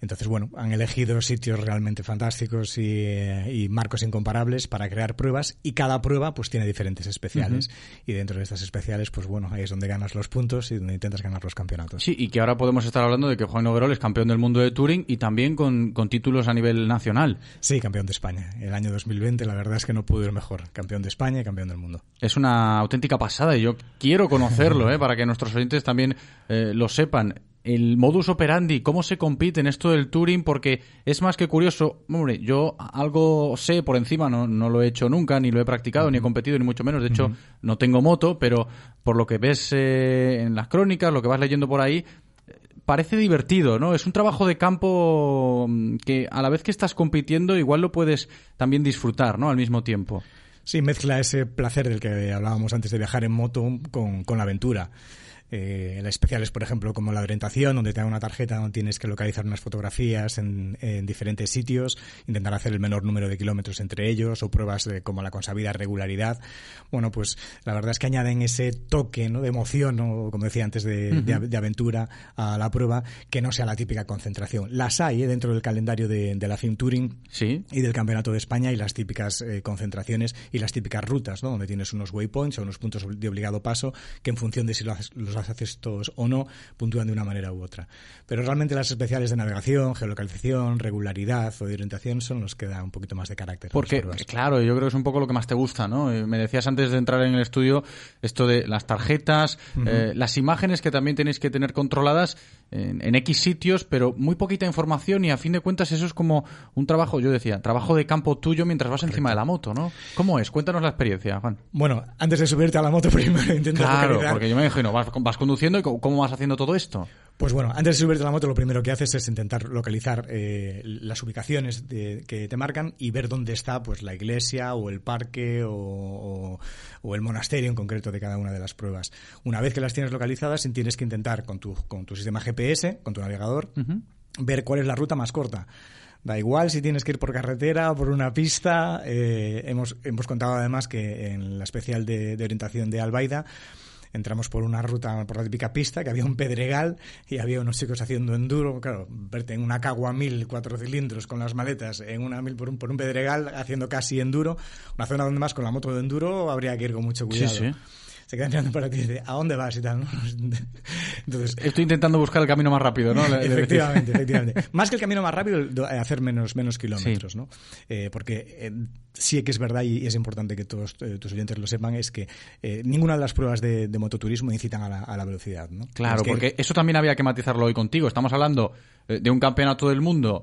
Entonces, bueno, han elegido sitios realmente fantásticos y, eh, y marcos incomparables para crear pruebas y cada prueba pues tiene diferentes especiales y dentro de estas especiales pues bueno, ahí es donde ganas los puntos y donde intentas ganar los campeonatos. Sí, y que ahora podemos estar hablando de que Juan Overol es campeón del mundo de Touring y también con, con títulos a nivel nacional. Sí, campeón de España. El año 2020 la verdad es que no pudo ir mejor. Campeón de España y campeón del mundo. Es una auténtica pasada y yo quiero conocerlo, ¿eh? para que nuestros oyentes también eh, lo sepan. El modus operandi, cómo se compite en esto del touring, porque es más que curioso. Hombre, yo algo sé por encima, no, no lo he hecho nunca, ni lo he practicado, ni he competido, ni mucho menos. De hecho, no tengo moto, pero por lo que ves eh, en las crónicas, lo que vas leyendo por ahí, parece divertido, ¿no? Es un trabajo de campo mm, que a la vez que estás compitiendo, igual lo puedes también disfrutar, ¿no? Al mismo tiempo. Sí, mezcla ese placer del que hablábamos antes de viajar en moto con, con la aventura. Eh, las especiales, por ejemplo, como la orientación, donde te dan una tarjeta donde tienes que localizar unas fotografías en, en diferentes sitios, intentar hacer el menor número de kilómetros entre ellos, o pruebas de, como la consabida regularidad. Bueno, pues la verdad es que añaden ese toque ¿no? de emoción, ¿no? como decía antes, de, Ujú. de, de aventura a la prueba, que no sea la típica concentración. Las hay ¿eh? dentro del calendario de, de la FIM Touring Sí. y del Campeonato de España y las típicas eh, concentraciones y las típicas rutas, ¿no? Donde tienes unos waypoints o unos puntos de obligado paso que en función de si lo haces- los haces todos o no, puntúan de una manera u otra. Pero realmente las especiales de navegación, geolocalización, regularidad o de orientación son los que dan un poquito más de carácter. Porque, claro, yo creo que es un poco lo que más te gusta, ¿no? Eh, Me decías antes de entrar en el estudio esto de las tarjetas, eh, las imágenes que también tenéis que tener controladas en, en X sitios, pero muy poquita información y a fin de cuentas eso es como un trabajo, yo decía, trabajo de campo tuyo mientras vas encima de la moto, ¿no? ¿Cómo es? Cuéntanos la experiencia, Juan. Bueno, antes de subirte a la moto primero intentas Claro, localizar- porque yo me imagino, vas, vas conduciendo y cómo vas haciendo todo esto. Pues bueno, antes de subirte a la moto, lo primero que haces es intentar localizar eh, las ubicaciones de- que te marcan y ver dónde está pues la iglesia o el parque o, o- o el monasterio en concreto de cada una de las pruebas. Una vez que las tienes localizadas, tienes que intentar con tu, con tu sistema GPS, con tu navegador, ver cuál es la ruta más corta. Da igual si tienes que ir por carretera o por una pista. eh, hemos, hemos contado además que en la especial de, de orientación de Albaida entramos por una ruta, por la típica pista, que había un pedregal y había unos chicos haciendo enduro. Claro, verte en una cagua mil, cuatro cilindros con las maletas, en una mil por un, por un pedregal, haciendo casi enduro. Una zona donde más con la moto de enduro habría que ir con mucho cuidado. sí. Se quedan mirando para ti y dicen, ¿a dónde vas? y tal, ¿no? Entonces, Estoy intentando buscar el camino más rápido, ¿no? Le- efectivamente, efectivamente. Más que el camino más rápido, do- eh, hacer menos, menos kilómetros, ¿no? Eh, porque eh, sí que es verdad y es importante que todos eh, tus oyentes lo sepan, es que eh, ninguna de las pruebas de, de mototurismo incitan a la, a la velocidad, ¿no? Claro, Es que- porque eso también había que matizarlo hoy contigo. Estamos hablando eh, de un campeonato del mundo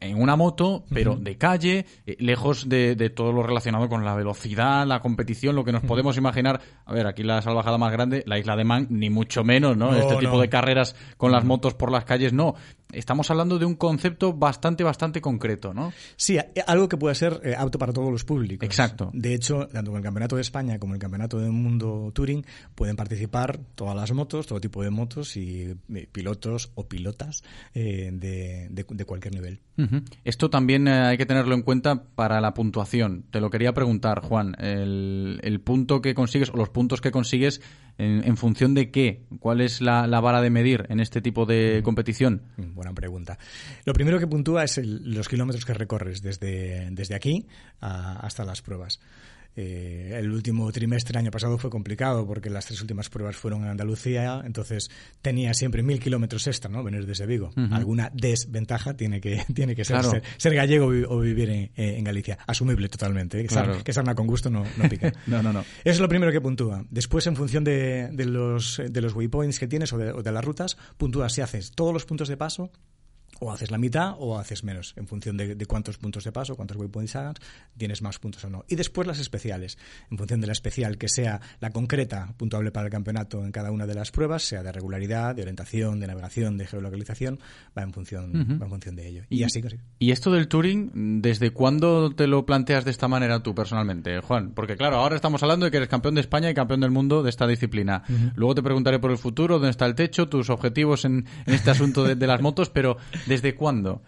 en una moto, pero de calle, lejos de, de todo lo relacionado con la velocidad, la competición, lo que nos podemos imaginar. A ver, aquí la salvajada más grande, la isla de Man, ni mucho menos, ¿no? No, este no. tipo de carreras con las motos por las calles, no. Estamos hablando de un concepto bastante, bastante concreto, ¿no? Sí, a- algo que puede ser eh, apto para todos los públicos. Exacto. De hecho, tanto en el Campeonato de España como en el Campeonato del Mundo Touring pueden participar todas las motos, todo tipo de motos y eh, pilotos o pilotas eh, de, de- de cualquier nivel. Esto también eh, hay que tenerlo en cuenta para la puntuación. Te lo quería preguntar, Juan. El, el punto que consigues o los puntos que consigues en, en función de qué? ¿Cuál es la, la vara de medir en este tipo de competición? Buena pregunta. Lo primero que puntúa es el- los kilómetros que recorres desde, desde aquí a- hasta las pruebas. Eh, el último trimestre año pasado fue complicado porque las tres últimas pruebas fueron en Andalucía, entonces tenía siempre mil kilómetros extra, ¿no? Venir desde Vigo. Alguna desventaja tiene que, tiene que ser, Claro. ser, ser gallego o vi- o vivir en, en Galicia. Asumible totalmente. ¿eh? Que, Claro. que sarna con gusto no, no pica. No, no, no. Eso es lo primero que puntúa. Después, en función de, de los, de los waypoints que tienes o de, o de las rutas, puntúas si haces todos los puntos de paso o haces la mitad o haces menos. En función de, de cuántos puntos de paso, cuántos waypoints hagas, tienes más puntos o no. Y después las especiales. En función de la especial que sea la concreta, puntuable para el campeonato en cada una de las pruebas, sea de regularidad, de orientación, de navegación, de geolocalización, va en función, va en función de ello. Y, así así. ¿Y esto del Touring, desde cuándo te lo planteas de esta manera tú personalmente, Juan? Porque claro, ahora estamos hablando de que eres campeón de España y campeón del mundo de esta disciplina. Luego te preguntaré por el futuro, dónde está el techo, tus objetivos en, en este asunto de, de las motos, pero ¿desde cuándo?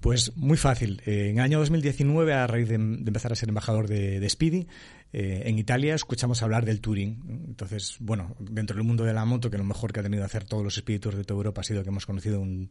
Pues muy fácil. Eh, en el año 2019, a raíz de, de empezar a ser embajador de, de Speedy, eh, en Italia escuchamos hablar del Touring. Entonces, bueno, dentro del mundo de la moto, que lo mejor que ha tenido que hacer todos los Tours de toda Europa ha sido que hemos conocido un,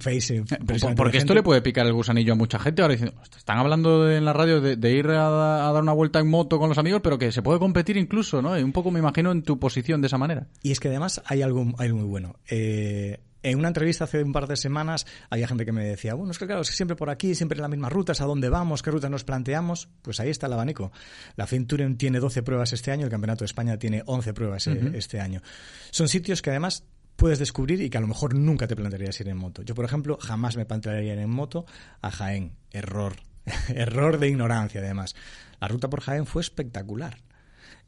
face. Eh, impresionante Porque esto le puede picar el gusanillo a mucha gente. Ahora diciendo, "Hostia, están hablando de- en la radio de, de ir a dar una vuelta en moto con los amigos, pero que se puede competir incluso, ¿no? Y un poco me imagino en tu posición de esa manera. Y es que además hay algo, hay algo muy bueno. Eh, en una entrevista hace un par de semanas había gente que me decía, bueno, es que claro, es que siempre por aquí, siempre en las mismas rutas, ¿a dónde vamos? ¿Qué rutas nos planteamos? Pues ahí está el abanico. La Finturen tiene 12 pruebas este año, el Campeonato de España tiene 11 pruebas eh, este año. Son sitios que además puedes descubrir y que a lo mejor nunca te plantearías ir en moto. Yo, por ejemplo, jamás me plantearía ir en moto a Jaén. Error. Error de ignorancia, además. La ruta por Jaén fue espectacular.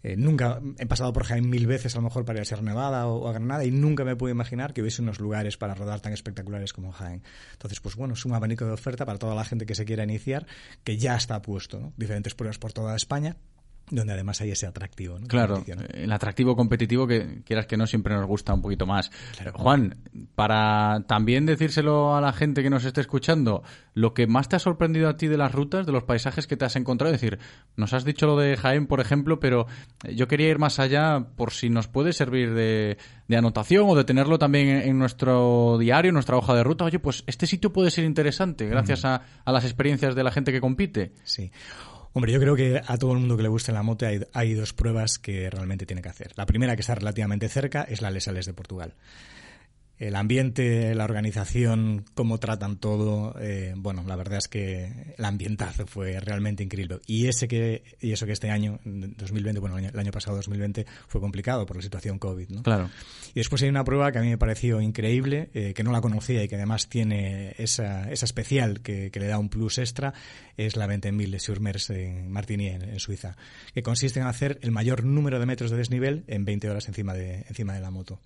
Eh, nunca he pasado por Jaén mil veces a lo mejor para ir a Sierra Nevada o, o a Granada y nunca me pude imaginar que hubiese unos lugares para rodar tan espectaculares como Jaén. Entonces, pues bueno, es un abanico de oferta para toda la gente que se quiera iniciar que ya está puesto, ¿no? Diferentes pruebas por toda España donde además hay ese atractivo, ¿no? Claro, el atractivo competitivo que quieras que no siempre nos gusta un poquito más. Juan, para también decírselo a la gente que nos esté escuchando, lo que más te ha sorprendido a ti de las rutas, de los paisajes que te has encontrado, es decir, nos has dicho lo de Jaén, por ejemplo, pero yo quería ir más allá por si nos puede servir de, de anotación o de tenerlo también en, en nuestro diario, en nuestra hoja de ruta. Oye, pues este sitio puede ser interesante gracias a, a las experiencias de la gente que compite. Sí. Hombre, yo creo que a todo el mundo que le guste la moto hay, hay dos pruebas que realmente tiene que hacer. La primera, que está relativamente cerca, es la Lesales de Portugal. El ambiente, la organización, cómo tratan todo, eh, bueno, la verdad es que el ambientazo fue realmente increíble. Y ese que, y eso que este año, 2020, bueno, el año, el año pasado 2020 fue complicado por la situación COVID, ¿no? Claro. Y después hay una prueba que a mí me pareció increíble, eh, que no la conocía y que además tiene esa, esa especial que, que le da un plus extra, es la 20.000 sur Mers en en, en Suiza, que consiste en hacer el mayor número de metros de desnivel en 20 horas encima de, encima de la moto.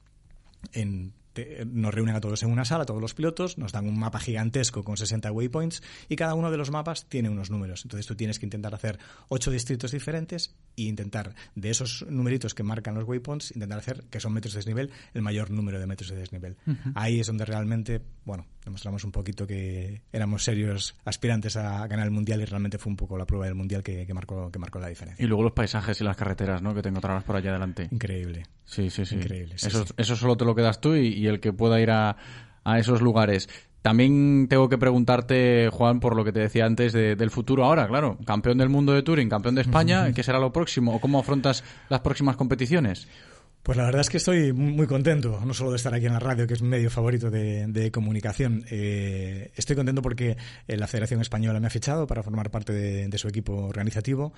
En, te- nos reúnen a todos en una sala, todos los pilotos, nos dan un mapa gigantesco con 60 waypoints y cada uno de los mapas tiene unos números. Entonces tú tienes que intentar hacer ocho distritos diferentes e intentar de esos numeritos que marcan los waypoints, intentar hacer, que son metros de desnivel, el mayor número de metros de desnivel. Ahí es donde realmente, bueno, demostramos un poquito que éramos serios aspirantes a ganar el mundial y realmente fue un poco la prueba del mundial que, que marcó, que marcó la diferencia. Y luego los paisajes y las carreteras, ¿no? Que te encontrarás por allá adelante. Increíble. Sí, sí, sí. Increíble, sí, eso, sí. eso solo te lo quedas tú y, y el que pueda ir a, a esos lugares. También tengo que preguntarte, Juan, por lo que te decía antes de- del futuro ahora, claro. Campeón del mundo de Touring, campeón de España, ¿qué será lo próximo? ¿O cómo afrontas las próximas competiciones? Pues la verdad es que estoy muy contento, no solo de estar aquí en la radio, que es mi medio favorito de, de comunicación. Eh, estoy contento porque eh, la Federación Española me ha fichado para formar parte de, de su equipo organizativo.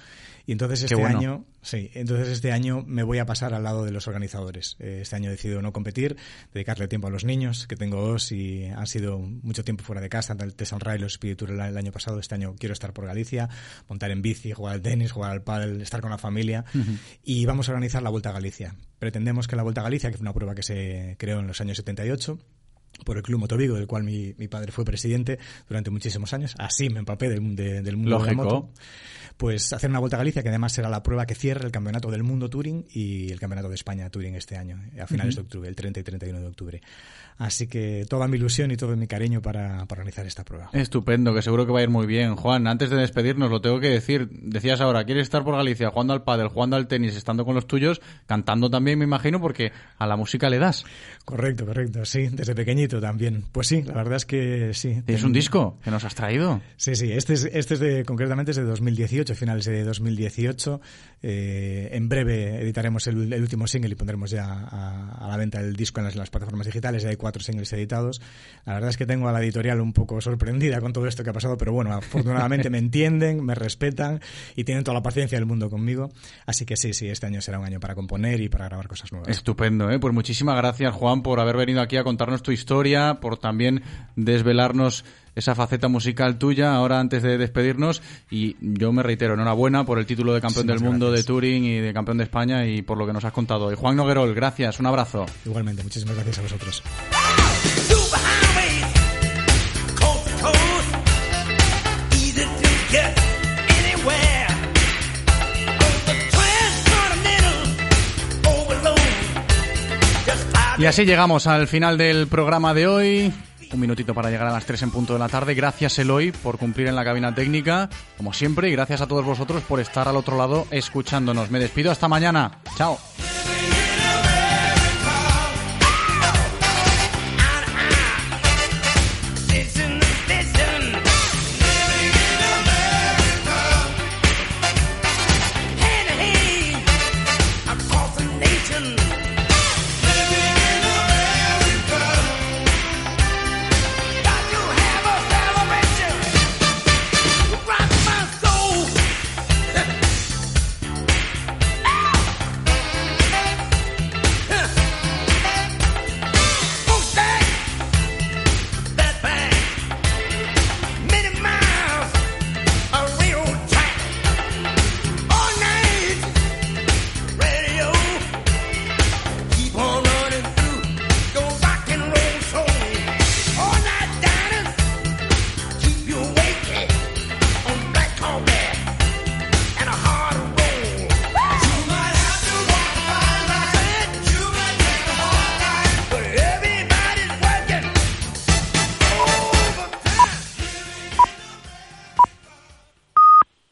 Y entonces este bueno. año, sí, entonces este año me voy a pasar al lado de los organizadores. Eh, este año he decidido no competir, dedicarle tiempo a los niños, que tengo dos y han sido mucho tiempo fuera de casa, el Tesan Ray, los Spirit Tour el, año pasado. Este año quiero estar por Galicia, montar en bici, jugar al tenis, jugar al pádel, estar con la familia y vamos a organizar la Vuelta a Galicia. Pretendemos que la Vuelta a Galicia, que fue una prueba que se creó en los años 78, por el Club Motovigo, del cual mi, mi padre fue presidente durante muchísimos años, así me empapé del, de- del mundo de la moto, pues hacer una Vuelta a Galicia, que además será la prueba que cierre el Campeonato del Mundo Touring y el Campeonato de España Touring este año, a finales de octubre, el 30 y 31 de octubre. Así que toda mi ilusión y todo mi cariño para, para organizar esta prueba. Estupendo, que seguro que va a ir muy bien. Juan, antes de despedirnos, lo tengo que decir. Decías ahora, ¿quieres estar por Galicia jugando al pádel, jugando al tenis, estando con los tuyos, cantando también, me imagino, porque a la música le das? Correcto, correcto, sí, desde pequeñito también. Pues sí, la verdad es que sí. ¿Tienes un disco que nos has traído? Sí, sí, este es, este es de, concretamente es de 2018, finales de 2018. Eh, en breve editaremos el, el último single y pondremos ya a, a la venta el disco en las, en las plataformas digitales. Ya hay cuatro singles editados. La verdad es que tengo a la editorial un poco sorprendida con todo esto que ha pasado, pero bueno, afortunadamente me entienden, me respetan y tienen toda la paciencia del mundo conmigo. Así que sí, sí, este año será un año para componer y para grabar cosas nuevas. Estupendo, ¿eh? Pues muchísimas gracias, Juan, por haber venido aquí a contarnos tu historia historia, por también desvelarnos esa faceta musical tuya ahora antes de despedirnos y yo me reitero, enhorabuena por el título de campeón del mundo de Turing y de campeón de España y por lo que nos has contado hoy. Juan Noguerol, gracias, un abrazo. Igualmente, muchísimas gracias a vosotros. Y así llegamos al final del programa de hoy. Un minutito para llegar a las 3 en punto de la tarde. Gracias, Eloy, por cumplir en la cabina técnica, como siempre, y gracias a todos vosotros por estar al otro lado escuchándonos. Me despido hasta mañana. Chao.